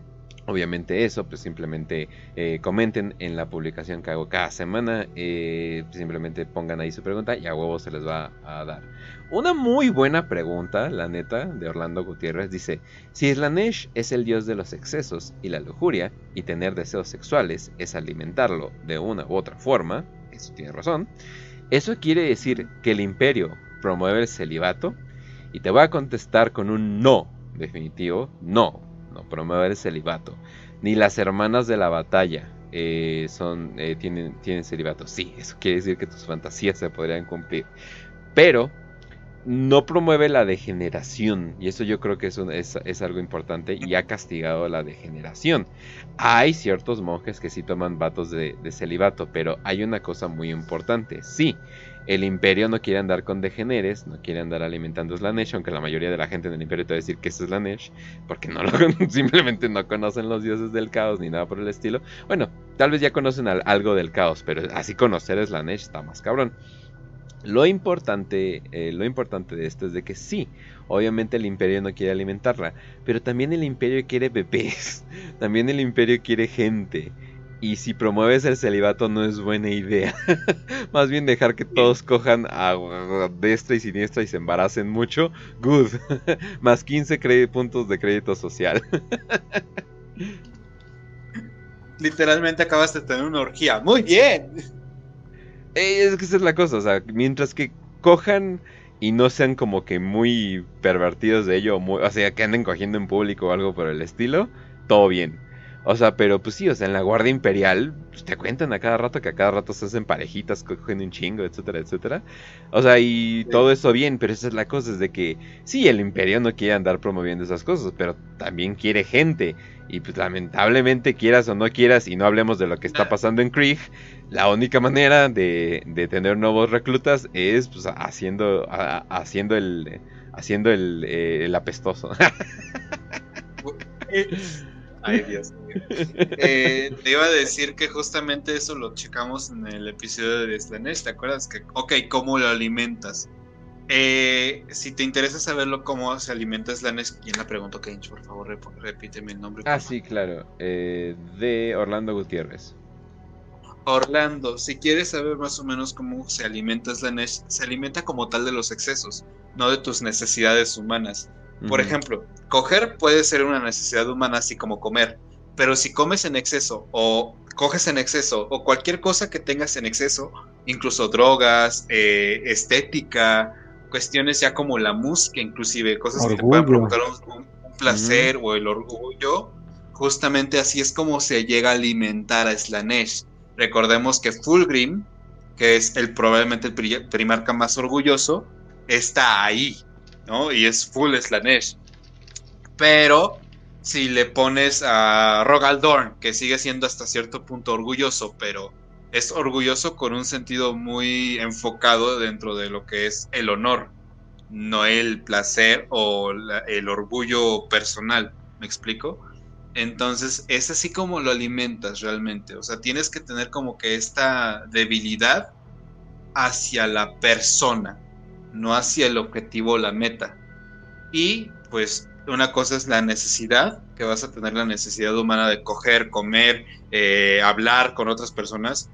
Obviamente eso, pues simplemente eh, comenten en la publicación que hago cada semana, eh, simplemente pongan ahí su pregunta y a huevo se les va a dar. Una muy buena pregunta, la neta, de Orlando Gutiérrez dice, si Slanesh es el dios de los excesos y la lujuria, y tener deseos sexuales es alimentarlo de una u otra forma, eso tiene razón, ¿eso quiere decir que el imperio promueve el celibato? Y te voy a contestar con un no definitivo. No, no promueve el celibato. Ni las hermanas de la batalla eh, son, eh, tienen, tienen celibato. Sí, eso quiere decir que tus fantasías se podrían cumplir. Pero no promueve la degeneración. Y eso yo creo que es, es, algo importante y ha castigado la degeneración. Hay ciertos monjes que sí toman vatos de, de, celibato, pero hay una cosa muy importante. Sí, el imperio no quiere andar con degeneres, no quiere andar alimentando Slanesh, aunque la mayoría de la gente en el imperio te va a decir que es Slanesh, porque no lo, simplemente no conocen los dioses del caos ni nada por el estilo. Bueno, tal vez ya conocen algo del caos, pero así conocer Slanesh está más cabrón. Lo importante, eh, lo importante de esto es de que sí, obviamente el imperio no quiere alimentarla, pero también el imperio quiere bebés, también el imperio quiere gente. Y si promueves el celibato no es buena idea. Más bien dejar que todos cojan a destra y siniestra y se embaracen mucho. Good. Más 15 puntos de crédito social. Literalmente acabas de tener una orgía. Muy bien. Es que esa es la cosa. O sea, mientras que cojan y no sean como que muy pervertidos de ello. o sea, que anden cogiendo en público o algo por el estilo. Todo bien. O sea, pero pues sí, o sea, en la Guardia Imperial pues, te cuentan a cada rato que a cada rato se hacen parejitas, cogen un chingo, etcétera, etcétera. O sea, y todo eso bien, pero esa es la cosa, es de que sí, el Imperio no quiere andar promoviendo esas cosas, pero también quiere gente. Y pues lamentablemente, quieras o no quieras, y no hablemos de lo que está pasando en Krieg, la única manera de, de tener nuevos reclutas es pues haciendo, haciendo el haciendo el, eh, el apestoso. Ay, Dios. Eh, te iba a decir que justamente eso lo checamos en el episodio de Slanesh, ¿te acuerdas? Que, ok, ¿cómo lo alimentas? Eh, si te interesa saberlo cómo se alimenta Slanesh, ¿quién la preguntó, Kench? Por favor, repíteme el nombre. Ah, sí, claro. Eh, de Orlando Gutiérrez. Orlando, si quieres saber más o menos cómo se alimenta Slanesh, se alimenta como tal de los excesos, no de tus necesidades humanas. Por ejemplo, coger puede ser una necesidad humana así como comer, pero si comes en exceso o coges en exceso o cualquier cosa que tengas en exceso, incluso drogas, eh, estética, cuestiones ya como la música, inclusive cosas que te puedan provocar un, placer o el orgullo, justamente así es como se llega a alimentar a Slanesh. Recordemos que Fulgrim, que es el probablemente el primarca más orgulloso, está ahí, ¿no? Y es full Slanesh. Pero si le pones a Rogaldorn, que sigue siendo hasta cierto punto orgulloso, pero es orgulloso con un sentido muy enfocado dentro de lo que es el honor, no el placer o el orgullo personal. ¿Me explico? Entonces es así como lo alimentas realmente. O sea, tienes que tener como que esta debilidad hacia la persona no hacia el objetivo o la meta. Y pues una cosa es la necesidad, que vas a tener la necesidad humana de coger, comer, eh, hablar con otras personas,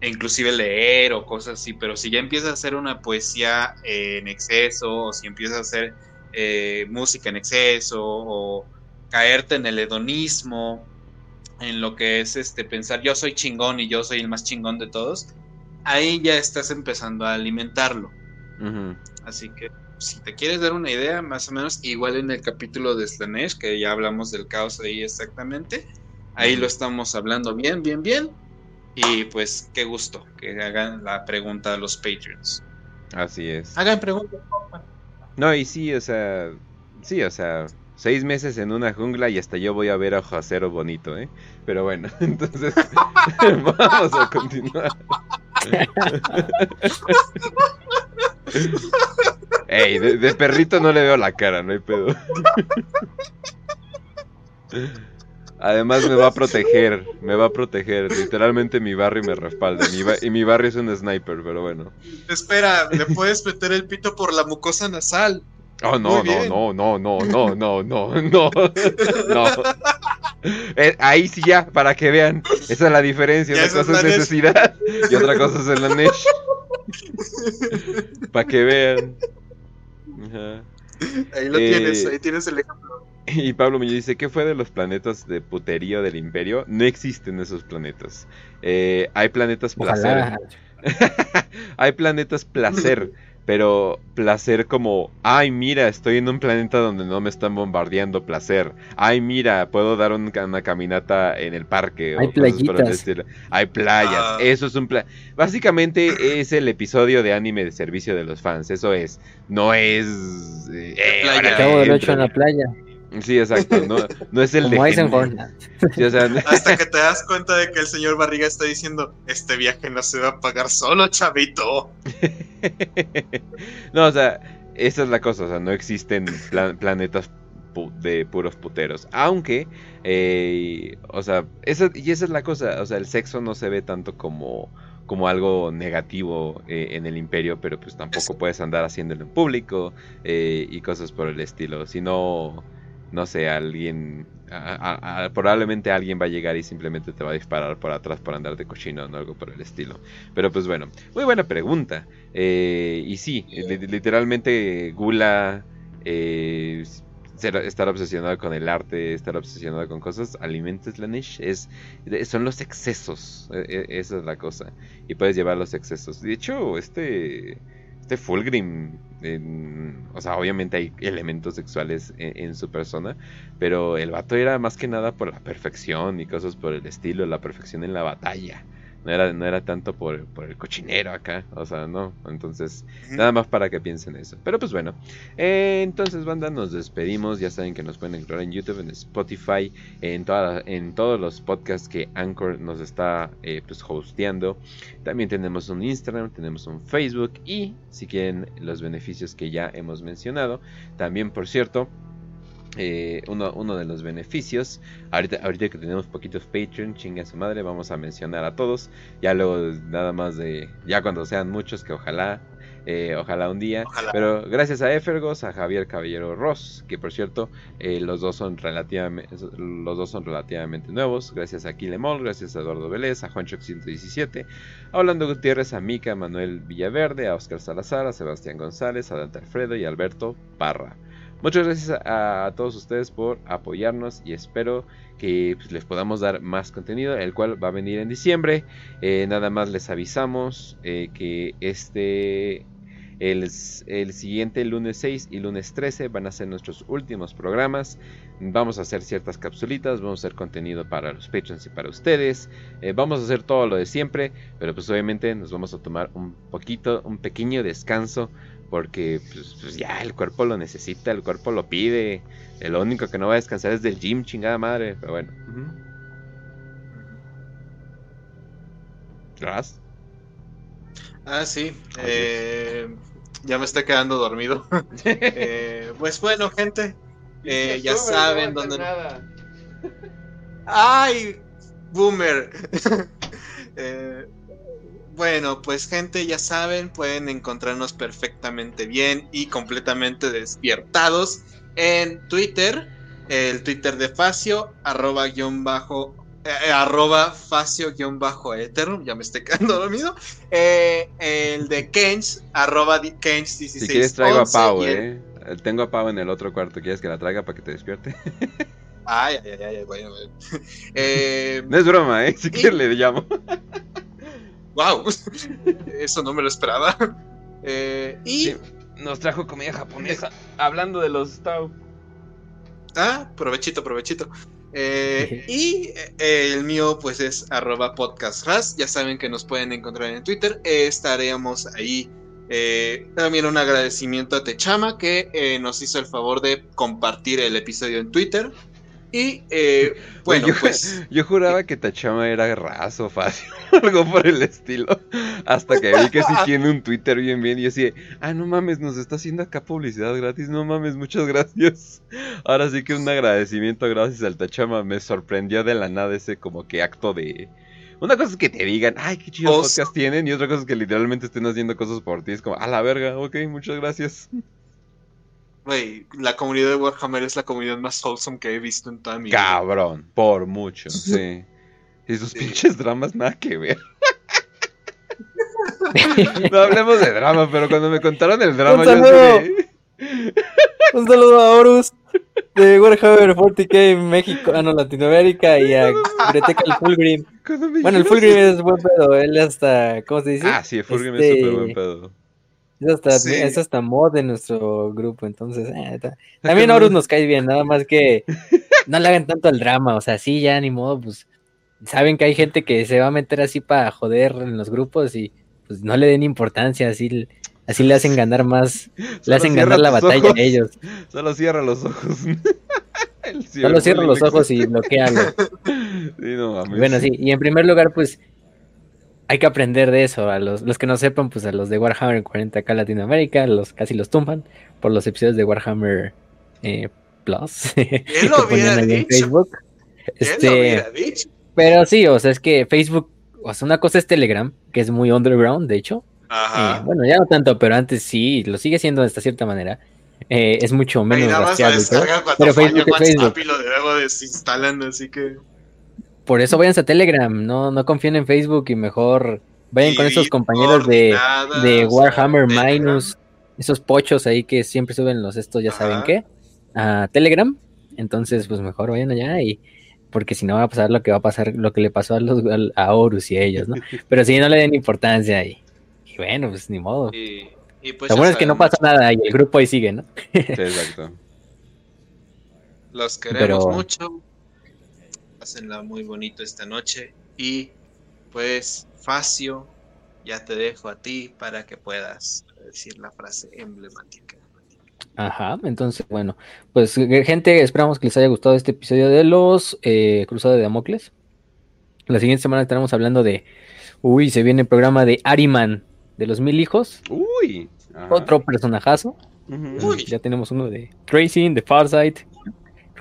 e inclusive leer o cosas así, pero si ya empiezas a hacer una poesía en exceso, o si empiezas a hacer eh, música en exceso, o caerte en el hedonismo, en lo que es este pensar yo soy chingón y yo soy el más chingón de todos, ahí ya estás empezando a alimentarlo. Así que si te quieres dar una idea, más o menos, igual en el capítulo de Slanesh, que ya hablamos del caos ahí exactamente, ahí lo estamos hablando bien, bien, bien. Y pues qué gusto que hagan la pregunta a los Patreons. Así es. Hagan preguntas. No, y sí, o sea, sí, o sea, seis meses en una jungla y hasta yo voy a ver a Jacero bonito, ¿eh? Pero bueno, entonces vamos a continuar. Ey, de, perrito no le veo la cara, no hay pedo. Además me va a proteger, me va a proteger. Literalmente mi barrio me respalda. y mi barrio es un sniper, pero bueno. Espera, le puedes meter el pito por la mucosa nasal. Oh, no, no, no, no, no, no, no, no, no. Eh, ahí sí ya, para que vean. Esa es la diferencia. Una cosa es necesidad y otra cosa es el Nesh. para que vean. Ahí lo tienes, eh, ahí tienes el ejemplo. Y Pablo me dice, ¿qué fue de los planetas de puterío del imperio? No existen esos planetas. Eh, hay planetas placer. hay planetas placer pero placer como, ay, mira, estoy en un planeta donde no me están bombardeando, placer. Ay, mira, puedo dar una caminata en el parque. Hay playitas. Hay playas. Ah. Eso es un plan. Básicamente es el episodio de anime de servicio de los fans. Eso es. No es. Eh, Acabo de en la playa. Sí, exacto. No, no es el Como de. Sí, o sea... Hasta que te das cuenta de que el señor Barriga está diciendo: Este viaje no se va a pagar solo, chavito. no, o sea, esa es la cosa. O sea, no existen planetas de puros puteros. Aunque, eh, o sea, eso, y esa es la cosa. O sea, el sexo no se ve tanto como como algo negativo eh, en el imperio, pero pues tampoco puedes andar haciéndolo en público eh, y cosas por el estilo. Si no, no sé, alguien, probablemente alguien va a llegar y simplemente te va a disparar por atrás por andar de cochino o algo por el estilo. Pero pues bueno, muy buena pregunta. Eh, y sí, literalmente Gula, eh, estar obsesionado con el arte, estar obsesionado con cosas, alimentos la niche, es, son los excesos, e, e, esa es la cosa. Y puedes llevar los excesos. De hecho, este este Fulgrim, o sea, obviamente hay elementos sexuales en, su persona, pero el vato era más que nada por la perfección y cosas por el estilo, la perfección en la batalla. No era, no era tanto por, el cochinero acá, o sea, no. Entonces, nada más para que piensen eso. Pero pues bueno, eh, entonces, banda, nos despedimos. Ya saben que nos pueden encontrar en YouTube, en Spotify, en, en todos los podcasts que Anchor nos está eh, pues hosteando. También tenemos un Instagram, tenemos un Facebook y si quieren los beneficios que ya hemos mencionado. También, por cierto, eh, uno, uno, de los beneficios. Ahorita, ahorita que tenemos poquitos Patreon, chinga su madre, vamos a mencionar a todos. Ya luego, nada más de. Ya cuando sean muchos, que ojalá. Eh, ojalá un día. Pero gracias a Efergos, a Javier Caballero Ross, que por cierto, eh, los, dos son relativamente, los dos son relativamente nuevos. Gracias a Quilemol, gracias a Eduardo Vélez, a Juancho 117, a Orlando Gutiérrez, a Mica, Manuel Villaverde, a Oscar Salazar, a Sebastián González, a Dante Alfredo y a Alberto Parra. Muchas gracias a, todos ustedes por apoyarnos y espero que pues, les podamos dar más contenido, el cual va a venir en diciembre. Eh, nada más les avisamos eh, que este, el, el, siguiente lunes 6 y lunes 13 van a ser nuestros últimos programas. Vamos a hacer ciertas capsulitas, vamos a hacer contenido para los patrons y para ustedes. Eh, vamos a hacer todo lo de siempre, pero pues obviamente nos vamos a tomar un poquito, un pequeño descanso porque pues, pues, ya el cuerpo lo necesita, el cuerpo lo pide. El único que no va a descansar es del gym, chingada madre. Pero bueno. Ah, sí. Eh, ya me estoy quedando dormido. Eh, pues bueno, gente. Eh, ya saben dónde. ¡Ay! Boomer. eh, bueno, pues gente, ya saben, pueden encontrarnos perfectamente bien y completamente despiertados en Twitter, el Twitter de Facio, arroba guion bajo, eh, arroba Facio guion bajo Ether, ya me estoy quedando dormido, eh, el de Keynes, arroba Keynes 16. Si quieres traigo a Pau, eh. Tengo a Pau en el otro cuarto, ¿quieres que la traiga para que te despierte? Ay, ay, ay, ay, bueno, eh, no es broma, ¿eh? Si quieres le llamo. ¡Wow! Eso no me lo esperaba. Eh, y. nos trajo comida japonesa. Hablando de los Tao. Ah, provechito, provechito. Eh, y eh, el mío, pues es arroba podcastras. Ya saben que nos pueden encontrar en Twitter. estaremos ahí. también un agradecimiento a Techama que nos hizo el favor de compartir el episodio en Twitter. Y eh, bueno, yo, pues. Yo juraba que Tachama era raso, fácil, algo por el estilo. Hasta que vi que sí tiene un Twitter bien, bien. Y así, ah, no mames, nos está haciendo acá publicidad gratis. No mames, muchas gracias. Ahora sí que un agradecimiento gracias al Tachama. Me sorprendió de la nada ese como que acto de. Una cosa es que te digan, ay, qué chidos podcast tienen. Y otra cosa es que literalmente estén haciendo cosas por ti. Es como, a la verga, ok, muchas gracias. Wey, la comunidad de Warhammer es la comunidad más wholesome que he visto en toda mi vida. Cabrón, por mucho, sí. Y sus pinches dramas nada que ver. no hablemos de drama, pero cuando me contaron el drama, Un saludo, Un saludo a Horus de Warhammer 40k en México, ah no, Latinoamérica y a Biblioteca el Fulgrim. Bueno, el Fulgrim es buen pedo, él hasta, ¿cómo se dice? Ah, sí, el Fulgrim es súper buen este, pedo. Es hasta, mod de nuestro grupo, entonces. Eh, también Horus nos cae bien, nada más que no le hagan tanto al drama, o sea, sí, ya ni modo, pues saben que hay gente que se va a meter así para joder en los grupos y pues no le den importancia, así, así le hacen ganar más, le hacen ganar la batalla a ellos. Solo cierra los ojos. Solo cierra los ojos y bloquealo. bueno, sí, y en primer lugar, pues hay que aprender de eso. A los, los que no sepan, pues a los de Warhammer 40 acá en Latinoamérica, los casi los tumban por los episodios de Warhammer eh, Plus. ¿Quién lo hubiera dicho? Facebook. Este, dicho? Pero sí, o sea, es que Facebook, o sea, una cosa es Telegram, que es muy underground, de hecho. Ajá. Eh, bueno, ya no tanto, pero antes sí, lo sigue siendo de esta cierta manera. Eh, es mucho menos Pero Facebook es Facebook. Y lo debo desinstalando, así que... Por eso vayan a Telegram, no, no confíen en Facebook y mejor vayan con esos compañeros de, de Warhammer Minus, esos pochos ahí que siempre suben los estos, ya saben qué, a Telegram. Entonces, pues mejor vayan allá y porque si no va a pasar lo que va a pasar, lo que le pasó a los a Horus y a ellos, ¿no? Pero si no le den importancia y, y bueno, pues ni modo. Y, pues lo bueno es que no pasa nada y el grupo ahí sigue, ¿no? Sí, exacto. Los queremos mucho. Pásenla muy bonito esta noche. Y pues, Facio, ya te dejo a ti para que puedas decir la frase emblemática. Ajá, entonces, bueno, pues eh, gente, esperamos que les haya gustado este episodio de los eh, Cruzados de Damocles. La siguiente semana estaremos hablando de, uy, se viene el programa de Ariman, de los mil hijos. Uy. Otro personajazo. Ya tenemos uno de Tracing, de Farsight.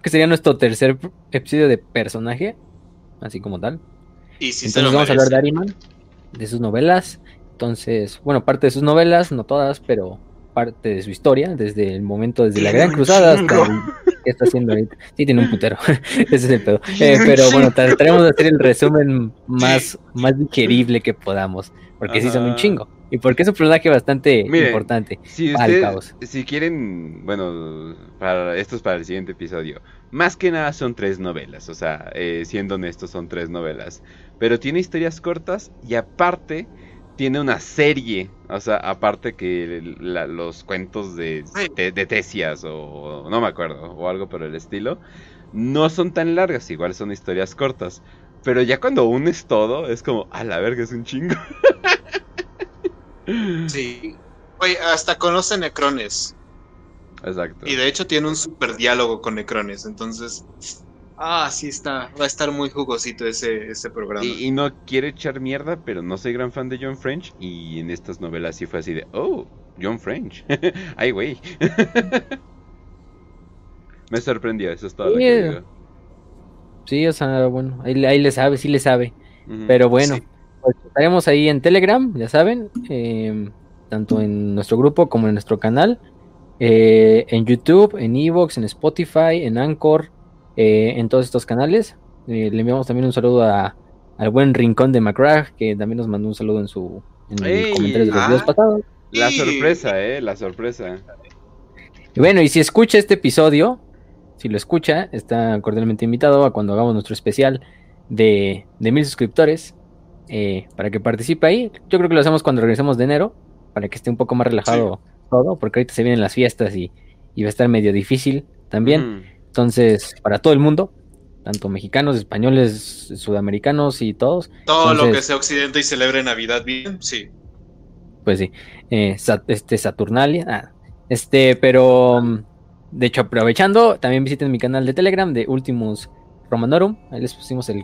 Creo que sería nuestro tercer episodio de personaje, así como tal. Y si Entonces vamos a hablar de Ariman, de sus novelas. Entonces, bueno, parte de sus novelas, no todas, pero parte de su historia, desde el momento, desde la Gran Cruzada hasta el, que está haciendo ahorita. Sí, tiene un putero, ese es el pedo. Eh, pero bueno, trataremos de hacer el resumen más, más digerible que podamos, porque sí son un chingo. Y porque es un personaje bastante importante si Si quieren, bueno, para, esto es para el siguiente episodio. Más que nada son tres novelas, o sea, eh, siendo honestos, son tres novelas. Pero tiene historias cortas y aparte tiene una serie, o sea, aparte que los cuentos de, de, Tesias o no me acuerdo, o algo por el estilo, no son tan largas, igual son historias cortas. Pero ya cuando unes todo, es como, a la verga, es un chingo. Sí. Oye, hasta conoce Necrones. Exacto. Y de hecho tiene un super diálogo con Necrones, entonces Ah, sí está, va a estar muy jugosito ese, ese programa. Y, no quiere echar mierda, pero no soy gran fan de John French. Y en estas novelas sí fue así de, oh, John French. Ay, güey. Me sorprendió, eso es todo lo que digo. Sí, o sea, bueno, ahí, le sabe, sí le sabe. Pero bueno, pues estaremos ahí en Telegram, ya saben, em, tanto en nuestro grupo como en nuestro canal, eh, en YouTube, en Evox, en Spotify, en Anchor, eh, en todos estos canales. Eh, le enviamos también un saludo a, al buen Rincón de McGrath, que también nos mandó un saludo en su en comentarios de los videos ah, pasados. La sorpresa, eh, la sorpresa. Y bueno, y si escucha este episodio, si lo escucha, está cordialmente invitado a cuando hagamos nuestro especial de, de mil suscriptores eh, para que participe ahí. Yo creo que lo hacemos cuando regresemos de enero, para que esté un poco más relajado todo, porque ahorita se vienen las fiestas y, y va a estar medio difícil también. Entonces, para todo el mundo, tanto mexicanos, españoles, sudamericanos y todos. Todo lo que sea occidente y celebre Navidad bien, sí. Pues sí. Eh, este Saturnalia. Ah, este, pero de hecho, aprovechando, también visiten mi canal de Telegram de Ultimus Romanorum. Ahí les pusimos el,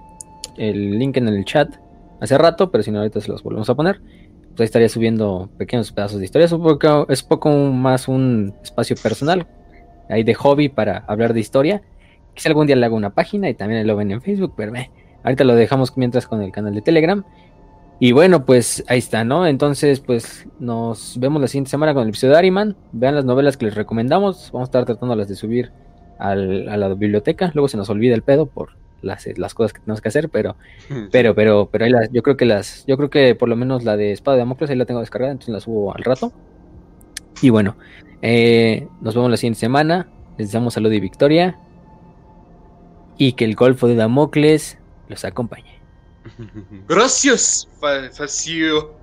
link en el chat hace rato, pero si no, ahorita se los volvemos a poner. Pues ahí estaría subiendo pequeños pedazos de historia. Es un poco, más un espacio personal ahí de hobby para hablar de historia. Quizá algún día le haga una página y también lo ven en Facebook, pero ahorita lo dejamos mientras con el canal de Telegram. Y bueno, pues ahí está, ¿no? Entonces, pues nos vemos la siguiente semana con el episodio de Ariman. Vean las novelas que les recomendamos. Vamos a estar tratando las de subir a la biblioteca. Luego se nos olvida el pedo por las, las cosas que tenemos que hacer, pero, pero, pero, pero ahí las, yo creo que las, yo creo que por lo menos la de Espada de Damocles ahí la tengo descargada, entonces la subo al rato. Y bueno, eh, nos vemos la siguiente semana. Les damos salud y victoria. Y que el Golfo de Damocles los acompañe. Gracias, Facio.